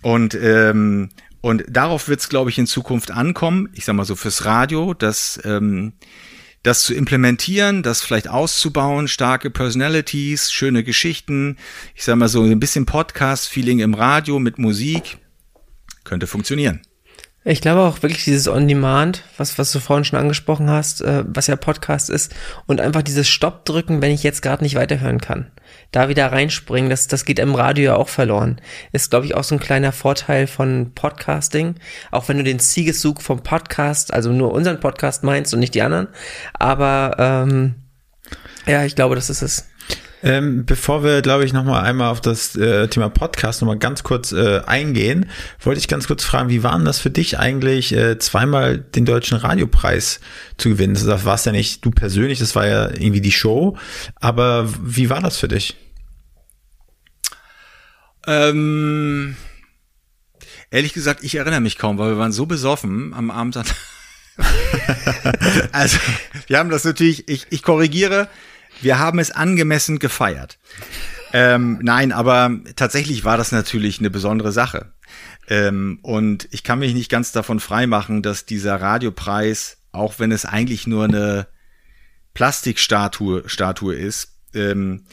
Und, ähm, und darauf wird es, glaube ich, in Zukunft ankommen. Ich sag mal so fürs Radio, dass ähm, das zu implementieren, das vielleicht auszubauen, starke Personalities, schöne Geschichten. Ich sag mal so ein bisschen Podcast-Feeling im Radio mit Musik könnte funktionieren.
Ich glaube auch wirklich dieses On-Demand, was, was du vorhin schon angesprochen hast, äh, was ja Podcast ist, und einfach dieses Stopp drücken, wenn ich jetzt gerade nicht weiterhören kann. Da wieder reinspringen, das, das geht im Radio ja auch verloren. Ist, glaube ich, auch so ein kleiner Vorteil von Podcasting. Auch wenn du den Siegeszug vom Podcast, also nur unseren Podcast meinst und nicht die anderen. Aber ähm, ja, ich glaube, das ist es.
Ähm, bevor wir, glaube ich, nochmal einmal auf das äh, Thema Podcast nochmal ganz kurz äh, eingehen, wollte ich ganz kurz fragen, wie war denn das für dich eigentlich, äh, zweimal den Deutschen Radiopreis zu gewinnen? Das war es ja nicht du persönlich, das war ja irgendwie die Show, aber wie war das für dich?
Ähm, ehrlich gesagt, ich erinnere mich kaum, weil wir waren so besoffen am Abend. also, wir haben das natürlich, ich, ich korrigiere, wir haben es angemessen gefeiert. Ähm, nein, aber tatsächlich war das natürlich eine besondere Sache. Ähm, und ich kann mich nicht ganz davon freimachen, dass dieser Radiopreis, auch wenn es eigentlich nur eine Plastikstatue Statue ist, ähm,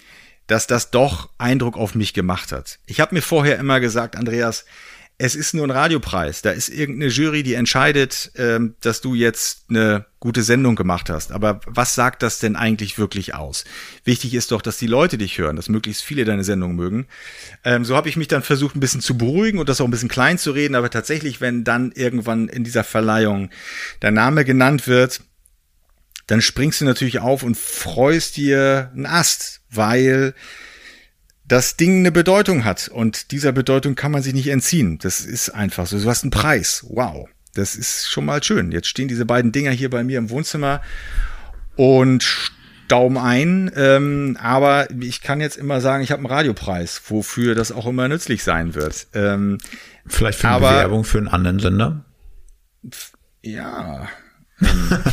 dass das doch Eindruck auf mich gemacht hat. Ich habe mir vorher immer gesagt, Andreas, es ist nur ein Radiopreis. Da ist irgendeine Jury, die entscheidet, ähm, dass du jetzt eine gute Sendung gemacht hast. Aber was sagt das denn eigentlich wirklich aus? Wichtig ist doch, dass die Leute dich hören, dass möglichst viele deine Sendung mögen. Ähm, so habe ich mich dann versucht, ein bisschen zu beruhigen und das auch ein bisschen klein zu reden. Aber tatsächlich, wenn dann irgendwann in dieser Verleihung dein Name genannt wird, dann springst du natürlich auf und freust dir einen Ast, weil das Ding eine Bedeutung hat und dieser Bedeutung kann man sich nicht entziehen. Das ist einfach so. Du hast einen Preis. Wow. Das ist schon mal schön. Jetzt stehen diese beiden Dinger hier bei mir im Wohnzimmer und Daumen ein. Ähm, aber ich kann jetzt immer sagen, ich habe einen Radiopreis, wofür das auch immer nützlich sein wird. Ähm,
Vielleicht für eine aber, Bewerbung für einen anderen Sender?
Ja.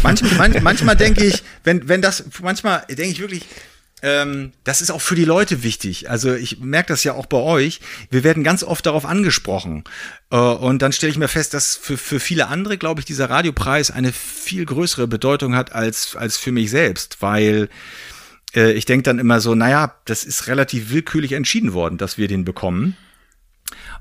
manchmal, manchmal, manchmal denke ich, wenn, wenn das, manchmal denke ich wirklich, ähm, das ist auch für die Leute wichtig. Also ich merke das ja auch bei euch. Wir werden ganz oft darauf angesprochen. Äh, und dann stelle ich mir fest, dass für, für viele andere, glaube ich, dieser Radiopreis eine viel größere Bedeutung hat als, als für mich selbst, weil äh, ich denke dann immer so, naja, das ist relativ willkürlich entschieden worden, dass wir den bekommen.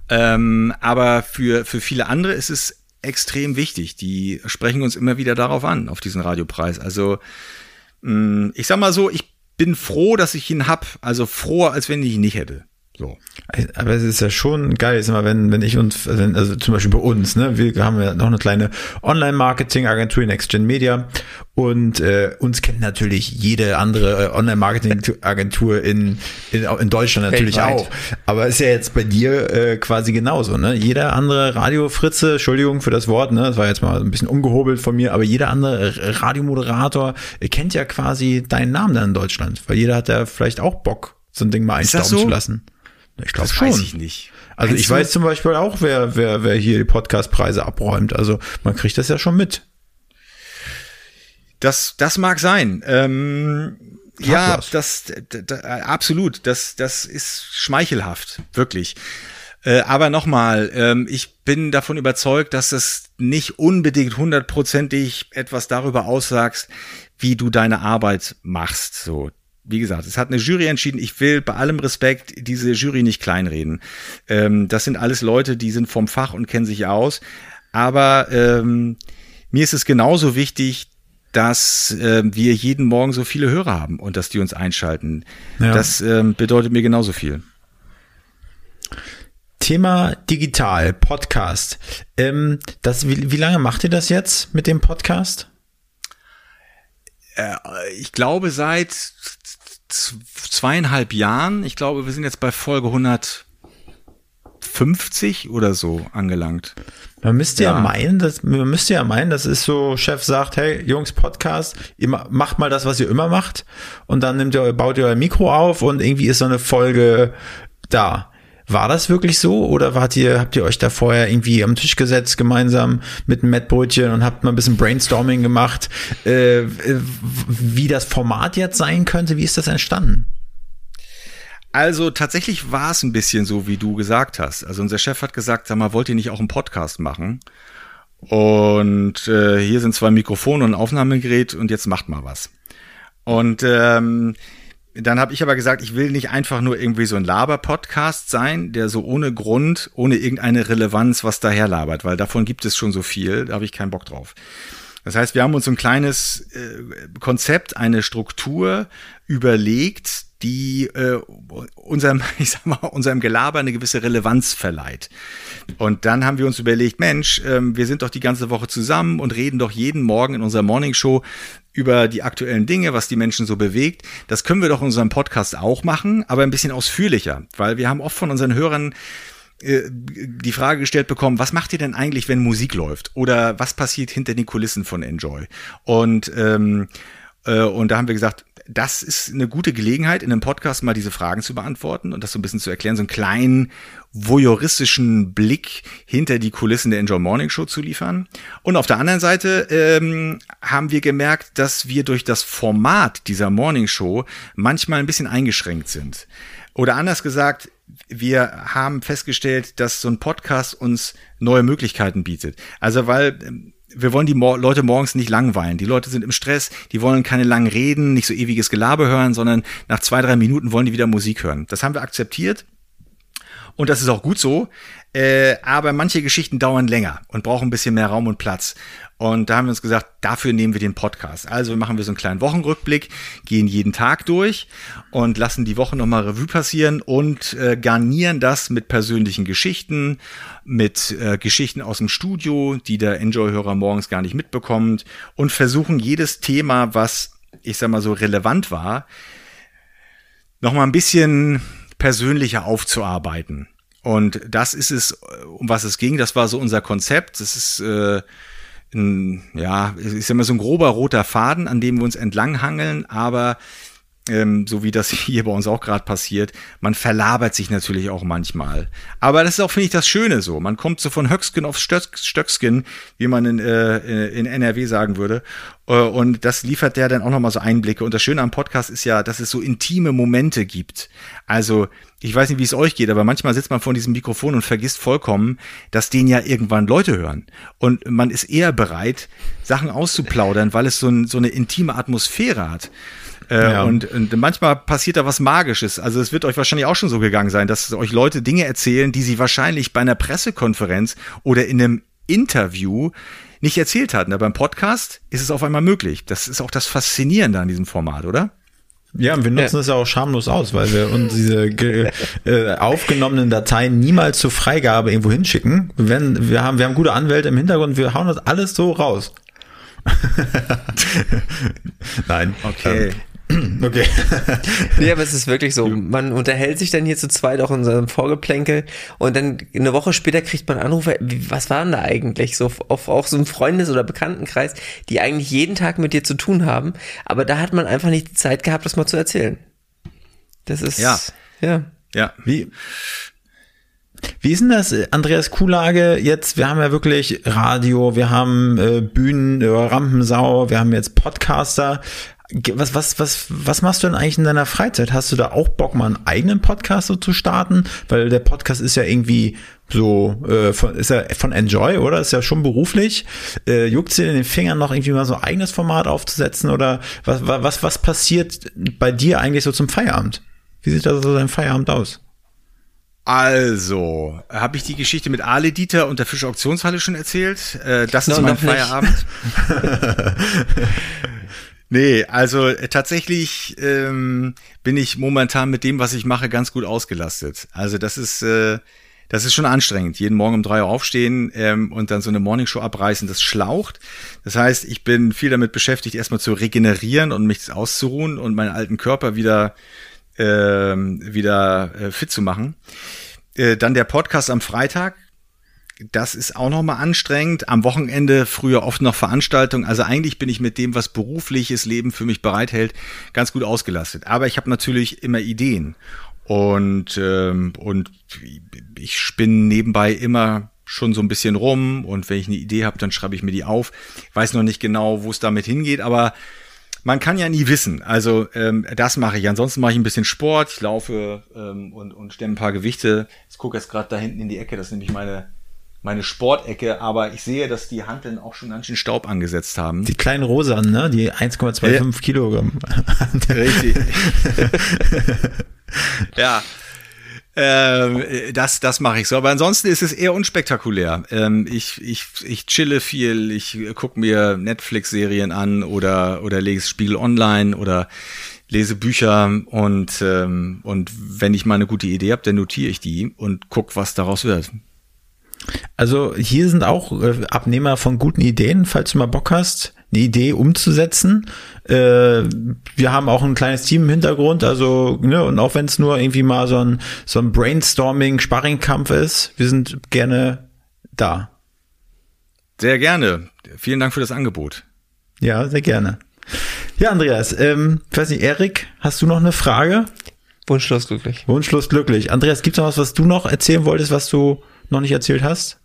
Ähm, aber für, für viele andere ist es extrem wichtig. Die sprechen uns immer wieder darauf an, auf diesen Radiopreis. Also mm, ich sag mal so, ich bin froh, dass ich ihn hab. Also froher, als wenn ich ihn nicht hätte. So.
Aber es ist ja schon geil, ist immer, wenn, wenn ich uns, also zum Beispiel bei uns, ne, wir haben ja noch eine kleine Online-Marketing-Agentur, Next Gen Media, und äh, uns kennt natürlich jede andere äh, Online-Marketing-Agentur in, in, in Deutschland natürlich Weltweit. auch. Aber ist ja jetzt bei dir äh, quasi genauso, ne? Jeder andere Radiofritze, Entschuldigung für das Wort, ne, das war jetzt mal ein bisschen umgehobelt von mir, aber jeder andere Radiomoderator kennt ja quasi deinen Namen dann in Deutschland, weil jeder hat ja vielleicht auch Bock, so ein Ding mal einstauben so? zu lassen. Ich glaube schon. Weiß ich nicht. Also Meinst ich du? weiß zum Beispiel auch, wer, wer, wer hier die Podcastpreise abräumt. Also man kriegt das ja schon mit.
Das, das mag sein. Ähm, ja, das, das, absolut. Das, das ist schmeichelhaft, wirklich. Äh, aber nochmal, ähm, ich bin davon überzeugt, dass es nicht unbedingt hundertprozentig etwas darüber aussagst, wie du deine Arbeit machst. So, wie gesagt, es hat eine Jury entschieden. Ich will bei allem Respekt diese Jury nicht kleinreden. Ähm, das sind alles Leute, die sind vom Fach und kennen sich aus. Aber ähm, mir ist es genauso wichtig, dass äh, wir jeden Morgen so viele Hörer haben und dass die uns einschalten. Ja. Das ähm, bedeutet mir genauso viel.
Thema digital, Podcast. Ähm, das, wie, wie lange macht ihr das jetzt mit dem Podcast?
Äh, ich glaube seit zweieinhalb Jahren. Ich glaube, wir sind jetzt bei Folge 150 oder so angelangt.
Man müsste ja, ja meinen, dass, man müsste ja meinen, das ist so, Chef sagt, hey, Jungs, Podcast, ihr macht mal das, was ihr immer macht. Und dann nimmt ihr, baut ihr euer Mikro auf und irgendwie ist so eine Folge da. War das wirklich so oder wart ihr, habt ihr euch da vorher irgendwie am Tisch gesetzt gemeinsam mit einem Mettbrötchen und habt mal ein bisschen Brainstorming gemacht, äh, wie das Format jetzt sein könnte? Wie ist das entstanden?
Also tatsächlich war es ein bisschen so, wie du gesagt hast. Also unser Chef hat gesagt, sag mal, wollt ihr nicht auch einen Podcast machen? Und äh, hier sind zwei Mikrofone und ein Aufnahmegerät und jetzt macht mal was. Und ähm, dann habe ich aber gesagt, ich will nicht einfach nur irgendwie so ein Laber-Podcast sein, der so ohne Grund, ohne irgendeine Relevanz was daher labert, weil davon gibt es schon so viel, da habe ich keinen Bock drauf. Das heißt, wir haben uns ein kleines äh, Konzept, eine Struktur überlegt, die äh, unserem, ich sag mal, unserem Gelaber eine gewisse Relevanz verleiht. Und dann haben wir uns überlegt, Mensch, ähm, wir sind doch die ganze Woche zusammen und reden doch jeden Morgen in unserer Morning Show über die aktuellen Dinge, was die Menschen so bewegt. Das können wir doch in unserem Podcast auch machen, aber ein bisschen ausführlicher, weil wir haben oft von unseren Hörern äh, die Frage gestellt bekommen, was macht ihr denn eigentlich, wenn Musik läuft? Oder was passiert hinter den Kulissen von Enjoy? Und, ähm, äh, und da haben wir gesagt, das ist eine gute Gelegenheit, in einem Podcast mal diese Fragen zu beantworten und das so ein bisschen zu erklären, so einen kleinen voyeuristischen Blick hinter die Kulissen der Enjoy Morning Show zu liefern. Und auf der anderen Seite ähm, haben wir gemerkt, dass wir durch das Format dieser Morning Show manchmal ein bisschen eingeschränkt sind. Oder anders gesagt, wir haben festgestellt, dass so ein Podcast uns neue Möglichkeiten bietet. Also weil ähm, wir wollen die Mo Leute morgens nicht langweilen. Die Leute sind im Stress, die wollen keine langen Reden, nicht so ewiges Gelaber hören, sondern nach zwei, drei Minuten wollen die wieder Musik hören. Das haben wir akzeptiert. Und das ist auch gut so. Äh, aber manche Geschichten dauern länger und brauchen ein bisschen mehr Raum und Platz. Und da haben wir uns gesagt, dafür nehmen wir den Podcast. Also machen wir so einen kleinen Wochenrückblick, gehen jeden Tag durch und lassen die Woche nochmal Revue passieren und äh, garnieren das mit persönlichen Geschichten, mit äh, Geschichten aus dem Studio, die der Enjoy-Hörer morgens gar nicht mitbekommt und versuchen jedes Thema, was ich sag mal so relevant war, nochmal ein bisschen persönlicher aufzuarbeiten. Und das ist es, um was es ging. Das war so unser Konzept. Das ist äh, ein, ja, ist immer so ein grober roter Faden, an dem wir uns entlanghangeln, aber ähm, so wie das hier bei uns auch gerade passiert, man verlabert sich natürlich auch manchmal. Aber das ist auch, finde ich, das Schöne so. Man kommt so von Höcksken auf Stöcksken, wie man in, äh, in NRW sagen würde. Äh, und das liefert der dann auch nochmal so Einblicke. Und das Schöne am Podcast ist ja, dass es so intime Momente gibt. Also, ich weiß nicht, wie es euch geht, aber manchmal sitzt man vor diesem Mikrofon und vergisst vollkommen, dass den ja irgendwann Leute hören. Und man ist eher bereit, Sachen auszuplaudern, weil es so, ein, so eine intime Atmosphäre hat. Äh, ja. und, und manchmal passiert da was Magisches. Also es wird euch wahrscheinlich auch schon so gegangen sein, dass euch Leute Dinge erzählen, die sie wahrscheinlich bei einer Pressekonferenz oder in einem Interview nicht erzählt hatten. Aber beim Podcast ist es auf einmal möglich. Das ist auch das Faszinierende an diesem Format, oder?
Ja, wir nutzen es ja. ja auch schamlos aus, weil wir uns diese äh, aufgenommenen Dateien niemals zur Freigabe irgendwo hinschicken. Wenn, wir haben, wir haben gute Anwälte im Hintergrund, wir hauen das alles so raus. Nein.
Okay. Ähm, Okay. nee, aber es ist wirklich so. Man unterhält sich dann hier zu zweit auch in seinem Vorgeplänkel und dann eine Woche später kriegt man Anrufe, was waren da eigentlich? So auf auch so einem Freundes- oder Bekanntenkreis, die eigentlich jeden Tag mit dir zu tun haben, aber da hat man einfach nicht die Zeit gehabt, das mal zu erzählen. Das ist,
ja. Ja. Ja. Wie, wie ist denn das, Andreas Kuhlage? Jetzt, wir haben ja wirklich Radio, wir haben äh, Bühnen, äh, Rampensau, wir haben jetzt Podcaster. Was, was, was, was machst du denn eigentlich in deiner Freizeit? Hast du da auch Bock, mal einen eigenen Podcast so zu starten? Weil der Podcast ist ja irgendwie so, äh, von, ist ja von Enjoy, oder? Ist ja schon beruflich. Äh, juckt dir in den Fingern noch irgendwie mal so ein eigenes Format aufzusetzen? Oder was, was, was passiert bei dir eigentlich so zum Feierabend? Wie sieht da so dein Feierabend aus?
Also, habe ich die Geschichte mit Ale Dieter und der Fischer Auktionshalle schon erzählt? Äh, das no, ist mein Feierabend. nee, also äh, tatsächlich ähm, bin ich momentan mit dem, was ich mache, ganz gut ausgelastet. Also das ist, äh, Das ist schon anstrengend. Jeden Morgen um drei Uhr aufstehen ähm, und dann so eine Morningshow abreißen, das schlaucht. Das heißt, ich bin viel damit beschäftigt, erstmal zu regenerieren und mich auszuruhen und meinen alten Körper wieder, ähm, wieder äh, fit zu machen. Äh, dann der Podcast am Freitag. Das ist auch nochmal anstrengend. Am Wochenende früher oft noch Veranstaltungen. Also eigentlich bin ich mit dem, was berufliches Leben für mich bereithält, ganz gut ausgelastet. Aber ich habe natürlich immer Ideen. Und, ähm, und ich spinne nebenbei immer schon so ein bisschen rum und wenn ich eine Idee habe, dann schreibe ich mir die auf. Ich weiß noch nicht genau, wo es damit hingeht, aber man kann ja nie wissen. Also ähm, das mache ich. Ansonsten mache ich ein bisschen Sport, ich laufe ähm, und, und stemme ein paar Gewichte. Ich gucke jetzt gerade da hinten in die Ecke, das ist nämlich meine meine Sportecke, aber ich sehe, dass die Handeln auch schon ganz schön Staub angesetzt haben.
Die kleinen Rosan, ne? Die 1,25 ja. Kilogramm. Richtig.
ja. Ähm, das das mache ich so. Aber ansonsten ist es eher unspektakulär. Ähm, ich, ich, ich chille viel, ich gucke mir Netflix-Serien an oder, oder lese Spiegel online oder lese Bücher und, ähm, und wenn ich mal eine gute Idee habe, dann notiere ich die und guck, was daraus wird.
Also hier sind auch äh, Abnehmer von guten Ideen, falls du mal Bock hast, eine Idee umzusetzen. Äh, wir haben auch ein kleines Team im Hintergrund, also ne, und auch wenn es nur irgendwie mal so ein so ein Brainstorming, Sparringkampf ist, wir sind gerne da.
Sehr gerne. Vielen Dank für das Angebot.
Ja, sehr gerne. Ja, Andreas, ähm, ich weiß nicht, Erik, hast du noch eine Frage?
Wunschlos glücklich.
Wunschlos glücklich. Andreas, gibt's noch was, was du noch erzählen wolltest, was du noch nicht erzählt hast?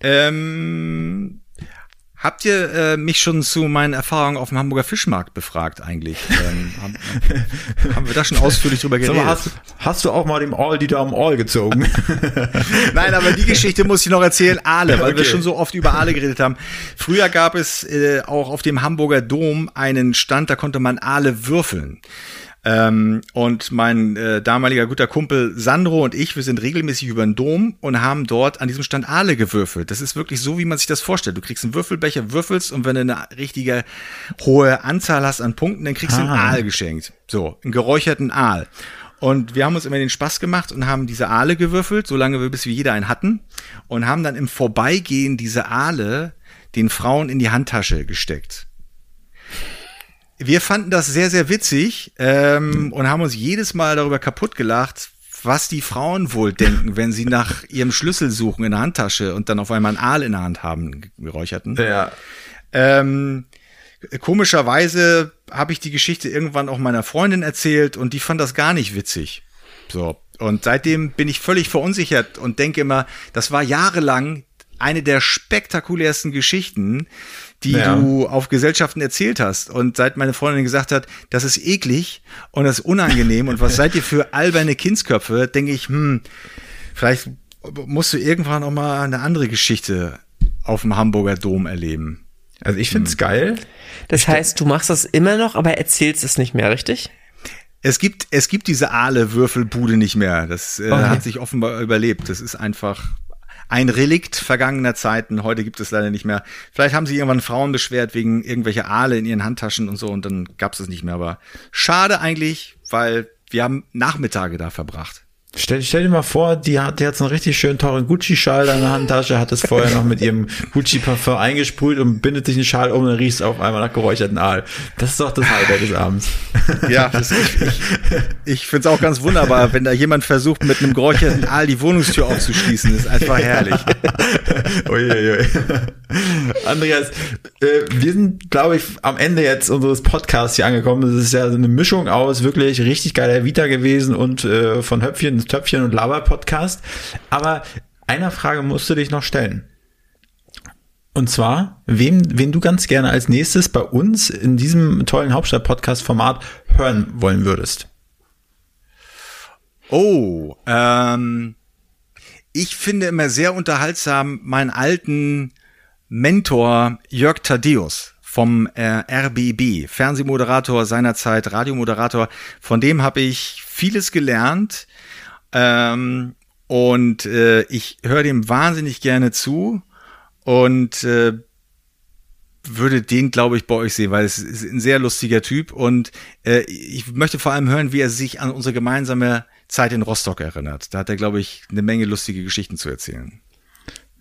Ähm, habt ihr äh, mich schon zu meinen Erfahrungen auf dem Hamburger Fischmarkt befragt eigentlich? Ähm, haben, haben, wir da schon ausführlich drüber geredet?
Mal, hast, hast, du auch mal dem All die da am All gezogen?
Nein, aber die Geschichte muss ich noch erzählen. Aale, weil okay. wir schon so oft über Aale geredet haben. Früher gab es äh, auch auf dem Hamburger Dom einen Stand, da konnte man Aale würfeln. Ähm, und mein äh, damaliger guter Kumpel Sandro und ich, wir sind regelmäßig über den Dom und haben dort an diesem Stand Aale gewürfelt. Das ist wirklich so, wie man sich das vorstellt. Du kriegst einen Würfelbecher, würfelst und wenn du eine richtige hohe Anzahl hast an Punkten, dann kriegst du einen ah. Aal geschenkt. So, einen geräucherten Aal. Und wir haben uns immer den Spaß gemacht und haben diese Aale gewürfelt, solange wir bis wir jeder einen hatten und haben dann im Vorbeigehen diese Aale den Frauen in die Handtasche gesteckt wir fanden das sehr, sehr witzig ähm, und haben uns jedes Mal darüber kaputt gelacht, was die Frauen wohl denken, wenn sie nach ihrem Schlüssel suchen in der Handtasche und dann auf einmal einen Aal in der Hand haben, geräucherten.
Ja.
Ähm, komischerweise habe ich die Geschichte irgendwann auch meiner Freundin erzählt und die fand das gar nicht witzig. So. Und seitdem bin ich völlig verunsichert und denke immer, das war jahrelang eine der spektakulärsten Geschichten, die ja. du auf Gesellschaften erzählt hast. Und seit meine Freundin gesagt hat, das ist eklig und das ist unangenehm und was seid ihr für alberne Kindsköpfe, denke ich, hm, vielleicht musst du irgendwann auch mal eine andere Geschichte auf dem Hamburger Dom erleben.
Also ich find's hm. geil.
Das heißt, du machst das immer noch, aber erzählst es nicht mehr, richtig?
Es gibt, es gibt diese Aale-Würfelbude nicht mehr. Das äh, okay. hat sich offenbar überlebt. Das ist einfach, ein Relikt vergangener Zeiten. Heute gibt es leider nicht mehr. Vielleicht haben sich irgendwann Frauen beschwert wegen irgendwelcher Aale in ihren Handtaschen und so und dann gab es es nicht mehr. Aber schade eigentlich, weil wir haben Nachmittage da verbracht.
Stell, stell dir mal vor, die hat jetzt einen richtig schön teuren Gucci-Schal in der Handtasche, hat es vorher noch mit ihrem Gucci-Parfum eingesprüht und bindet sich einen Schal um und riecht auf einmal nach geräucherten Aal. Das ist doch das Highlight des Abends.
Ja, das, ich, ich, ich finde es auch ganz wunderbar, wenn da jemand versucht, mit einem geräucherten Aal die Wohnungstür aufzuschließen. Das ist einfach herrlich.
Uiuiui. Andreas, äh, wir sind, glaube ich, am Ende jetzt unseres Podcasts hier angekommen. Das ist ja so eine Mischung aus wirklich richtig geiler Vita gewesen und äh, von Höpfchen Töpfchen und Laber Podcast. Aber einer Frage musst du dich noch stellen. Und zwar, wem, wen du ganz gerne als nächstes bei uns in diesem tollen Hauptstadt-Podcast-Format hören wollen würdest.
Oh, ähm, ich finde immer sehr unterhaltsam meinen alten Mentor Jörg Thaddeus vom äh, RBB, Fernsehmoderator seinerzeit, Radiomoderator. Von dem habe ich vieles gelernt. Ähm, und äh, ich höre dem wahnsinnig gerne zu und äh, würde den, glaube ich, bei euch sehen, weil es ist ein sehr lustiger Typ und äh, ich möchte vor allem hören, wie er sich an unsere gemeinsame Zeit in Rostock erinnert. Da hat er, glaube ich, eine Menge lustige Geschichten zu erzählen.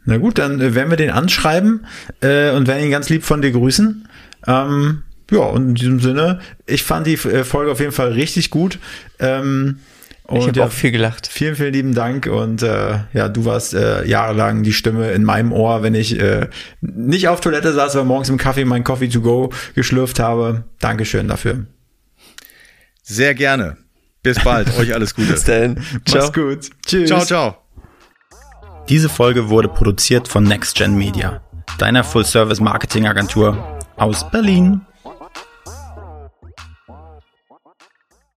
Na gut, dann äh, werden wir den anschreiben äh, und werden ihn ganz lieb von dir grüßen. Ähm, ja, und in diesem Sinne, ich fand die äh, Folge auf jeden Fall richtig gut. Ähm,
und ich habe ja, auch viel gelacht.
Vielen, vielen lieben Dank. Und äh, ja, du warst äh, jahrelang die Stimme in meinem Ohr, wenn ich äh, nicht auf Toilette saß, aber morgens im Kaffee mein Coffee to go geschlürft habe. Dankeschön dafür.
Sehr gerne. Bis bald. Euch alles Gute.
Bis dann.
Ciao. Mach's gut. Tschüss. Ciao, ciao.
Diese Folge wurde produziert von NextGen Media, deiner Full-Service-Marketing-Agentur aus Berlin.